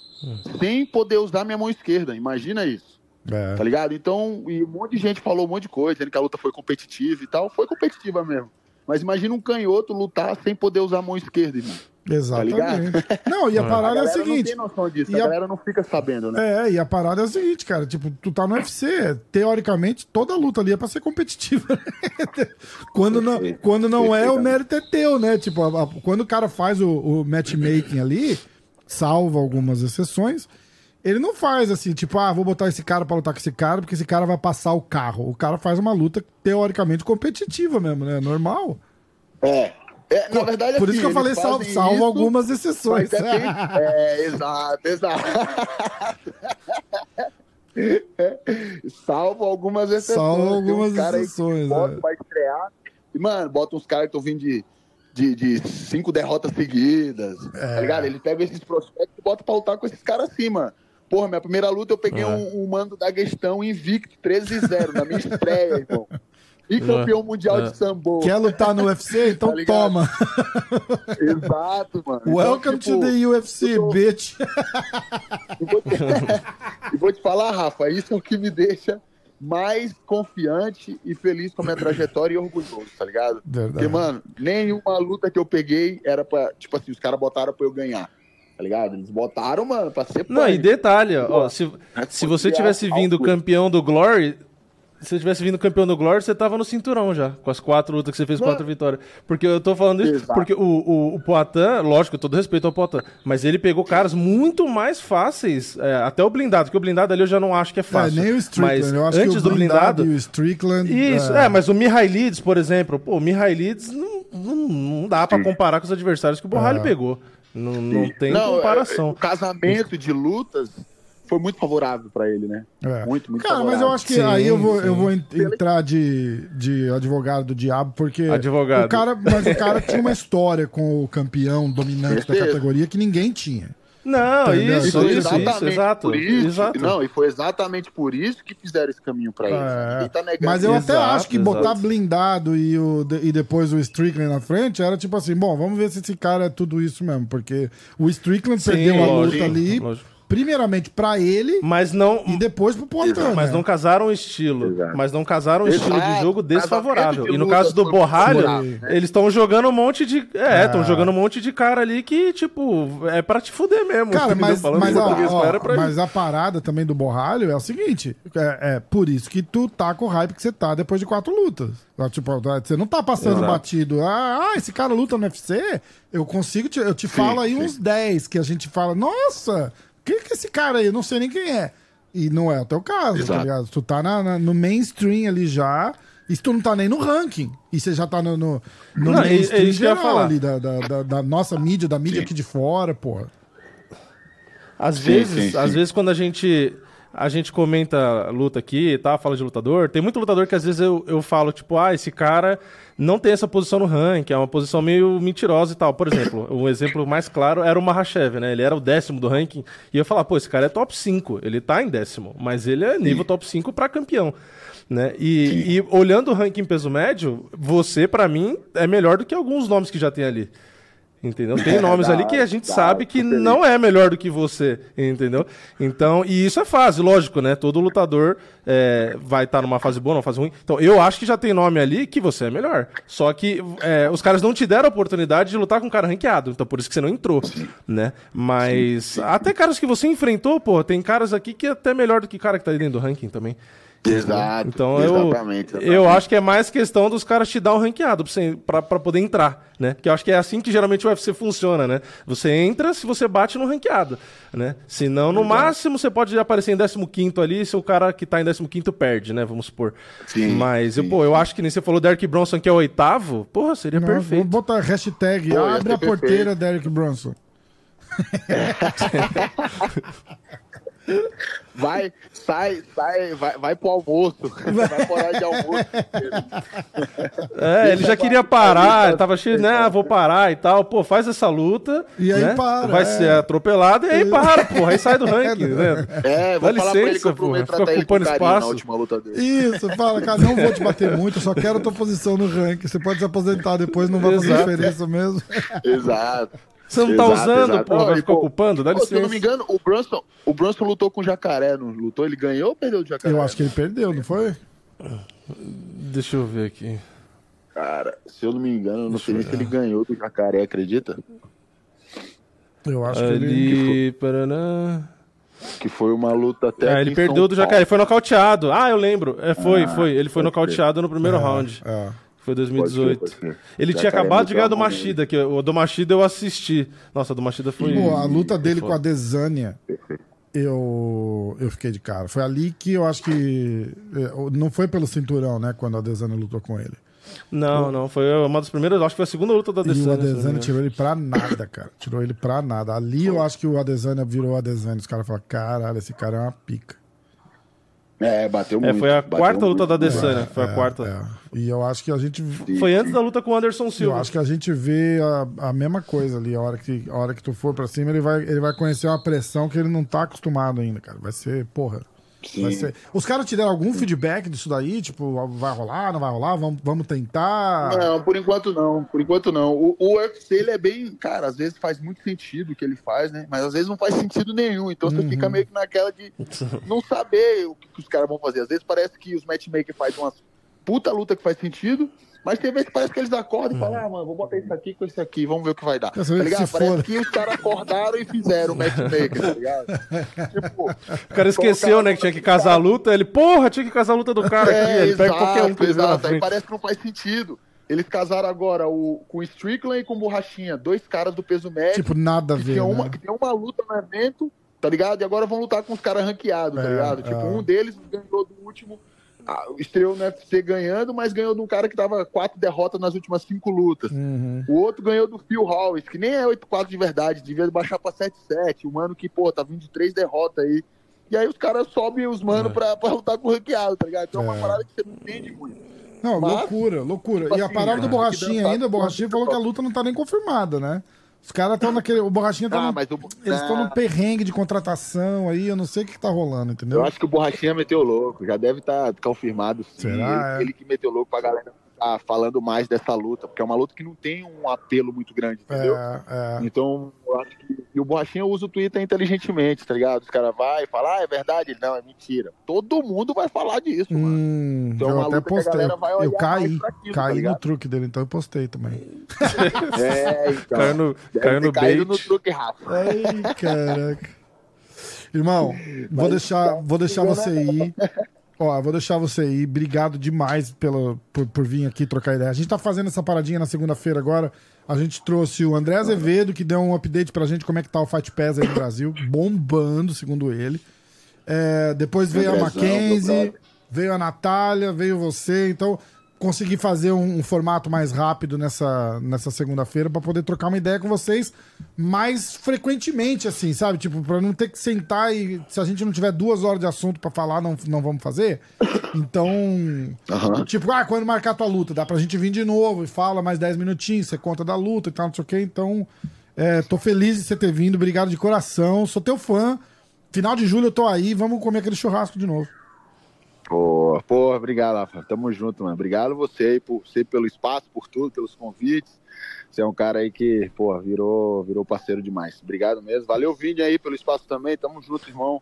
sem poder usar minha mão esquerda. Imagina isso, É. tá ligado? Então, e um monte de gente falou um monte de coisa, dizendo que a luta foi competitiva e tal. Foi competitiva mesmo. Mas imagina um canhoto lutar sem poder usar a mão esquerda, irmão. Exatamente. ligado? não, e a A parada é a galera não seguinte. tem noção disso, e a a- galera não fica sabendo, né? É, e a parada é a seguinte, cara. Tipo, tu tá no UFC. Teoricamente, toda luta ali é pra ser competitiva. quando não, quando não é, o mérito é teu, né? Tipo, a- a- quando o cara faz o, o matchmaking ali, salva algumas exceções, ele não faz assim, tipo, ah, vou botar esse cara pra lutar com esse cara, porque esse cara vai passar o carro. O cara faz uma luta teoricamente competitiva mesmo, né? Normal. É. É, na verdade, Por isso assim, que eu falei eles sal, fazem salvo isso, algumas exceções. É, bem- é, exato, exato. Salvo algumas exceções. Salvo algumas que exceções, Bota, é. vai estrear. E, mano, bota uns caras que estão vindo de, de, de cinco derrotas seguidas. É. Tá ligado? Ele pega esses prospectos e bota pra lutar com esses caras assim, mano. Porra, minha primeira luta eu peguei É. um, um mando da questão invicto 13-0 na minha estreia, irmão. Mundial É. de sambo. Quer lutar no UFC? Então Tá toma. Exato, mano. Então, Welcome tipo, to the UFC, tô- bitch. E vou, te... e vou te falar, Rafa, isso é o que me deixa mais confiante e feliz com a minha trajetória e orgulhoso, tá ligado? Verdade. Porque, mano, nenhuma luta que eu peguei era pra. Tipo assim, os caras botaram pra eu ganhar. Tá ligado? Eles botaram, mano, pra ser Não, e punk. detalhe, ó, ó, se, É se você tivesse a- vindo campeão do Glory, se você tivesse vindo campeão do Glory, você tava no cinturão já, com as quatro lutas que você fez, Não. quatro vitórias. Porque eu tô falando isso, Exato. porque o, o, o Poatan, lógico, todo respeito ao Poatan, mas ele pegou caras muito mais fáceis, é, até o blindado, porque o blindado ali eu já não acho que é É, fácil. nem o Strickland. Mas eu acho antes que o do blindado, e o Strickland. isso, é, mas o Mihailides, por exemplo, pô, o Mihailides não, não, não dá pra comparar com os adversários que o Borralho É. pegou. Não, não tem Não, é, comparação. O casamento de lutas foi muito favorável pra ele, né? É. Muito, muito Cara, mas favorável. eu acho que Sim, aí eu vou, eu vou en- entrar de, de advogado do diabo, porque Advogado. o cara, mas o cara tinha uma história com o campeão dominante da categoria que ninguém tinha. Não, Entendeu? isso, Então, Foi isso, isso, exatamente exato. isso, exato. Não, e foi exatamente por isso que fizeram esse caminho pra ele. É. Tá Mas eu isso. até Exato, acho que botar exato. blindado e, o, e depois o Strickland na frente era tipo assim, bom, vamos ver se esse cara é tudo isso mesmo, porque o Strickland Sim, perdeu a luta ali, lógico. Primeiramente pra ele Mas não, e depois pro Poitin. mas né? não casaram o estilo. Exato. Mas não casaram o estilo de Exato. jogo desfavorável. De E no caso do Borralho, né? eles estão jogando um monte de. É, estão Ah. jogando um monte de cara ali que, tipo, é pra te fuder mesmo. Cara, mas, mas, a, ó, era pra mas a parada também do Borralho é o seguinte: é, é por isso que tu tá com o hype que você tá depois de quatro lutas. Tipo, você não tá passando Exato. batido. Ah, ah, esse cara luta no UFC? Eu consigo, te, eu te falo aí sim. uns 10 que a gente fala, nossa, quem que é esse cara aí? Eu não sei nem quem é. E não é o teu caso, tá Exato. ligado? Tu tá na- na- no mainstream ali já. E tu não tá nem no ranking. E você já tá no, no, no Não, é- é mainstream eu ia geral falar. ali, da, da, da- da nossa mídia, da mídia aqui de fora, porra. Às Sim, vezes, sim, às sim. vezes quando a gente a gente comenta luta aqui e tal, fala de lutador, tem muito lutador que às vezes eu, eu falo, tipo, ah, esse cara não tem essa posição no ranking, é uma posição meio mentirosa e tal. Por exemplo, um exemplo mais claro era o Mahashev, né? Ele era o décimo do ranking e eu falar, pô, esse cara é top 5, ele tá em décimo, mas ele é nível top 5 pra campeão. Né? E, e olhando o ranking peso médio, você, pra mim, é melhor do que alguns nomes que já tem ali. Entendeu? Tem nomes Dá- ali que a gente sabe que não é melhor do que você, entendeu? Então, e isso é fase, lógico, né? Todo lutador é, vai estar numa fase boa, numa fase ruim. Então, eu acho que já tem nome ali que você é melhor. Só que é, os caras não te deram a oportunidade de lutar com um cara ranqueado, então por isso que você não entrou, né? Mas até caras que você enfrentou, pô, tem caras aqui que é até melhor do que cara que tá ali dentro do ranking também. Exato. Então eu, exatamente, eu acho que é mais questão dos caras te dar um ranqueado pra poder entrar, né? Que eu acho que é assim que geralmente o UFC funciona, né? Você entra se você bate no ranqueado, né? Senão, no máximo, você pode aparecer em 15 ali se o cara que tá em 15 perde, né? Vamos supor. Sim, Mas, eu, sim, pô, eu acho que nem você falou Derek Bronson, que é o oitavo, porra, seria Não, Vou perfeito. botar hashtag Pô, abre a porteira perfeito. Derek Bronson. Vai, sai, sai, vai, vai pro almoço. Vai pro horário de almoço. É, ele já queria parar, ele tava cheio, né? ah, Vou parar e tal. Pô, faz essa luta. E aí né? para, Vai é. ser atropelado e aí para, porra. Aí sai do ranking, né? É, vou Dá falar pra ele porra, fica ocupando carinho na espaço. última luta dele. Isso, fala, cara, não vou te bater muito, eu só quero a tua posição no ranking. Você pode se aposentar depois, não vai fazer Exato. diferença mesmo. Exato. Você não tá Exato, usando, exato. porra, vai ficar pô, ocupando? Dá Pô, se eu não licença. me engano, o Brunson, o Brunson lutou com o Jacaré, não lutou? Ele ganhou ou perdeu o Jacaré? Eu acho que ele perdeu, não foi? Deixa eu ver aqui. Cara, se eu não me engano, eu não sei nem se ele ganhou do Jacaré, acredita? Eu acho que ele. Ali, Paraná. Que foi uma luta até. É, ele perdeu São do Jacaré, ele foi nocauteado. Ah, eu lembro. É, foi, Ah, foi. Ele foi nocauteado no primeiro É, round. é. Foi Pode 2018. crer, pode crer. Ele tinha Jacaré acabado de ganhar do Machida, que o do Machida eu assisti. Nossa, a do Machida foi. Pô, a luta dele com a Desânia, eu, eu fiquei de cara. Foi ali que eu acho que. eh, Não foi pelo cinturão, né? Quando a Desânia lutou com ele. Não, não, foi uma das primeiras, acho que foi a segunda luta da E o Adesanya. Adesanya tirou ele pra nada, cara. Tirou ele pra nada. Ali eu acho que o Adesanya virou o Adesanya. Os caras falaram, caralho, esse cara é uma pica. É, bateu É, muito. foi a bateu quarta luta muito. da Adesanya, foi a É, quarta. é. E eu acho que a gente. Foi antes da luta com o Anderson Eu Silva. acho que a gente vê a, a mesma coisa ali. A hora, que, a hora que tu for pra cima, ele vai, ele vai conhecer uma pressão que ele não tá acostumado ainda, cara. Vai ser, porra. Vai ser- Os caras te deram algum feedback disso daí? Tipo, vai rolar, não vai rolar? Vamos, vamos tentar? Não, por enquanto não. Por enquanto não. O, o UFC, ele é bem. Cara, às vezes faz muito sentido o que ele faz, né? Mas às vezes não faz sentido nenhum. Então você Uhum. fica meio que naquela de não saber o que, que os caras vão fazer. Às vezes parece que os matchmakers fazem umas puta luta que faz sentido. Mas tem vezes que parece que eles acordam e falam, ah, mano, vou botar isso aqui com isso aqui, vamos ver o que vai dar. Tá ligado? Parece que os caras acordaram e fizeram o matchmaker, tá ligado? tipo, O cara esqueceu, né, que tinha que casar a luta. Ele, porra, tinha que casar a luta do cara aqui. É, Ele pega exato, qualquer um que ele exato. Aí parece que não faz sentido. Eles casaram agora o, com o Strickland e com o Borrachinha, dois caras do peso médio. Tipo, nada a que, ver, tinha uma, né? que tem uma luta no evento, tá ligado? E agora vão lutar com os caras ranqueados, tá É, ligado? Tipo, é. um deles ganhou do último, estreou no UFC ganhando, mas ganhou de um cara que tava quatro derrotas nas últimas cinco lutas. Uhum. O outro ganhou do Phil Hollis, que nem é 8-4 de verdade, devia baixar pra 7-7. O mano que, pô, tá vindo de três derrotas aí. E aí os caras sobem os mano É. pra, pra lutar com o ranqueado, tá ligado? Então é uma É. parada que você não entende muito. Não, Mas, loucura, loucura. tipo e a assim, parada do Borrachinha ainda, o Borrachinha a falou que a luta não tá nem confirmada, né? Os caras estão naquele. O Borrachinha tá. Ah, no- mas o- Eles estão Ah. num perrengue de contratação aí, eu não sei o que, que tá rolando, entendeu? Eu acho que o Borrachinha meteu louco, já deve estar confirmado. Sim. Será? Ele, ele que meteu louco pra galera ficar falando mais dessa luta, porque é uma luta que não tem um apelo muito grande, entendeu? É, é. Então, eu acho que e o Borrachinha usa o Twitter inteligentemente, tá ligado? Os caras vai falar, ah, é verdade? Ele, Não, é mentira. Todo mundo vai falar disso, mano. Hum, Então, eu uma até luta que a postei. galera vai Eu caí, aquilo, tá caí no ligado? truque dele, então eu postei também. É, então. Caiu no, caiu no bait. no truque, Rafa. Ai, caraca. Irmão, vou deixar, vou deixar você ir. Ó, vou deixar você ir. Obrigado demais pela, por, por vir aqui trocar ideia. A gente tá fazendo essa paradinha na segunda-feira agora. A gente trouxe o André Azevedo, que deu um update pra gente como é que tá o Fight Pass aí no Brasil. Bombando, segundo ele. É, depois veio a Andrezão, Mackenzie, veio a Natália, veio você. Então, consegui fazer um, um formato mais rápido nessa, nessa segunda-feira pra poder trocar uma ideia com vocês mais frequentemente, assim, sabe? Tipo, pra não ter que sentar e se a gente não tiver duas horas de assunto pra falar, não, não vamos fazer. Então, Aham. tipo, ah, quando marcar tua luta, dá pra gente vir de novo e fala mais 10 minutinhos, você conta da luta e tal, não sei o quê. Então, é, tô feliz de você ter vindo, obrigado de coração, sou teu fã. Final de julho eu tô aí, vamos comer aquele churrasco de novo. Pô, pô, obrigado, Rafa. Tamo junto, mano. Obrigado você aí por você pelo espaço, por tudo, pelos convites. Você é um cara aí que, pô, virou, virou parceiro demais. Obrigado mesmo. Valeu, Vini, aí, pelo espaço também. Tamo junto, irmão.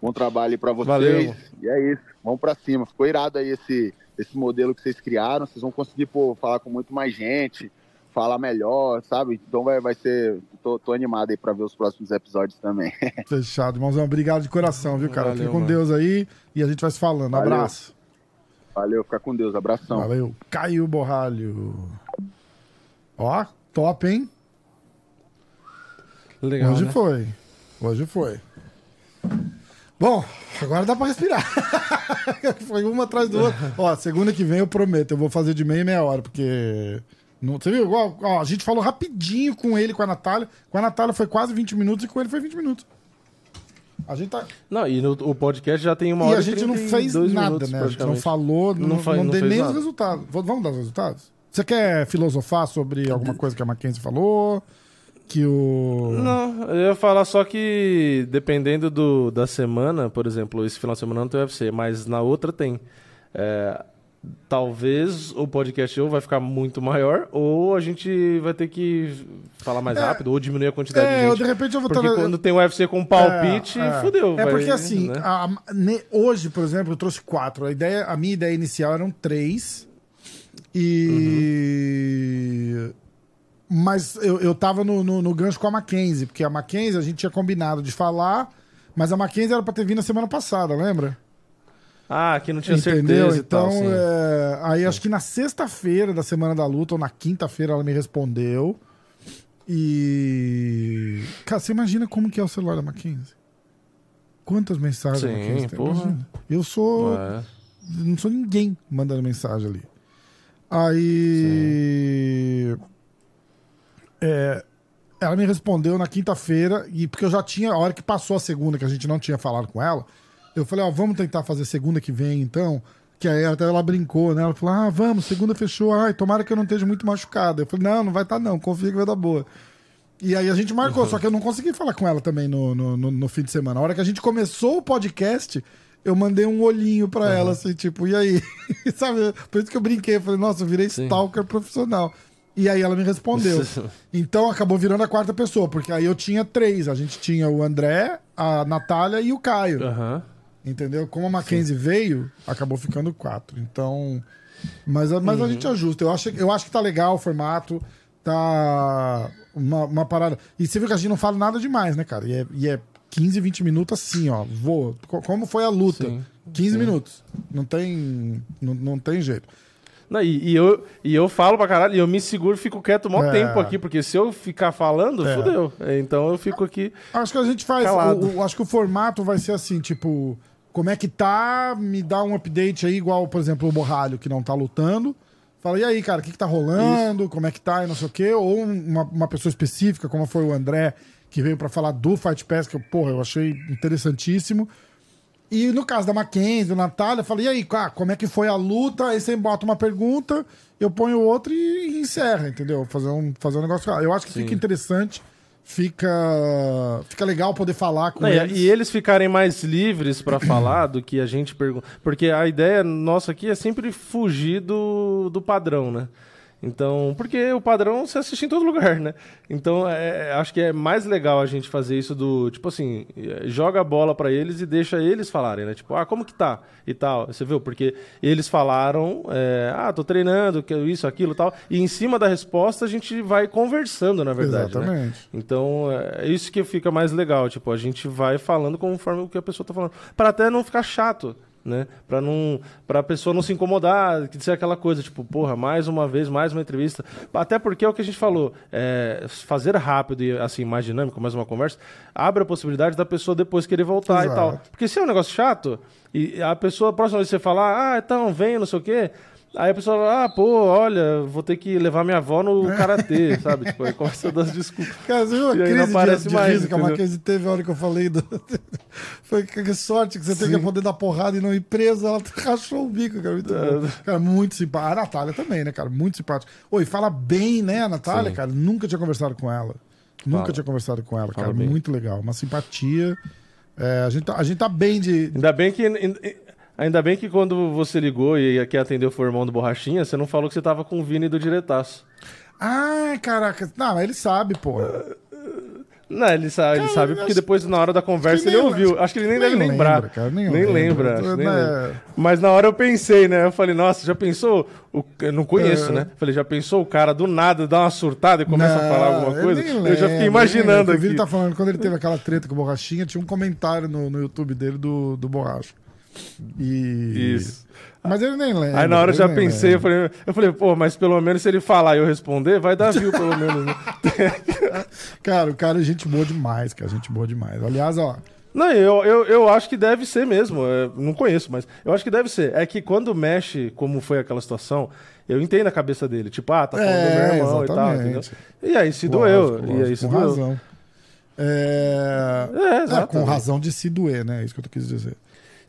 Bom trabalho aí pra vocês. Valeu. E é isso. Vamos pra cima. Ficou irado aí esse, esse modelo que vocês criaram. Vocês vão conseguir, pô, falar com muito mais gente, falar melhor, sabe? Então vai, vai ser. Tô, tô animado aí pra ver os próximos episódios também. Fechado, irmãozão. Obrigado de coração, viu, cara? Valeu, Fica com mano. Deus aí e a gente vai se falando. Valeu. Abraço. Valeu, fica com Deus. Abração. Valeu. Caiu Borralho. Ó, top, hein? Legal, Hoje né? foi. Hoje foi. Bom, agora dá pra respirar. foi uma atrás do outro. Ó, segunda que vem eu prometo, eu vou fazer de meia e meia hora, porque. Não, você viu? Ó, ó, a gente falou rapidinho com ele, com a Natália. Com a Natália foi quase 20 minutos e com ele foi 20 minutos. A gente tá. Não, e no, o podcast já tem uma e hora a gente não fez 32 nada, minutos, né? A gente não falou, não, Não não, não fez nem os nada. resultados. V- Vamos dar os resultados? Você quer filosofar sobre alguma coisa que a Mackenzie falou? Que o. Não, eu ia falar só que dependendo do, da semana, por exemplo, esse final de semana não tem UFC, mas na outra tem. É, talvez o podcast ou vai ficar muito maior, ou a gente vai ter que falar mais É. rápido, ou diminuir a quantidade É, de eu gente. de repente eu vou Porque estar- quando tem o UFC com palpite, É, é. fudeu. É vai, porque assim, né? a- ne- hoje, por exemplo, eu trouxe quatro. A, ideia, a minha ideia inicial eram três. E. Mas eu, eu tava no, no, no gancho com a Mackenzie, porque a Mackenzie a gente tinha combinado de falar, mas a Mackenzie era pra ter vindo na semana passada, lembra? Ah, que não tinha Entendeu? certeza e Então, tal, é, aí acho que na sexta-feira da semana da luta, ou na quinta-feira, ela me respondeu. E. Cara, você imagina como que é o celular da Mackenzie? Quantas mensagens a Sim, Mackenzie tem? Imagina. Eu sou. É. Não sou ninguém mandando mensagem ali. Aí. É, ela me respondeu na quinta-feira, e porque eu já tinha, a hora que passou a segunda, que a gente não tinha falado com ela, eu falei, ó, vamos tentar fazer segunda que vem, então. Que aí até ela brincou, né? Ela falou, ah, vamos, segunda fechou, ai, tomara que eu não esteja muito machucada. Eu falei, não, não vai estar não, confia que vai dar boa. E aí a gente marcou, só que eu não consegui falar com ela também no, no, no- no fim de semana. A hora que a gente começou o podcast, eu mandei um olhinho pra ela, assim, tipo, e aí? Sabe? Por isso que eu brinquei, falei, nossa, eu virei Sim. stalker profissional. E aí ela me respondeu. Então acabou virando a quarta pessoa, porque aí eu tinha três. A gente tinha o André, a Natália e o Caio. Aham. Entendeu? Como a Mackenzie veio, acabou ficando quatro. Então. Mas, a- mas a gente ajusta. Eu acho, eu acho que tá legal o formato. Tá uma, uma parada. E você viu que a gente não fala nada demais, né, cara? E é, e é 15, 20 minutos assim, ó. Vou. Co- Como foi a luta? Sim, 15 minutos. Não tem. Não, não tem jeito. Não, e, e eu, e eu falo pra caralho, e eu me seguro e fico quieto o maior É. tempo aqui, porque se eu ficar falando, É. fudeu. Então eu fico aqui. Acho que a gente faz. O- o- acho que o formato vai ser assim, tipo, como é que tá? Me dá um update aí, igual, por exemplo, o Borralho, que não tá lutando. Fala, e aí, cara, o que, que tá rolando? Como é que tá e não sei o quê? Ou uma, uma pessoa específica, como foi o André, que veio pra falar do Fight Pass, que eu, porra, eu achei interessantíssimo. E no caso da Mackenzie, do Natália, eu falei, e aí, cara, como é que foi a luta? Aí você bota uma pergunta, eu ponho outra e, e encerra, entendeu? Fazer um, fazer um negócio. Eu acho que Sim. fica interessante, fica, fica legal poder falar com Não, e- eles. E eles ficarem mais livres pra falar do que a gente pergunta. Porque a ideia nossa aqui é sempre fugir do, do padrão, né? Então, porque o padrão você assiste em todo lugar, né? Então, é, acho que é mais legal a gente fazer isso do, tipo assim, eh, joga a bola pra eles e deixa eles falarem, né? Tipo, ah, como que tá? E tal. Você viu? Porque eles falaram, é, ah, tô treinando, isso, aquilo tal. E em cima da resposta a gente vai conversando, na verdade, né? Exatamente. Então, é isso que fica mais legal. Tipo, a gente vai falando conforme o que a pessoa tá falando. Pra até não ficar chato, né? Pra, não, pra pessoa não se incomodar, que ser aquela coisa, tipo, porra, mais uma vez, mais uma entrevista. Até porque é o que a gente falou, é, fazer rápido e, assim, mais dinâmico, mais uma conversa, abre a possibilidade da pessoa depois querer voltar Exato. e tal. Porque se é um negócio chato, e a pessoa, a próxima vez que você falar, ah, então, vem, não sei o quê... Aí a pessoa fala, ah, pô, olha, vou ter que levar minha avó no karatê, sabe? Tipo, aí começa a dar as desculpas. Cara, você viu a E aí crise de, de mais, riso que a entendeu? Mackenzie teve a hora que eu falei do... Foi que sorte que você tem que poder dar porrada e não ir preso. Ela rachou o bico, cara. Muito bom. Cara, muito simpática. A Natália também, né, cara? Muito simpática. Oi, fala bem, né, a Natália, Sim. cara? Nunca tinha conversado com ela. Nunca Fala. tinha conversado com ela, Fala cara. bem. Muito legal. Uma simpatia. É, a, gente tá, a gente tá bem de. Ainda bem que. Ainda bem que quando você ligou e quem atendeu foi o irmão do Borrachinha, você não falou que você tava com o Vini do diretaço. Ah, caraca. Não, ele sabe, pô. Não, ele sabe, ele Cara, sabe eu porque depois, na hora da conversa, ele ouviu. Acho que ele nem, nem deve lembra, lembrar. cara, nem nem lembra. lembra. nem Né? lembra. Mas na hora eu pensei, né? Eu falei, nossa, já pensou? O... Eu não conheço, É. né? Falei, já pensou o cara do nada dá uma surtada e começa a falar Não, alguma eu coisa? nem Eu já lembro, fiquei imaginando lembro. O aqui. Vini tá falando, quando ele teve aquela treta com o Borrachinha, tinha um comentário no, no YouTube dele do, do Borracha. E... Isso. Mas ele nem lembra. Aí na hora eu já pensei, eu falei, eu falei, pô, mas pelo menos se ele falar e eu responder, vai dar view pelo menos, né? Cara, o cara é gente boa demais, cara. Gente boa demais. Aliás, ó. Não, eu, eu, eu acho que deve ser mesmo. é, não conheço, mas eu acho que deve ser. É que quando mexe, como foi aquela situação, eu entendo a cabeça dele. Tipo, ah, tá falando do É, meu irmão e tal, exatamente. entendeu? E aí se doeu. lógico, e aí se com doeu. razão. É... É, exato. com razão de se doer, né? É isso que eu quis dizer.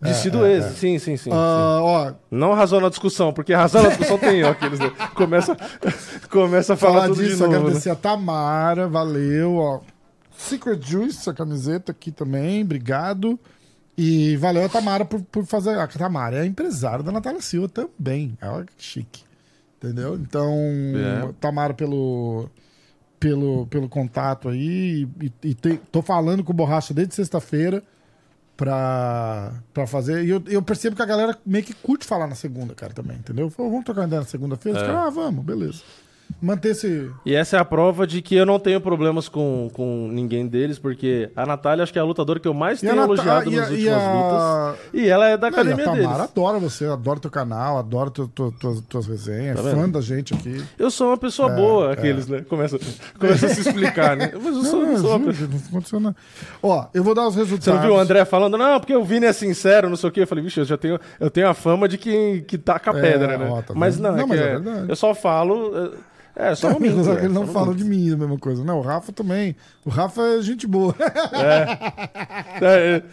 De se doer, sim, sim, sim. sim. Ah, ó, Não razão na discussão, porque razão na discussão tem ó, aqueles. né? Começa, começa a falar falar tudo disso, de novo. né? agradecer a Tamara, valeu, ó. Secret Juice, a camiseta aqui também, obrigado. E valeu a Tamara por, por fazer. A Tamara é a empresária da Natália Silva também. Ela é chique. Entendeu? Então, É. Tamara pelo, pelo, pelo contato aí. E, e te- tô falando com o Borracha desde sexta-feira pra, pra fazer. E eu, eu percebo que a galera meio que curte falar na segunda, cara, também, entendeu? Falou, vamos trocar ideia na segunda-feira? É. ah, vamos, beleza. Manter esse. E essa é a prova de que eu não tenho problemas com, com ninguém deles, porque a Natália acho que é a lutadora que eu mais E a tenho Nata- elogiado e a- nas e últimas a- lutas. E ela é da Não, academia a Tamara deles. adora você, adora teu canal, adora tu, tu- tu- tuas resenhas, Tá é fã da gente aqui. Eu sou uma pessoa boa, aqueles, né? Começa, começa a se explicar, né? Mas eu sou, Não, não, sou uma pessoa. não aconteceu nada. Ó, eu vou dar os resultados. Você não viu o André falando, não, porque o Vini é sincero, não sei o quê. Eu falei, vixe, eu já tenho, eu tenho a fama de quem que taca a É, pedra, né? ó, tá mas não, é Não, que mas é é- verdade. eu só falo. É, é só um minto, é, ele não só fala de mim a mesma coisa. Não, o Rafa também. O Rafa é gente boa. É, é.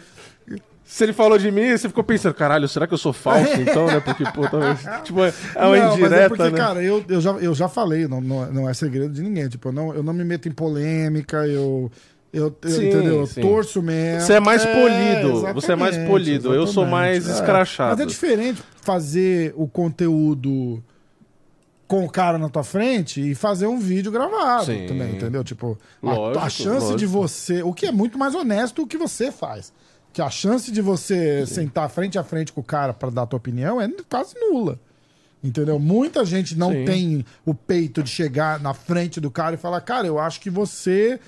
Se ele falou de mim, você ficou pensando, caralho, será que eu sou falso então, né? Porque, pô, talvez. Tipo, é uma não, mas é indireta, porque, né? cara, eu, eu, já, eu já falei, não, não, não é segredo de ninguém. Tipo, eu não, eu não me meto em polêmica, eu, Eu, eu- Sim, entendeu? Eu sim. torço mesmo. Você é mais polido, você é mais exatamente, polido, eu sou mais exatamente. escrachado. Mas é diferente fazer o conteúdo com o cara na tua frente e fazer um vídeo gravado Sim. também, entendeu? Tipo, a- Lógico, a, chance de lógico. você. O que é muito mais honesto o que você faz. Que a chance de você sentar frente a frente com o cara pra dar a tua opinião é quase nula. Entendeu? Muita gente não Sim. tem o peito de chegar na frente do cara e falar, cara, eu acho que. Você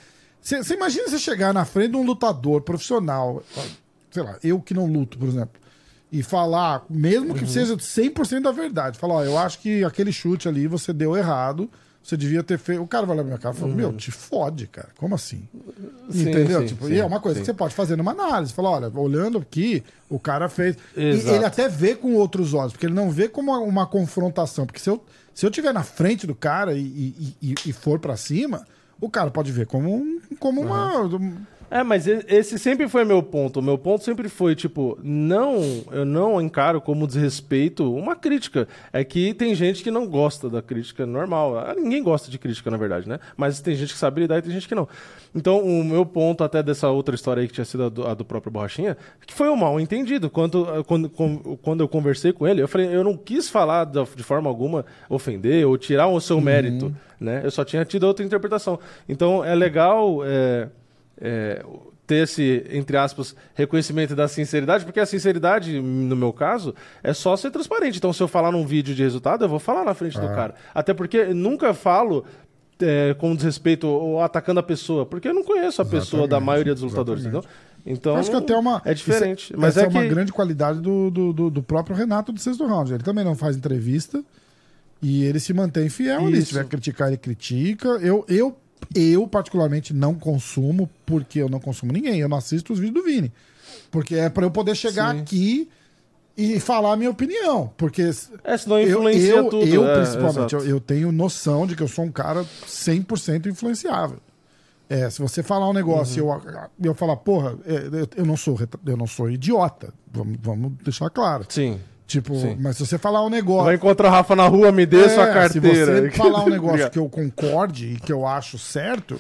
você imagina você chegar na frente de um lutador profissional, sei lá, eu que não luto, por exemplo, e falar, mesmo Uhum. que seja 100% da verdade, falar, ó, eu acho que aquele chute ali você deu errado, você devia ter feito. O cara vai lá na minha cara e fala, meu, te fode, cara, como assim? Uhum. Sim, Entendeu? sim, tipo, sim, e é uma coisa que você pode fazer numa análise. Falar, olha, olhando aqui, o cara fez. E Exato. ele até vê com outros olhos, porque ele não vê como uma, uma confrontação. Porque se eu, se eu tiver na frente do cara e, e, e- e for pra cima, o cara pode ver como, um, como uma. Um- É, mas esse sempre foi meu ponto. O meu ponto sempre foi, tipo, não, eu não encaro como desrespeito uma crítica. É que tem gente que não gosta da crítica normal. Ah, Ninguém gosta de crítica, na verdade, né? Mas tem gente que sabe lidar e tem gente que não. Então, o meu ponto até dessa outra história aí que tinha sido a do, a do próprio Borrachinha, que foi o mal entendido. Quando, quando, com- quando eu conversei com ele, eu falei, eu não quis falar de forma alguma ofender ou tirar o seu mérito, né? Eu só tinha tido outra interpretação. Então, é legal... é, é, ter esse, entre aspas, reconhecimento da sinceridade, porque a sinceridade, no meu caso, é só ser transparente. Então, se eu falar num vídeo de resultado, eu vou falar na frente do cara. Até porque nunca falo é, com desrespeito ou atacando a pessoa, porque eu não conheço a pessoa da Exatamente, maioria dos lutadores, exatamente. entendeu? Então, acho que até uma. é diferente. isso mas essa é, é, uma que... grande qualidade do, do, do- próprio Renato do sexto round. Ele também não faz entrevista e ele se mantém fiel ali. Se Isso. tiver que criticar, ele critica. Eu, eu, eu, particularmente, não consumo, porque eu não consumo ninguém. Eu não assisto os vídeos do Vini. Porque é pra eu poder chegar Sim. aqui e falar a minha opinião. Porque É, senão eu, influencia eu, tudo. eu, é, principalmente, eu, eu tenho noção de que eu sou um cara 100% influenciável. É, se você falar um negócio Uhum. e eu, eu falar, porra, é, eu, eu não sou eu não sou idiota. Vamos, vamos deixar claro. Sim. Tipo, Sim. mas se você falar um negócio. Vai encontrar o Rafa na rua, me dê É, sua Se carteira. você falar um negócio que eu concorde e que eu acho certo,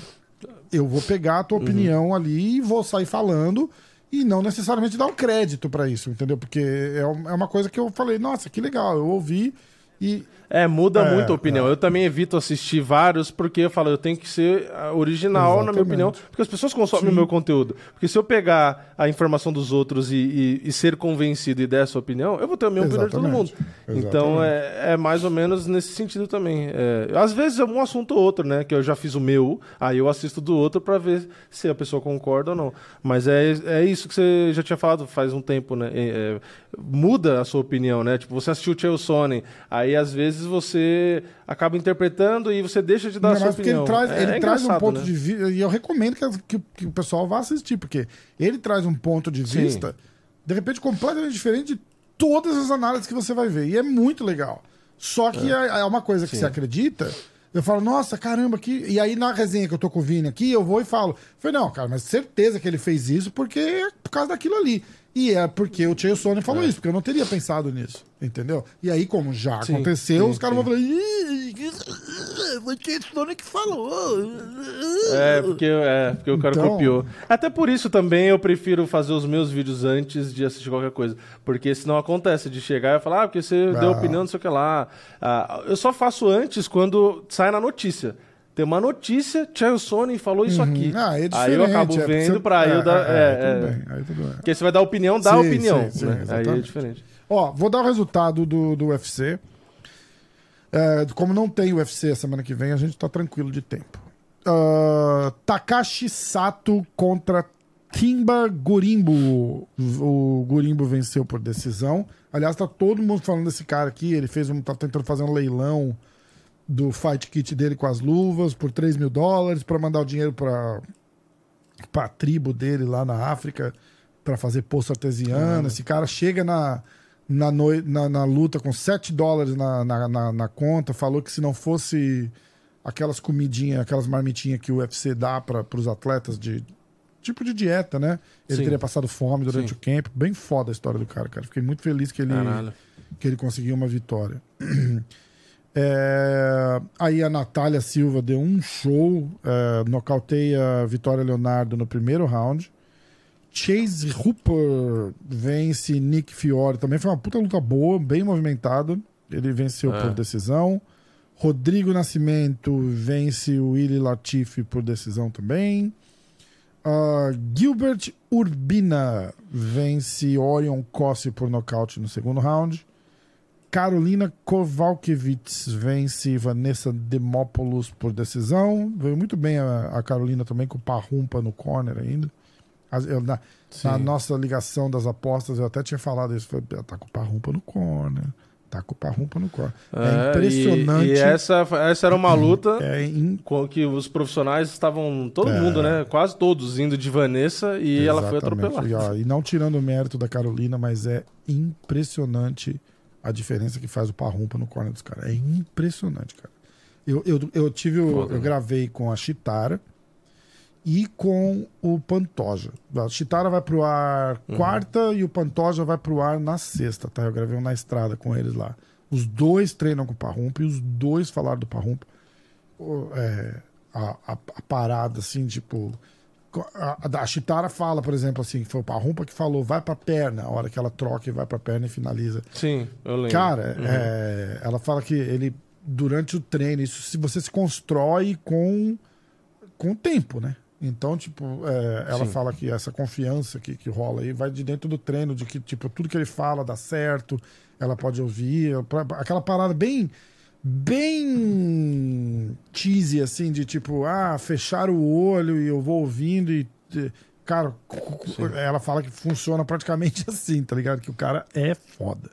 eu vou pegar a tua Uhum. opinião ali e vou sair falando e não necessariamente dar um crédito pra isso, entendeu? Porque é é uma coisa que eu falei, nossa, que legal, eu ouvi e É, muda É, muito a opinião. Eu também evito assistir vários porque eu falo, eu tenho que ser ah, original, na minha Exatamente. opinião, porque as pessoas consomem o meu conteúdo. Porque se eu pegar a informação dos outros e, e- e ser convencido e der a sua opinião, eu vou ter a minha opinião de todo mundo. Exatamente. Então é, é mais ou menos nesse sentido também. É, às vezes é um assunto ou outro, né? Que eu já fiz o meu, aí eu assisto do outro pra ver se a pessoa concorda ou não. Mas é, é isso que você já tinha falado faz um tempo, né? É, é, muda a sua opinião, né? Tipo, você assistiu o Chael Sonnen, aí às vezes você acaba interpretando e você deixa de dar Ainda a sua opinião. ele traz, É- ele é traz um ponto né? de vista. E eu recomendo que, que- que o pessoal vá assistir, porque ele traz um ponto de Sim. vista, de repente, completamente diferente de todas as análises que você vai ver. E é muito legal. Só que é, é uma coisa que Sim. você acredita. Eu falo, nossa, caramba, que. E aí na resenha que eu tô com o Vini aqui, eu vou e falo. Eu falei, não, cara, mas certeza que ele fez isso porque é por causa daquilo ali. E é porque o Chael Sonnen falou isso, porque eu não teria pensado nisso. Entendeu? E aí, como já Sim, aconteceu, sim, os caras vão falar. "Ih, Foi o Chael Sonnen que falou. É, porque, é, porque o cara Então- copiou. Até por isso também eu prefiro fazer os meus vídeos antes de assistir qualquer coisa. Porque senão acontece de chegar e falar, ah, porque você deu Ah. opinião, não sei o que lá. Ah, eu só faço antes quando sai na notícia. Tem uma notícia, Chael Sonnen falou isso aqui. Ah, é aí eu acabo diferente, é, vendo você- pra eu é, dar. é, É, tudo é. bem, aí tudo bem. Porque você vai dar opinião, dá Sim, opinião. sim, sim, né? Aí é diferente. Ó, vou dar o resultado do, do UFC. É, como não tem UFC semana que vem, a gente tá tranquilo de tempo. Ah, Takashi Sato contra Kimba Gurimbo. O Gurimbo venceu por decisão. Aliás, tá todo mundo falando desse cara aqui. Ele fez um, tá tentando fazer um leilão do fight kit dele com as luvas por 3 mil dólares para mandar o dinheiro para a tribo dele lá na África para fazer poço artesiano. Esse cara chega na, na, noi- na, na luta com 7 dólares na, na, na, na conta, falou que se não fosse aquelas comidinhas, aquelas marmitinhas que o UFC dá para os atletas de tipo de dieta, né? Ele Sim. teria passado fome durante Sim. o camp. Bem foda a história do cara, cara. Fiquei muito feliz que ele, Caralho. que ele conseguiu uma vitória. É, aí a Natália Silva deu um show, é, nocauteia Vitória Leonardo no primeiro round. Chase Hooper vence Nick Fiore. Também foi uma puta luta boa, bem movimentada. Ele venceu É. por decisão. Rodrigo Nascimento vence o Willy Latifi por decisão também. Ah, Gilbert Urbina vence Orion Cossi por nocaute no segundo round. Carolina Kowalkiewicz vence Vanessa Demopoulos por decisão. Veio muito bem a, a Carolina também com o Parrumpa no corner ainda. As- eu- na, na nossa ligação das apostas, eu até tinha falado isso. Falei, tá com o Parrumpa no corner. Tá com o Parrumpa no corner. É, É, impressionante. E, e essa, essa era uma luta É in- com que os profissionais estavam, todo É. mundo, né? Quase todos indo de Vanessa e ela foi Exatamente. atropelada. E, ó, e não tirando o mérito da Carolina, mas é impressionante a diferença que faz o Parrumpa no corner dos caras. É impressionante, cara. Eu, eu, eu tive. o- eu né? gravei com a Chitara e com o Pantoja. A Chitara vai pro ar Uhum. quarta e o Pantoja vai pro ar na sexta, tá? Eu gravei um na estrada com eles lá. Os dois treinam com o Parrumpa e os dois falaram do Parrumpa. É, a, a, a parada, assim, tipo. A, a, a Chitara fala, por exemplo, assim, foi o Parrumpa que falou, vai pra perna, a hora que ela troca e vai pra perna e finaliza. Sim, eu lembro. Cara, Uhum. é, ela fala que ele, durante o treino, isso se você se constrói com, com o tempo, né? Então, tipo, é, ela Sim. fala que essa confiança que, que rola aí vai de dentro do treino, de que, tipo, tudo que ele fala dá certo, ela pode ouvir, aquela parada bem bem cheesy, assim, de tipo, ah, fechar o olho e eu vou ouvindo e. Cara, ela fala que funciona praticamente assim, tá ligado? Que o cara é foda.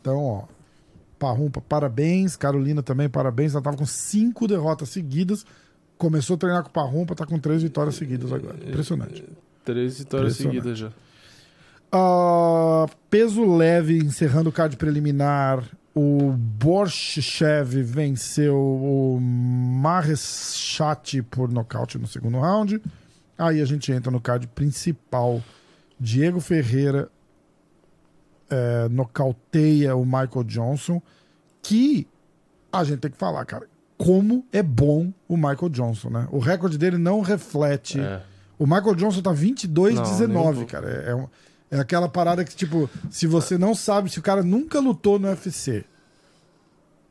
Então, ó, Parrumpa, parabéns. Carolina também, parabéns. Ela tava com cinco derrotas seguidas. Começou a treinar com o Parrumpa, tá com três vitórias seguidas agora. Impressionante. Três vitórias Impressionante. seguidas já. Ah, peso leve, encerrando o card preliminar. O Borshev venceu o Mareschati por nocaute no segundo round. Aí a gente entra no card principal. Diego Ferreira é, nocauteia o Michael Johnson. Que a gente tem que falar, cara. Como é bom o Michael Johnson, né? O recorde dele não reflete. É. O Michael Johnson tá 22, Não, nem um 19, pouco. cara. É, é um- é aquela parada que, tipo, se você não sabe, se o cara nunca lutou no UFC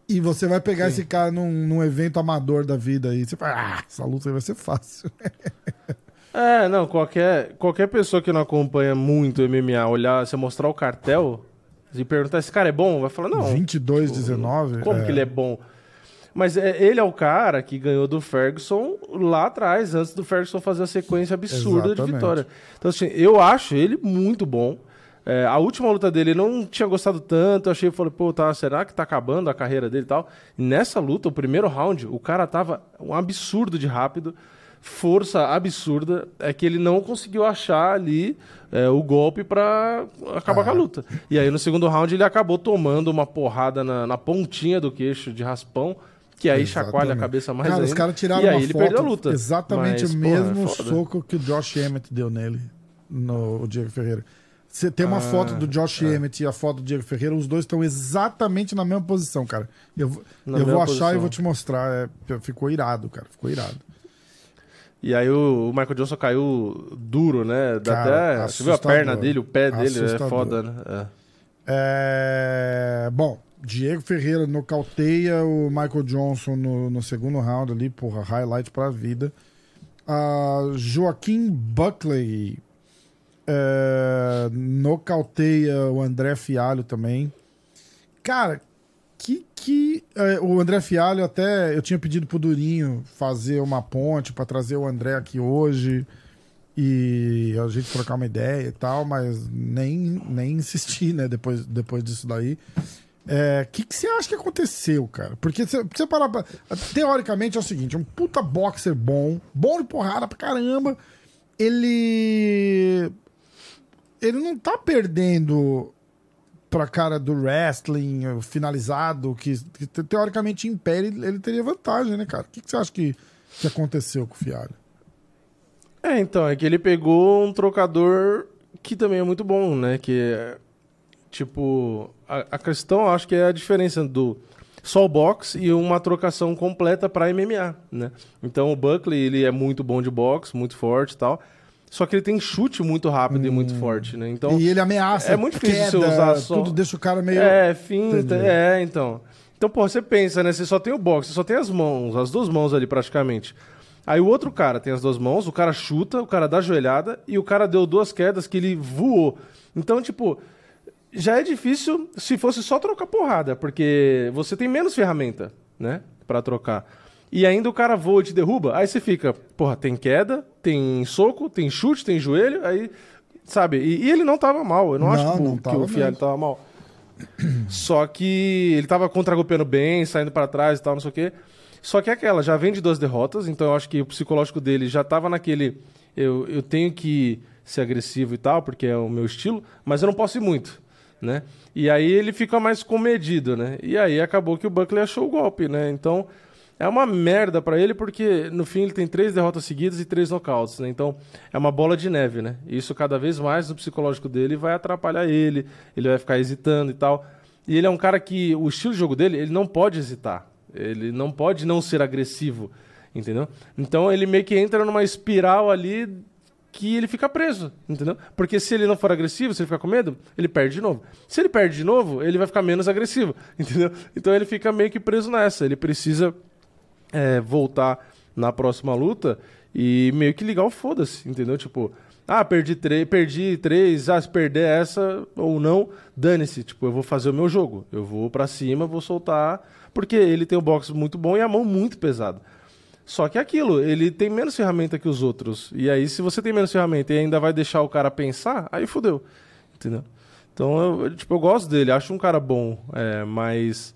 e você vai pegar esse cara num, num evento amador da vida aí, você fala, ah, essa luta aí vai ser fácil. É, não, qualquer, qualquer pessoa que não acompanha muito MMA, olhar, você mostrar o cartel e perguntar, esse cara é bom? Vai falar, não. 22, 19. Como é. que ele é bom? Mas é, ele é o cara que ganhou do Ferguson lá atrás, antes do Ferguson fazer a sequência absurda de Exatamente. vitória. Então, assim, eu acho ele muito bom. É, a última luta dele eu não tinha gostado tanto. Eu achei, falei, pô, tá, será que tá acabando a carreira dele e tal? E nessa luta, o primeiro round, o cara tava um absurdo de rápido, força absurda. É que ele não conseguiu achar ali é, o golpe pra acabar Ah. com a luta. E aí no segundo round ele acabou tomando uma porrada na, na pontinha do queixo de raspão. Que aí chacoalha a Exatamente. cabeça mais Cara, ainda. os caras tiraram e aí uma ele foto, perdeu a luta. exatamente Mas, o porra, mesmo é foda. soco que o Josh Emmett deu nele, no o Diego Ferreira. Você tem uma Ah, foto do Josh é. Emmett e a foto do Diego Ferreira, os dois estão exatamente na mesma posição, cara. Eu, Na eu vou achar e vou te mostrar. É, ficou irado, cara. Ficou irado. E aí o, o Michael Johnson caiu duro, né? Dá Cara, até. Você viu a perna dele, o pé dele, é Assustador. foda, né? É. É, Bom, Diego Ferreira nocauteia o Michael Johnson no, no segundo round ali, porra, highlight pra vida. Ah, Joaquim Buckley é, nocauteia o André Fialho também. Cara, que que é, o André Fialho até eu tinha pedido pro Durinho fazer uma ponte pra trazer o André aqui hoje e a gente trocar uma ideia e tal, mas nem, nem insisti, né, depois, depois disso daí. O que, que você acha que aconteceu, cara? Porque você, você parar pra, Teoricamente é o seguinte: um puta boxer bom, bom de porrada pra caramba, ele. Ele não tá perdendo pra cara do wrestling finalizado, que, que te- teoricamente ele, ele teria vantagem, né, cara? O que, que você acha que, que aconteceu com o Fialho? É, então, é que ele pegou um trocador que também é muito bom, né? Que é, tipo, a, a questão, eu acho que é a diferença do só o boxe e uma trocação completa para MMA, né? Então o Buckley, ele é muito bom de boxe, muito forte e tal. Só que ele tem chute muito rápido hum. e muito forte, né? Então E ele ameaça, é muito difícil queda, você usar só tudo deixa o cara meio É, finta, Entendi. é, então. Então, pô, você pensa, né? Você só tem o boxe, você só tem as mãos, as duas mãos ali praticamente. Aí o outro cara tem as duas mãos, o cara chuta, o cara dá joelhada e o cara deu duas quedas que ele voou. Então, tipo, já é difícil se fosse só trocar porrada, porque você tem menos ferramenta, né, para trocar. E ainda o cara voa e te derruba, aí você fica, porra, tem queda, tem soco, tem chute, tem joelho, aí, sabe? E, e ele não tava mal, eu não, não acho que, não que o Fialho tava mal. Só que ele tava contra-golpeando bem, saindo para trás e tal, não sei o quê. Só que é aquela, já vem de duas derrotas, então eu acho que o psicológico dele já tava naquele. Eu, eu tenho que ser agressivo e tal, porque é o meu estilo, mas eu não posso ir muito, né? E aí ele fica mais comedido, né? E aí acabou que o Buckley achou o golpe, né? Então é uma merda para ele, porque no fim ele tem três derrotas seguidas e três nocautes, né? Então é uma bola de neve, né? Isso cada vez mais no psicológico dele vai atrapalhar ele, ele vai ficar hesitando e tal. E ele é um cara que o estilo de jogo dele, ele não pode hesitar. Ele não pode não ser agressivo, entendeu? Então ele meio que entra numa espiral ali que ele fica preso, entendeu? Porque se ele não for agressivo, se ele ficar com medo, ele perde de novo. Se ele perde de novo, ele vai ficar menos agressivo, entendeu? Então ele fica meio que preso nessa. Ele precisa é, voltar na próxima luta e meio que ligar o foda-se, entendeu? Tipo, ah, perdi três, perdi três, ah, se perder essa ou não, dane-se. Tipo, eu vou fazer o meu jogo. Eu vou para cima, vou soltar porque ele tem o boxe muito bom e a mão muito pesada. Só que é aquilo, ele tem menos ferramenta que os outros. E aí, se você tem menos ferramenta e ainda vai deixar o cara pensar, aí fodeu. Entendeu? Então, eu, tipo, eu gosto dele, acho um cara bom, é, mas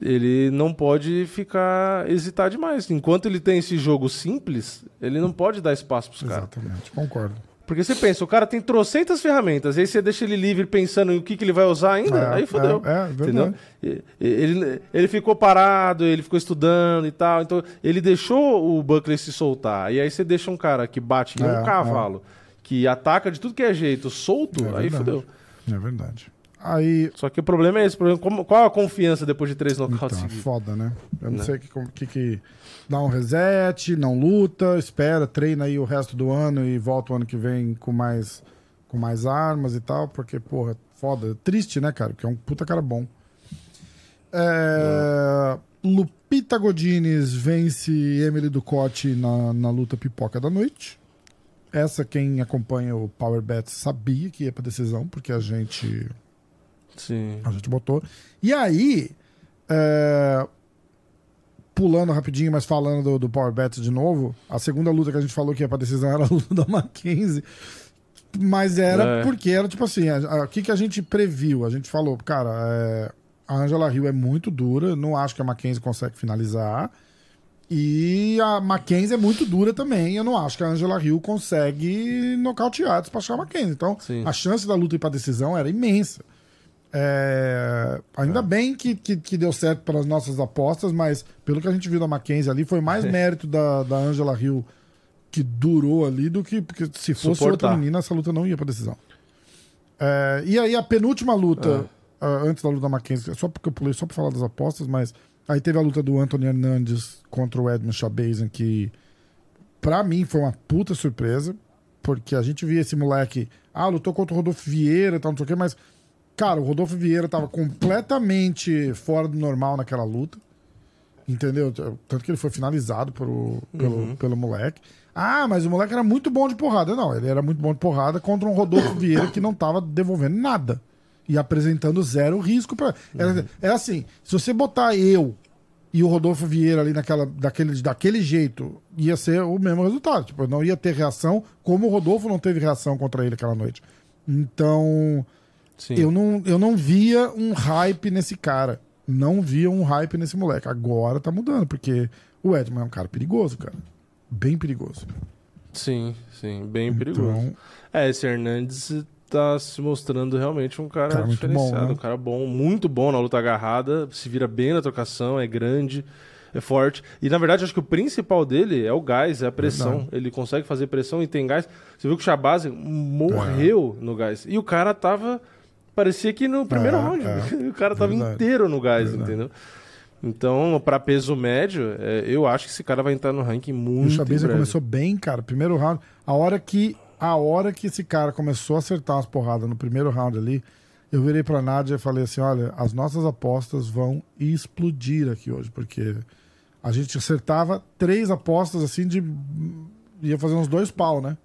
ele não pode ficar hesitar demais. Enquanto ele tem esse jogo simples, ele não pode dar espaço pros caras. Exatamente, concordo. Porque você pensa, o cara tem trocentas ferramentas, aí você deixa ele livre pensando em o que, que ele vai usar ainda, é, aí fodeu. É, é entendeu? Ele, ele ficou parado, ele ficou estudando e tal. Então, ele deixou o Buckley se soltar. E aí você deixa um cara que bate em um é, cavalo, é. que ataca de tudo que é jeito, solto, é aí fodeu. É verdade. Aí... Só que o problema é esse. Qual a confiança depois de três nocautes então, foda, né? Eu não, não. Né? sei o que, que, que dá um reset, não luta, espera, treina aí o resto do ano e volta o ano que vem com mais, com mais armas e tal, porque, porra, foda. Triste, né, cara? Porque é um puta cara bom. É... Lupita Godines vence Emily Ducote na, na luta pipoca da noite. Essa, quem acompanha o Power Bet sabia que ia pra decisão, porque a gente. Sim. A gente botou. E aí. É, pulando rapidinho, mas falando do, do Power Bet de novo, a segunda luta que a gente falou que ia pra decisão era a luta da Mackenzie. Mas era é. porque era tipo assim, o que, que a gente previu? A gente falou, cara, é, a Angela Hill é muito dura, não acho que a Mackenzie consegue finalizar. E a Mackenzie é muito dura também. Eu não acho que a Angela Hill consegue nocautear, despachar a Mackenzie. Então, Sim. a chance da luta ir pra decisão era imensa. É, ainda é. bem que, que, que, deu certo para as nossas apostas, mas pelo que a gente viu da Mackenzie ali, foi mais mérito da, da Angela Hill que durou ali do que porque se fosse Suportar. outra menina, essa luta não ia para decisão. É, e aí a penúltima luta, é. antes da luta da Mackenzie, só porque eu pulei só para falar das apostas, mas aí teve a luta do Anthony Hernandes contra o Edmund Chabazian, que para mim foi uma puta surpresa, porque a gente via esse moleque, ah, lutou contra o Rodolfo Vieira e tal, não sei o quê, mas Cara, o Rodolfo Vieira tava completamente fora do normal naquela luta. Entendeu? Tanto que ele foi finalizado por, pelo, uhum. pelo moleque. Ah, mas o moleque era muito bom de porrada. Não, ele era muito bom de porrada contra um Rodolfo Vieira que não tava devolvendo nada. E apresentando zero risco para uhum. é, é assim, se você botar eu e o Rodolfo Vieira ali naquela, daquele, daquele jeito, ia ser o mesmo resultado. Tipo, não ia ter reação, como o Rodolfo não teve reação contra ele aquela noite. Então, eu não, eu não via um hype nesse cara. Não via um hype nesse moleque. Agora tá mudando, porque o Edman é um cara perigoso, cara. Bem perigoso. Sim, sim, bem então... perigoso. É, esse Hernandes tá se mostrando realmente um cara, cara diferenciado, bom, né? um cara bom, muito bom na luta agarrada, se vira bem na trocação, é grande, é forte. E na verdade, acho que o principal dele é o gás, é a pressão. Verdade. Ele consegue fazer pressão e tem gás. Você viu que o Shabazz morreu é. no gás. E o cara tava Parecia que no primeiro é, round é, o cara tava verdade, inteiro no gás, verdade. entendeu? Então, pra peso médio, é, eu acho que esse cara vai entrar no ranking o muito breve. começou bem, cara. Primeiro round. A hora que. A hora que esse cara começou a acertar as porradas no primeiro round ali, eu virei pra Nádia e falei assim: olha, as nossas apostas vão explodir aqui hoje, porque a gente acertava três apostas assim de. ia fazer uns dois pau, né?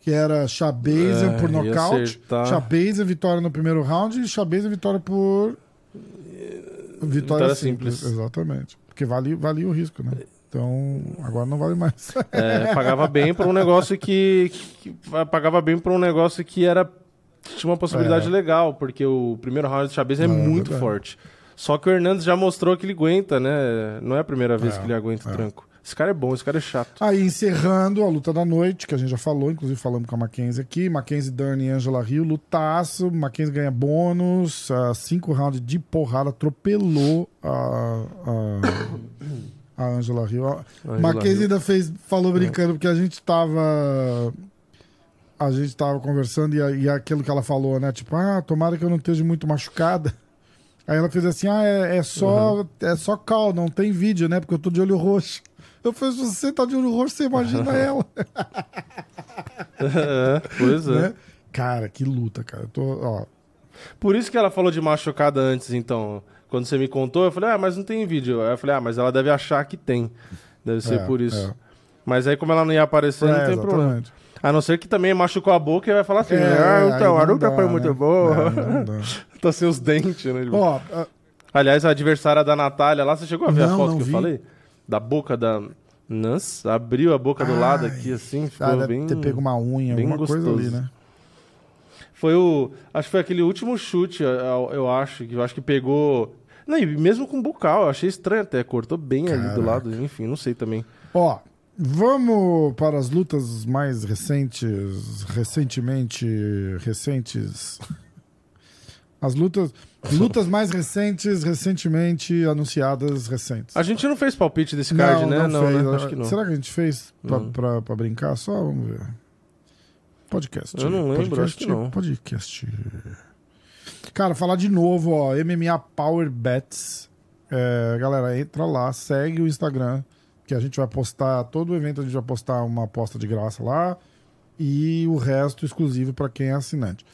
Que era Chabeza É, por nocaute. Chabeza vitória no primeiro round e Chabeza vitória por. Vitória, Vitória simples. simples. Exatamente. Porque valia, valia o risco, né? Então, agora não vale mais. É, pagava bem pra um negócio que, que- que- Pagava bem pra um negócio que era. Tinha uma possibilidade É. legal, porque o primeiro round de Chabeza é, É, muito verdade. forte. Só que o Hernandes já mostrou que ele aguenta, né? Não é a primeira vez É, que ele aguenta o é. tranco. Esse cara é bom, esse cara é chato. Aí, encerrando a luta da noite, que a gente já falou, inclusive falamos com a Mackenzie aqui. Mackenzie, Dern e Angela Rio, lutaço. Mackenzie ganha bônus. ah, cinco rounds de porrada, atropelou a, a, a Angela Rio. A Angela Mackenzie Hill. ainda fez, falou brincando, porque a gente tava. A gente tava conversando e, e aquilo que ela falou, né? Tipo, ah, tomara que eu não esteja muito machucada. Aí ela fez assim: ah, é, é só, é só cal, não tem vídeo, né? Porque eu tô de olho roxo. Eu falei, você tá de olho roxo, você imagina ela. É, pois é. né? Cara, que luta, cara. Eu tô, ó, Por isso que ela falou de machucada antes, então. Quando você me contou, eu falei, ah, mas não tem vídeo. Aí eu falei, ah, mas ela deve achar que tem. Deve ser É, por isso. é. Mas aí, como ela não ia aparecer, não É, tem problema. exatamente. A não ser que também machucou a boca e vai falar assim, É, ah, então, a luta foi né? muito boa. É, tá sem os dentes, né? Tipo. Ó, ah, Aliás, a adversária da Natália lá, você chegou a ver Não, a foto que vi. eu falei? Da boca da. Nossa, abriu a boca do lado aqui, assim, ficou ah, deve bem. ter pego uma unha, bem alguma coisa gostoso. ali, né? Foi o. Acho que foi aquele último chute, eu, acho, que eu acho que pegou. Não, e mesmo com bucal, eu achei estranho até, cortou bem ali do Caraca. lado, enfim, não sei também. Ó, vamos para as lutas mais recentes, recentemente recentes. As lutas, lutas mais recentes, recentemente anunciadas recentes. A gente não fez palpite desse card, né? Não, fez. né? Acho que não. Será que a gente fez pra, Não. pra, pra brincar? Só vamos ver. Podcast. Eu não lembro, podcast, acho que não. Podcast. Cara, falar de novo, ó. MMA Power Bets. É, galera, entra lá, segue o Instagram, que a gente vai postar, todo o evento a gente vai postar uma aposta de graça lá e o resto exclusivo para quem é assinante.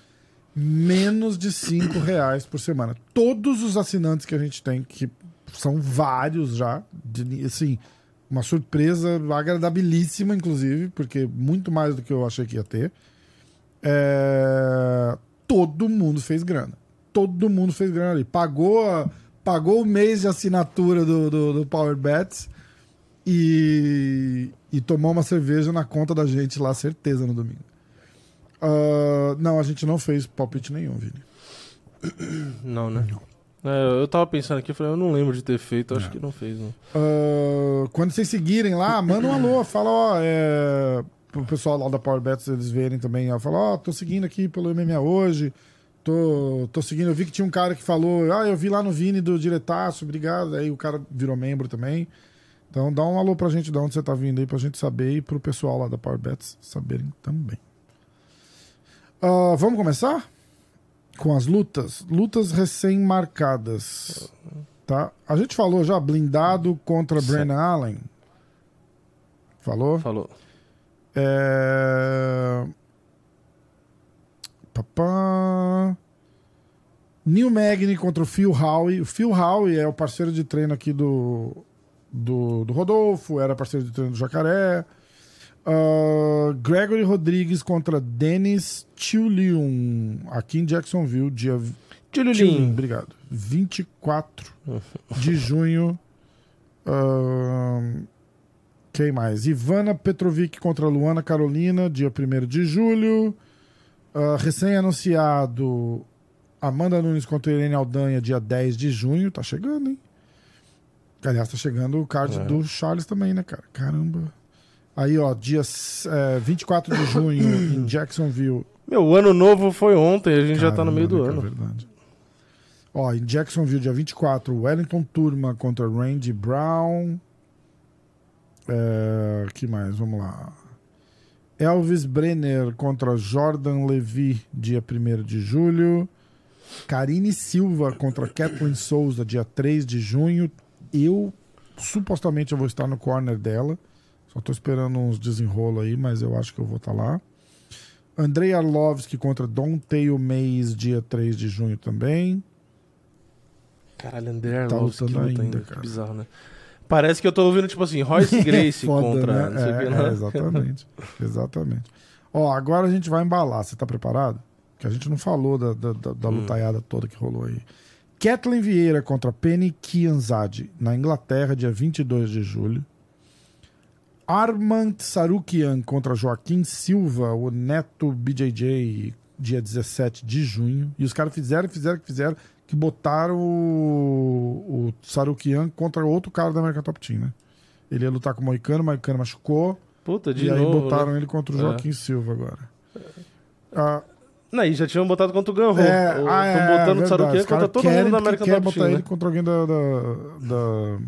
Menos de 5 reais por semana. Todos os assinantes que a gente tem, que são vários já, de- assim, uma surpresa agradabilíssima, inclusive, porque muito mais do que eu achei que ia ter. É, Todo mundo fez grana. Todo mundo fez grana ali. Pagou, a- pagou o mês de assinatura do, do, do Power Bets e, e tomou uma cerveja na conta da gente lá, certeza, no domingo. Ah, não, a gente não fez palpite nenhum, Vini. Não, né? É, eu tava pensando aqui, eu falei, eu não lembro de ter feito, acho que não fez, não. Ah, quando vocês seguirem lá, manda um alô, fala, ó, é, pro pessoal lá da Power Bets eles verem também, ó, fala, ó, tô seguindo aqui pelo MMA hoje, tô, tô seguindo, eu vi que tinha um cara que falou, ah, eu vi lá no Vini do Diretaço, obrigado, aí o cara virou membro também. Então dá um alô pra gente de onde você tá vindo aí, pra gente saber e pro pessoal lá da Power Bets saberem também. Ah, vamos começar? Com as lutas? Lutas recém-marcadas. Tá? A gente falou já, blindado contra Certo. Brennan Allen. Falou? Falou. É... Papá. Neil Magny contra o Phil Howe. O Phil Howe é o parceiro de treino aqui do, do, do Rodolfo, era parceiro de treino do Jacaré. Ah, Gregory Rodrigues contra Dennis Chulium, aqui em Jacksonville, dia. Chulium, obrigado. 24 de junho. Ahn, quem mais? Ivana Petrovic contra Luana Carolina, dia 1 de julho. Ah, Recém-anunciado Amanda Nunes contra Irene Aldanha, dia 10 de junho. Tá chegando, hein? Aliás, tá chegando o card É. do Charles também, né, cara? Caramba. Aí, ó, dia eh, 24 de junho em Jacksonville. Meu, o ano novo foi ontem, a gente já tá no meio do Caramba, ano. cara, verdade. Ó, em Jacksonville, dia 24, Wellington Turma contra Randy Brown. É, que mais? Vamos lá. Elvis Brenner contra Jordan Levy, dia 1 de julho. Karine Silva contra Kathleen Souza, dia 3 de junho. Eu, supostamente, eu vou estar no corner dela. Só tô esperando uns desenrolo aí, mas eu acho que eu vou estar lá. Andrei Arlovski contra Don Tail Mays, dia 3 de junho também. Caralho, André Tá Arlovski luta ainda, ainda. cara. Que bizarro, né? Parece que eu tô ouvindo, tipo assim, Royce Gracie Foda, contra. né? É, é, exatamente. exatamente. Ó, agora a gente vai embalar. Você tá preparado? Que a gente não falou da, da, da, da Hum. lutaiada toda que rolou aí. Kathleen Vieira contra Penny Kianzad, na Inglaterra, dia 22 de julho. Armand Sarukian contra Joaquim Silva, o neto BJJ, dia 17 de junho. E os caras fizeram, fizeram, fizeram, que botaram o, o Sarukian contra outro cara da American Top Team, né? Ele ia lutar com o Moicano, o Moicano machucou. Puta, de e aí novo. botaram né? ele contra o É. Joaquim Silva agora. Ah, Não, e já tinham botado contra o Ganro. é, Estão ah, é, botando o verdade. Sarukian contra todo mundo da que American quer Top botar Team, ele né? contra alguém da, da, da-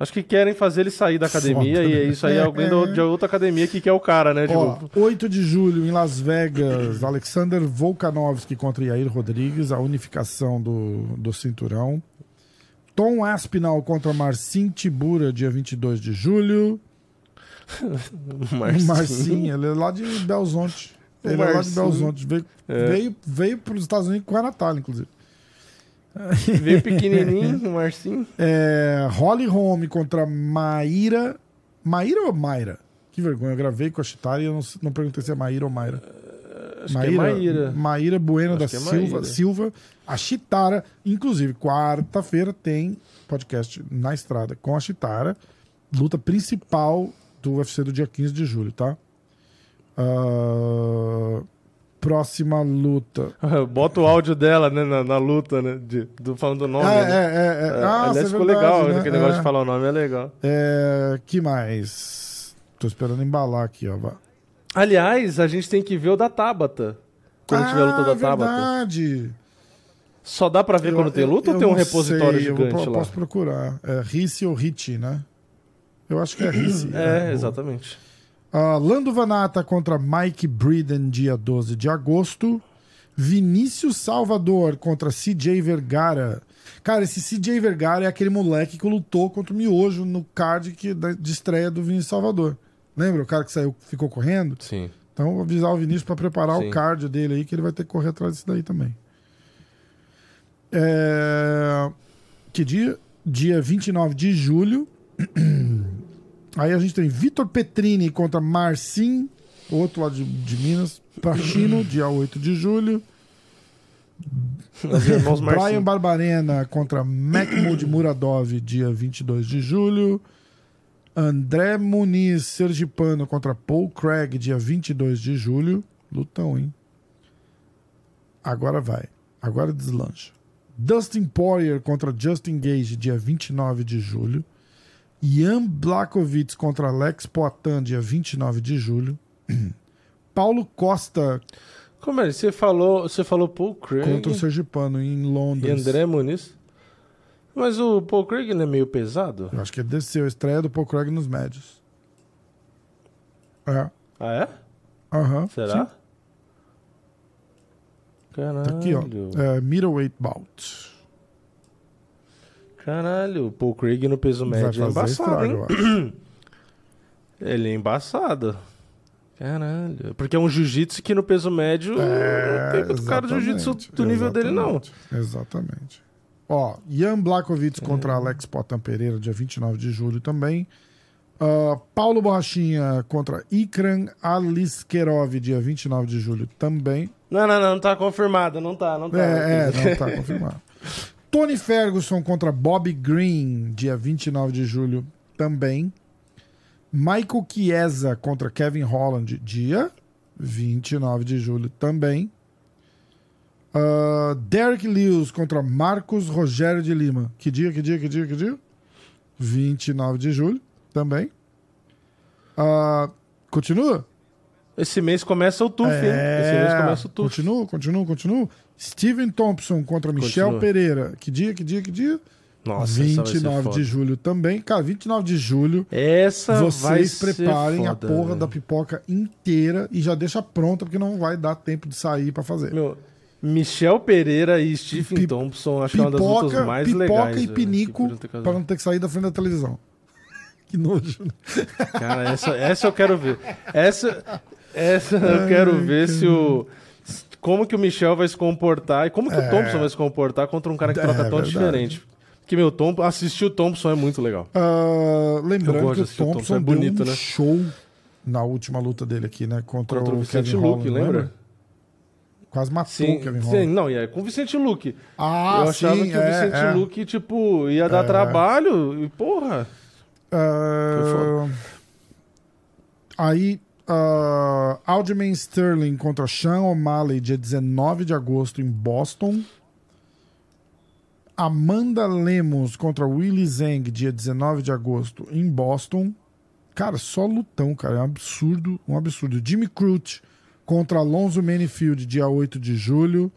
Acho que querem fazer ele sair da academia Foda, e né? é isso aí, É, alguém é. do- de outra academia que quer o cara, né? Ó, Tipo, 8 de julho em Las Vegas, Alexander Volkanovski contra Yair Rodrigues, a unificação do, do cinturão. Tom Aspinall contra Marcin Tibura, dia 22 de julho. Marcinho. Marcinho, ele é lá de Belzonte. Ele é lá de. Belzonte. Veio, É. veio, veio para os Estados Unidos com a Natália, inclusive. Veio pequenininho, o Marcinho. É, Holly Holm contra Maíra. Maíra ou Mayra? Que vergonha, eu gravei com a Chitara e eu não, não perguntei se é Maíra ou Mayra. Acho que é Maíra. Maíra Bueno Acho da é Silva, Maíra. Silva. A Chitara, inclusive, quarta-feira tem podcast na estrada com a Chitara. Luta principal do UFC do dia 15 de julho, tá? Ah, próxima luta. Bota o áudio dela, né, na, na luta, né? De, do, falando o nome. Ah, né? é, é, é. Ah, Aliás, é ficou verdade, legal, né? aquele negócio É. de falar o nome é legal. É, que mais? Tô esperando embalar aqui, ó. Aliás, a gente tem que ver o da Tabata. Quando tiver a luta da Tabata. Ah, verdade. Só dá pra ver Eu- quando tem luta eu ou tem um repositório sei, eu vou- gigante lá? Posso procurar. É Ricci ou Ricci, né? Eu acho que é. É, boa. exatamente. Ah, Lando Vanata contra Mike Breeden, dia 12 de agosto. Vinícius Salvador contra CJ Vergara. Cara, esse CJ Vergara é aquele moleque que lutou contra o Miojo no card que, de estreia do Vinícius Salvador. Lembra o cara que saiu, ficou correndo? Sim. Então, vou avisar o Vinícius para preparar Sim. o cardio dele aí, que ele vai ter que correr atrás disso daí também. É, Que dia? Dia 29 de julho. Aí a gente tem Vitor Petrini contra Marcin, outro lá de, de Minas. Prachino, dia 8 de julho. Brian. Barbarena contra Mahmoud Muradov, dia 22 de julho. André Muniz Sergipano contra Paul Craig, dia 22 de julho. Lutão, hein? Agora vai. Agora deslancha. Dustin Poirier contra Justin Gage, dia 29 de julho. Ian Blakovic contra Alex Poitin, dia 29 de julho. Paulo Costa Como é? Você falou, você falou Paul Craig contra o Sergipano em e Londres. André Muniz. Mas o Paul Craig ele é meio pesado? Eu acho que ele desceu a estreia do Paul Craig nos médios. É. Ah, é? Aham. Será? Sim. Caralho. Tá aqui, ó. É, middleweight bout. Caralho, o Paul Craig no peso médio é embaçado, hein? Ele é embaçado. Caralho. Porque é um jiu-jitsu que no peso médio não tem muito cara de jiu-jitsu É, exatamente, do nível dele, não. exatamente. Ó, Ian Blakovic É. contra Alex Potan Pereira, dia 29 de julho também. Ah, Paulo Borrachinha contra Ikran Aliskerov, dia 29 de julho também. Não, não, não, não tá confirmado, não tá, não tá. É, é, não tá confirmado. Tony Ferguson contra Bob Green, dia 29 de julho também. Michael Chiesa contra Kevin Holland, dia 29 de julho também. Ah, Derek Lewis contra Marcos Rogério de Lima. Que dia, que dia, que dia, que dia? 29 de julho também. Ah, continua? Esse mês começa o TUF, hein? Esse mês começa o TUF. É, Continua, continua, continua. Steven Thompson contra Michel Continua. Pereira. Que dia, que dia, que dia? Nossa, essa vai ser 29 foda. de julho também. Cara, 29 de julho. Essa Vocês preparem a foda, porra velho. da pipoca inteira e já deixa pronta, porque não vai dar tempo de sair pra fazer. Meu, Michel Pereira e Stephen Pi- Thompson, acho que é uma das lutas Pipoca, mais pipoca legais. e velho, pinico pra não ter que sair da frente da televisão. Que nojo. né? Cara, essa, essa eu quero ver. Essa, essa eu quero ver se o. Como que o Michel vai se comportar e como que o Thompson vai se comportar contra um cara que É, troca tão verdade. diferente. Porque, meu, Tom, assistir o Thompson é muito legal. Eu lembrando que o o Thompson, Thompson, é deu bonito, um né? show na última luta dele aqui, né? Contra, Contra o o Vicente Kevin Luke, Holland, lembra? Quase matou Sim, o Kevin sim, Holland. não, e é com o Vicente Luke. Ah, eu achava sim, que o é, Vicente é. Luke, tipo, ia dar trabalho e, porra. Ah, aí, uh, Sterling contra Sean O'Malley, dia 19 de agosto, em Boston. Amanda Lemos contra Willie Zhang, dia 19 de agosto, em Boston. Cara, só lutão, cara. É um absurdo, um absurdo. Jimmy Crute contra Alonso Manifield, dia 8 de julho.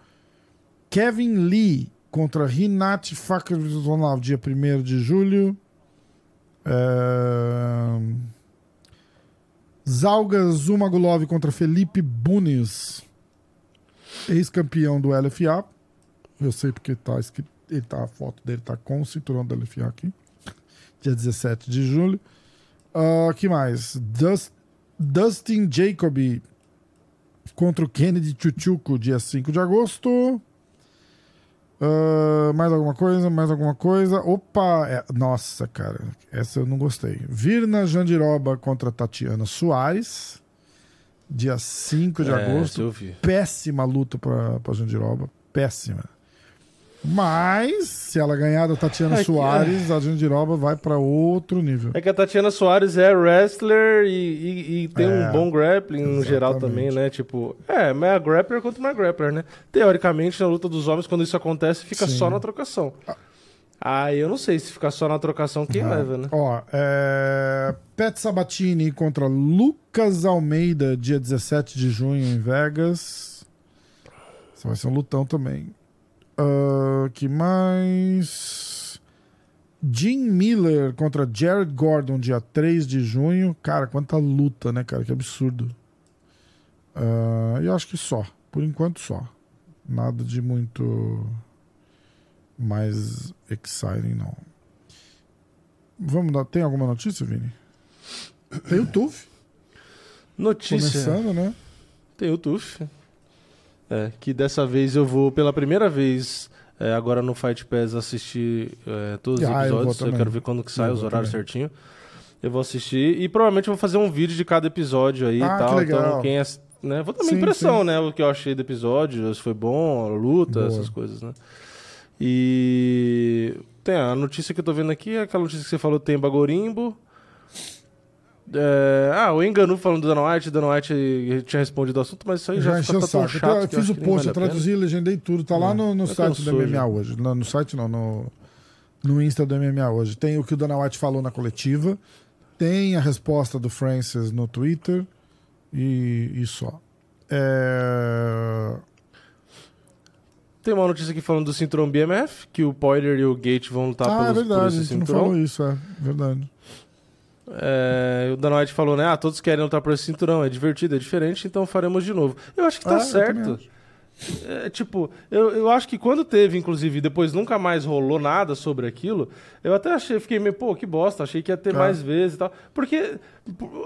Kevin Lee contra Rinat Fakhrizonov, dia 1 de julho. É... Zalga Zumagulov contra Felipe Bunes, ex-campeão do LFA. Eu sei porque tá escrito, ele tá, a foto dele tá com o cinturão do LFA aqui. Dia 17 de julho. Ah, que mais? Dus- Dustin Jacoby contra o Kennedy Chuchuco, dia 5 de agosto. Ah, mais alguma coisa? Mais alguma coisa? Opa! é- nossa, cara. Essa eu não gostei. Virna Jandiroba contra Tatiana Soares. Dia 5 de É, agosto. Péssima luta pra, pra Jandiroba. Péssima. Mas, se ela ganhar da Tatiana É que- Soares, a Jandiroba vai pra outro nível. É que a Tatiana Soares é wrestler e, e- e tem É, um bom grappling no geral exatamente. também, né? Tipo, é, mas é grappler contra uma grappler, né? Teoricamente, na luta dos homens, quando isso acontece, fica Sim. só na trocação. Aí eu não sei se ficar só na trocação quem leva, né? Ó, é... Pet Sabatini contra Lucas Almeida, dia 17 de junho em Vegas. Isso vai ser um lutão também. Ah, que mais? Jim Miller contra Jared Gordon, dia 3 de junho. Cara, quanta luta, né, cara? Que absurdo. Ah, e eu acho que só. Por enquanto, só. Nada de muito mais exciting, não. Vamos dar. Tem alguma notícia, Vini? Tem o TUF Notícia. começando, né? Tem o TUF. É, que dessa vez eu vou pela primeira vez é, agora no Fight Pass assistir é, todos os Ah, eu episódios. Eu, também. quero ver quando que sai Eu os horários também. certinho. Eu vou assistir e provavelmente eu vou fazer um vídeo de cada episódio aí Ah, e tal. Então quem ass- né, vou dar minha Sim, impressão, sim. né? O que eu achei do episódio, se foi bom, a luta, Boa. essas coisas, né? E tem a notícia que eu tô vendo aqui, é aquela notícia que você falou tem Bagorimbo. É, ah, o Enganu falando do Dana White, Dana White tinha respondido o assunto, mas isso aí já, Já tá tão chato. eu que eu fiz o post, vale eu traduzi, legendei tudo. Tá lá no, no É site do MMA já. hoje. No, no site não, no, no Insta do MMA hoje. Tem o que o Dana White falou na coletiva. Tem a resposta do Francis no Twitter. E, e só. É... Tem uma notícia aqui falando do cinturão BMF, que o Poirier e o Gate vão lutar Ah, é pelos, por verdade. A esse gente não cinturão. falou isso, é verdade. É, o Dana White falou, né? Ah, todos querem lutar por esse cinturão, é divertido, é diferente, então faremos de novo. Eu acho que tá Ah, certo. É, tipo, eu, eu acho que quando teve, inclusive, depois nunca mais rolou nada sobre aquilo, eu até achei, fiquei meio, pô, que bosta, achei que ia ter É. mais vezes e tal. Porque,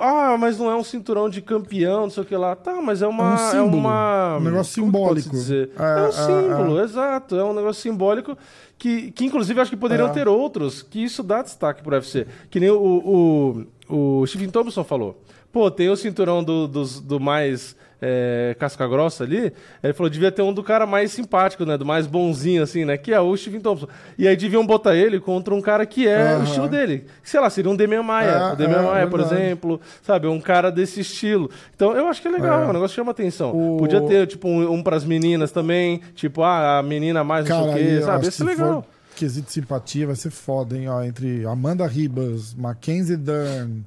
ah, mas não é um cinturão de campeão, não sei o que lá. Tá, mas é uma. É um símbolo, uma um negócio simbólico. É, É, um é, símbolo, exato. É um negócio simbólico que, que inclusive, acho que poderiam É. ter outros, que isso dá destaque pro UFC. Que nem o, o, o Stephen Thompson falou. Pô, tem o cinturão do, dos- do mais é, casca grossa ali. Ele falou, devia ter um do cara mais simpático, né? Do mais bonzinho, assim, né? Que é o Stephen Thompson. E aí deviam botar ele contra um cara que é Aham. o estilo dele. Sei lá, seria um Demian Maia. É, o Demian é, Maia, por exemplo. Sabe? Um cara desse estilo. Então, eu acho que é legal. É. O negócio chama atenção. O- Podia ter, tipo, um, um pras meninas também. Tipo, ah, a menina mais não Cara, sei o quê. Sabe? Isso é legal. for quesito simpatia vai ser foda, hein? Ó, entre Amanda Ribas, Mackenzie Dern.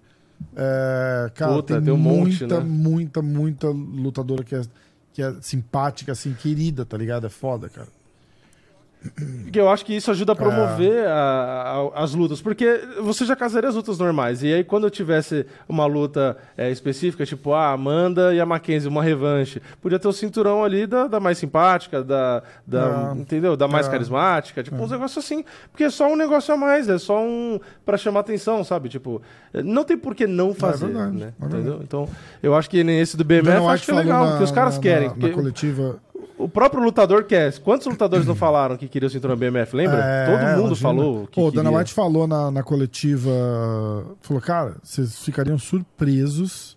É, cara, Puta, tem, tem um monte, muita, né? muita, muita lutadora que é, que é simpática, assim, querida, tá ligado? É foda, cara. Eu acho que isso ajuda a promover a- a- as lutas, porque você já casaria as lutas normais, e aí quando eu tivesse uma luta é, específica, tipo a Amanda e a Mackenzie, uma revanche, podia ter o cinturão ali da, da mais simpática, da, da Ah. entendeu? Da mais É. carismática, tipo uns negócios assim, porque é só um negócio a mais, é só um pra chamar atenção, sabe? Tipo, não tem por que não fazer, verdade, né? é. Entendeu? Então, eu acho que nesse do BMF Dana acho que é legal, na- porque os caras na- querem, Na, porque coletiva. O próprio lutador quer. Quantos lutadores não falaram que queriam o cinturão BMF? Lembra? É, Todo mundo imagina. falou que Pô, o Dana. White falou na, na coletiva. Falou, cara, vocês ficariam surpresos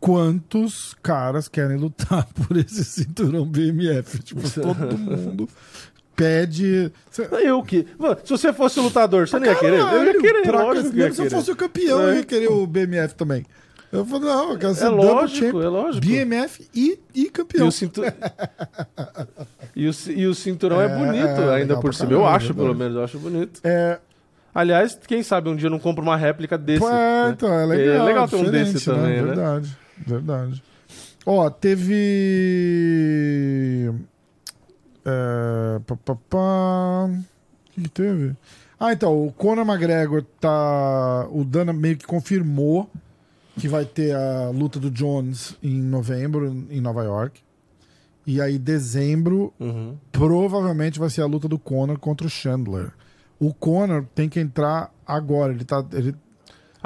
quantos caras querem lutar por esse cinturão BMF. Tipo, todo mundo pede. Eu que. Mano, se você fosse lutador, você não ia querer? Eu ia querer, Pra- lógico se eu fosse o campeão, eu É. ia querer o BMF também. Eu falei, não, eu quero ser É lógico, champ, é lógico. BMF e, e E campeão. o, cintu... e, o, e o cinturão é, É, bonito é, ainda legal por cima. Eu caralho, acho, é pelo verdade. menos, eu acho bonito. É, Aliás, quem sabe um dia eu não compro uma réplica desse. Pô, é, né? então, é legal. É legal ter um desse também, né? Verdade, verdade. Ó, teve. É, pá, pá, pá. O que, que teve? Ah, então, o Conor McGregor tá. O Dana meio que confirmou que vai ter a luta do Jones em novembro, em Nova York. E aí, dezembro, Uhum. provavelmente vai ser a luta do Conor contra o Chandler. O Conor tem que entrar agora. Ele tá. Ele,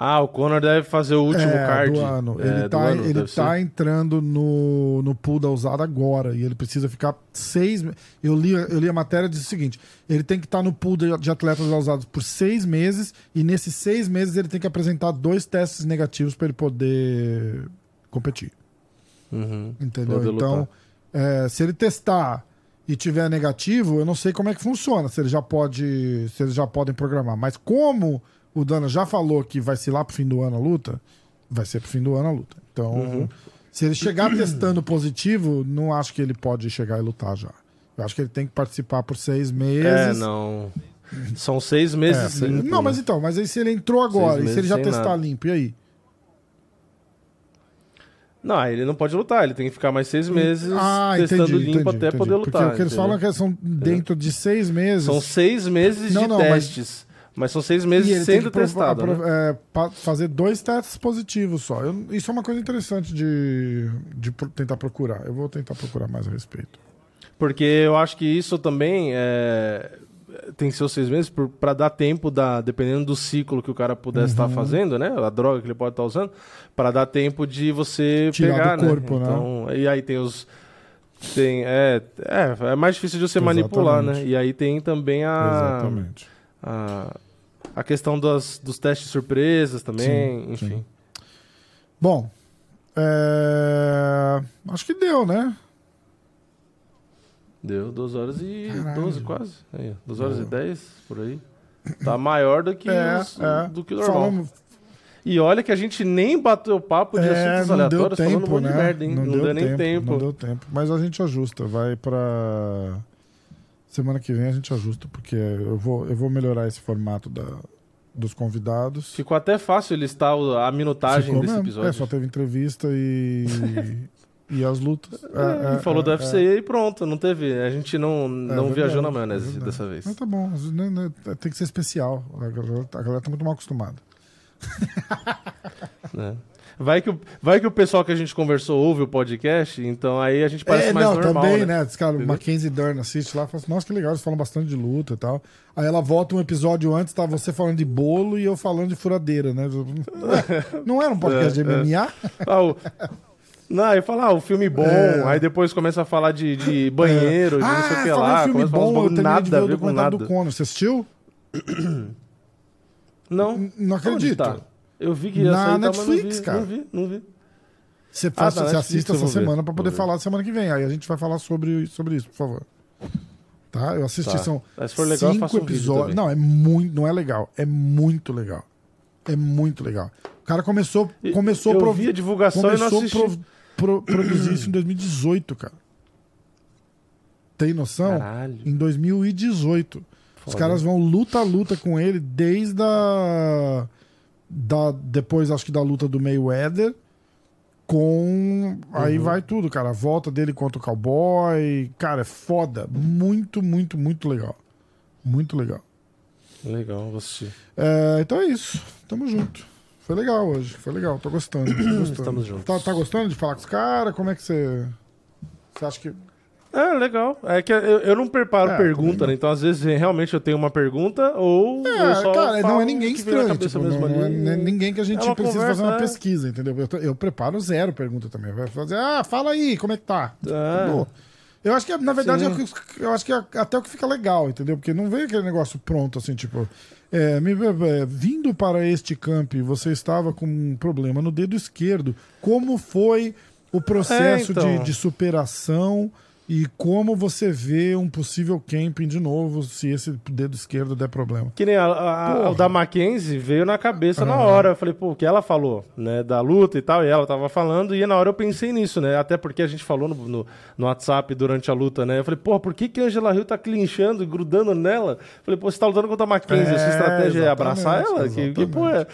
Ah, o Conor deve fazer o último é, card. do ano. É, ele tá, ano, ele tá entrando no, no pool da usada agora. E ele precisa ficar seis. Eu li, eu li a matéria diz o seguinte: ele tem que estar no pool de, de atletas usados por seis meses. E nesses seis meses ele tem que apresentar dois testes negativos para ele poder competir. Uhum. Entendeu? Então, é, se ele testar e tiver negativo, eu não sei como é que funciona, se ele já pode, se eles já podem programar. Mas como o Dana já falou que vai ser lá pro fim do ano a luta, vai ser pro fim do ano a luta. Então, Uhum. se ele chegar testando positivo, não acho que ele pode chegar e lutar já. Eu acho que ele tem que participar por seis meses. É, não. São seis meses É, limpo, não, né? mas então, mas aí se ele entrou agora e se ele já testar nada. limpo, e aí? Não, ele não pode lutar, ele tem que ficar mais seis meses Ah, testando entendi, limpo entendi, até entendi. poder Porque lutar. o que eles falam é que são dentro de seis meses. São seis meses Não, de não, testes. Mas... são seis meses sendo testado. né? é, fazer dois testes positivos só. Eu- isso é uma coisa interessante de, de pro- tentar procurar. Eu vou tentar procurar mais a respeito. Porque eu acho que isso também é, tem que ser os seis meses pra dar tempo, da, dependendo do ciclo que o cara puder Uhum. estar fazendo, né? A droga que ele pode estar usando, para dar tempo de você Tirar pegar, do corpo, né? Então, E aí tem os. Tem, é, é, é mais difícil de você manipular, né? Exatamente. E aí tem também a. Exatamente. a a questão das, dos testes surpresas também, Sim, enfim. sim. Bom, é, acho que deu, né? Deu 2 horas e Caralho. 12 quase. Aí, 2 horas e 10, por aí. Tá maior do que, É, os- é. do que o normal. Falamos, E olha que a gente nem bateu papo de é, assuntos não deu aleatórios falando um tempo, monte né? de merda, hein? Não, deu, nem tempo. Não deu tempo. Mas a gente ajusta. Vai pra. Semana que vem a gente ajusta, porque eu vou, eu vou melhorar esse formato da, dos convidados. Ficou até fácil listar a minutagem Ficou desse mesmo. episódio. É, só teve entrevista e. e as lutas. É, É, é, falou é, do é. UFC e pronto, não teve. A gente não, não verdade, viajou na é maionese dessa vez. Mas tá bom, tem que ser especial. A galera, a galera tá muito mal acostumada. né? Vai, que o, vai que o pessoal que a gente conversou ouve o podcast, então aí a gente parece é, mais não, normal. também, né? né? Esse cara, o Entendeu? Mackenzie Dern assiste lá e fala assim, nossa, que legal, eles falam bastante de luta e tal. Aí ela volta um episódio antes, tá você falando de bolo e eu falando de furadeira, né? Não era um podcast de É, é. MMA? Ah, o- Não, aí fala, ah, o filme bom, É. aí depois começa a falar de, de banheiro, de não sei o que falando lá, filme começa a falar bom, eu de ver nada a ver com nada. do Conor. Você assistiu? Não, Não acredito. tá? Eu vi que ia Na sair, tá, Netflix, mas não vi, cara. não vi, não vi. Você, Ah, tá, você assiste essa semana pra poder falar semana que vem. Aí a gente vai falar sobre, sobre isso, por favor. Tá? Eu assisti, Tá. são Mas se for legal, cinco um episódios. Não, é muito, não é legal. É muito legal. É muito legal. O cara começou, E- começou eu pro- vi a divulgação e começou assisti. pro- pro- produzir isso em 2018, cara. Tem noção? Caralho. Em 2018. Os Foda. caras vão luta a luta com ele desde a. Da, depois, acho que da luta do Mayweather. com. Aí vai tudo, cara. A volta dele contra o cowboy. Cara, é foda. Muito, muito, muito legal. Muito legal. Legal, vou assistir. É, então é isso. Tamo junto. Foi legal hoje. Foi legal. Tô gostando. Tô gostando. Estamos juntos. Tá, tá gostando de falar com os caras? Como é que você. Você acha que. É, legal. É que eu, eu não preparo É, pergunta, né? Então, às vezes, realmente eu tenho uma pergunta ou eu É, só cara, não é ninguém estranho. Tipo, não, não é ali. nem- ninguém que a gente É precisa conversa, fazer uma é. pesquisa, entendeu? Eu, eu preparo zero pergunta também. Vai fazer, ah, fala aí, como é que tá? É. Acabou. Eu acho que, na verdade, é que- eu acho que é até o que fica legal, entendeu? Porque não veio aquele negócio pronto, assim, tipo. é, me- é, vindo para este camp, você estava com um problema no dedo esquerdo. Como foi o processo É, então. de, de superação e como você vê um possível camping de novo se esse dedo esquerdo der problema? Que nem a, a- da Mackenzie veio na cabeça na hora. Eu falei, pô, o que ela falou, né, da luta e tal, e ela tava falando, e na hora eu pensei nisso, né, até porque a gente falou no, no, no WhatsApp durante a luta, né, eu falei, porra, por que que a Angela Hill tá clinchando e grudando nela? Eu falei, pô, você tá lutando contra a Mackenzie, a É, sua estratégia é abraçar ela? Que, que porra é?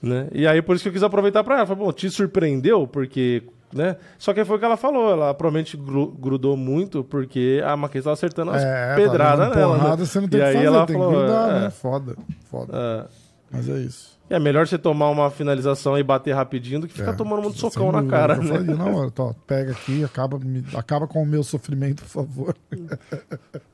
Né? E aí por isso que eu quis aproveitar pra ela, falei, bom, te surpreendeu, porque... Né? Só que foi o que ela falou, ela provavelmente gru- grudou muito porque a Mackenzie tava acertando as É, pedradas nela. né? porrada, você não tem e que aí fazer, ela tem falou, que grudar, é, né? Foda, foda. é. Mas é isso. É melhor você tomar uma finalização e bater rapidinho do que ficar É, tomando muito socão na cara, eu né? faria na hora, tó, pega aqui, acaba, me- acaba com o meu sofrimento, por favor.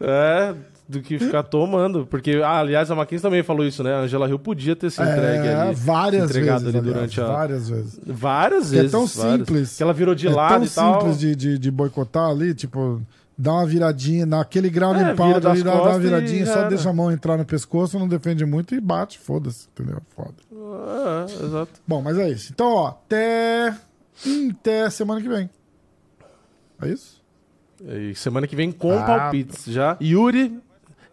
É, do que ficar tomando. Porque, ah, aliás, a Mackenzie também falou isso, né? A Angela Hill podia ter se entregue É, ali. várias entregado vezes, ali aliás, durante a. várias vezes. Várias Que é vezes. tão várias. simples. Que ela virou de é lado tão e tal. simples de, de, de boicotar ali, tipo, dar uma viradinha, naquele ground É, vira das ali, dá, dá uma viradinha, só era. deixa a mão entrar no pescoço, não defende muito e bate, foda-se, entendeu? Foda. É, exato. Bom, mas é isso. Então, ó, até, até semana que vem. É isso? E semana que vem com Ah, palpites já. Yuri.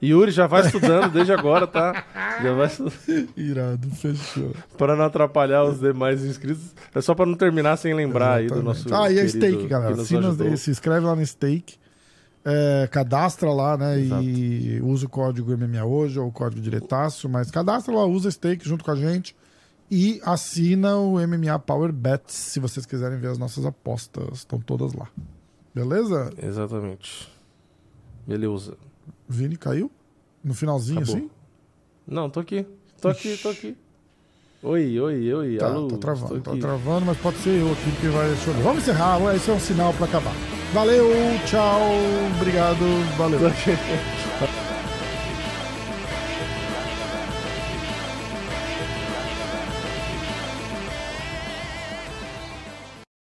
Yuri já vai estudando desde agora, tá? Já vai estudando. Irado, fechou. Para não atrapalhar os demais inscritos. É só para não terminar sem lembrar aí do Exatamente. nosso. Ah, e a querido Stake, galera. que nos se inscreve lá no Stake. É, cadastra lá, né? Exato. E usa o código MMA hoje ou o código diretaço, mas cadastra lá, usa Stake junto com a gente. E assina o MMA Power Bets se vocês quiserem ver as nossas apostas. Estão todas lá. Beleza? Exatamente. Beleza. Vini caiu? No finalzinho, Acabou. assim? Não, tô aqui. Tô aqui, tô aqui. Oi, oi, oi. Tá, Alô. tá travando, tá travando, mas pode ser eu aqui que vai. Ver. Vamos encerrar, esse é um sinal pra acabar. Valeu, tchau, obrigado, valeu.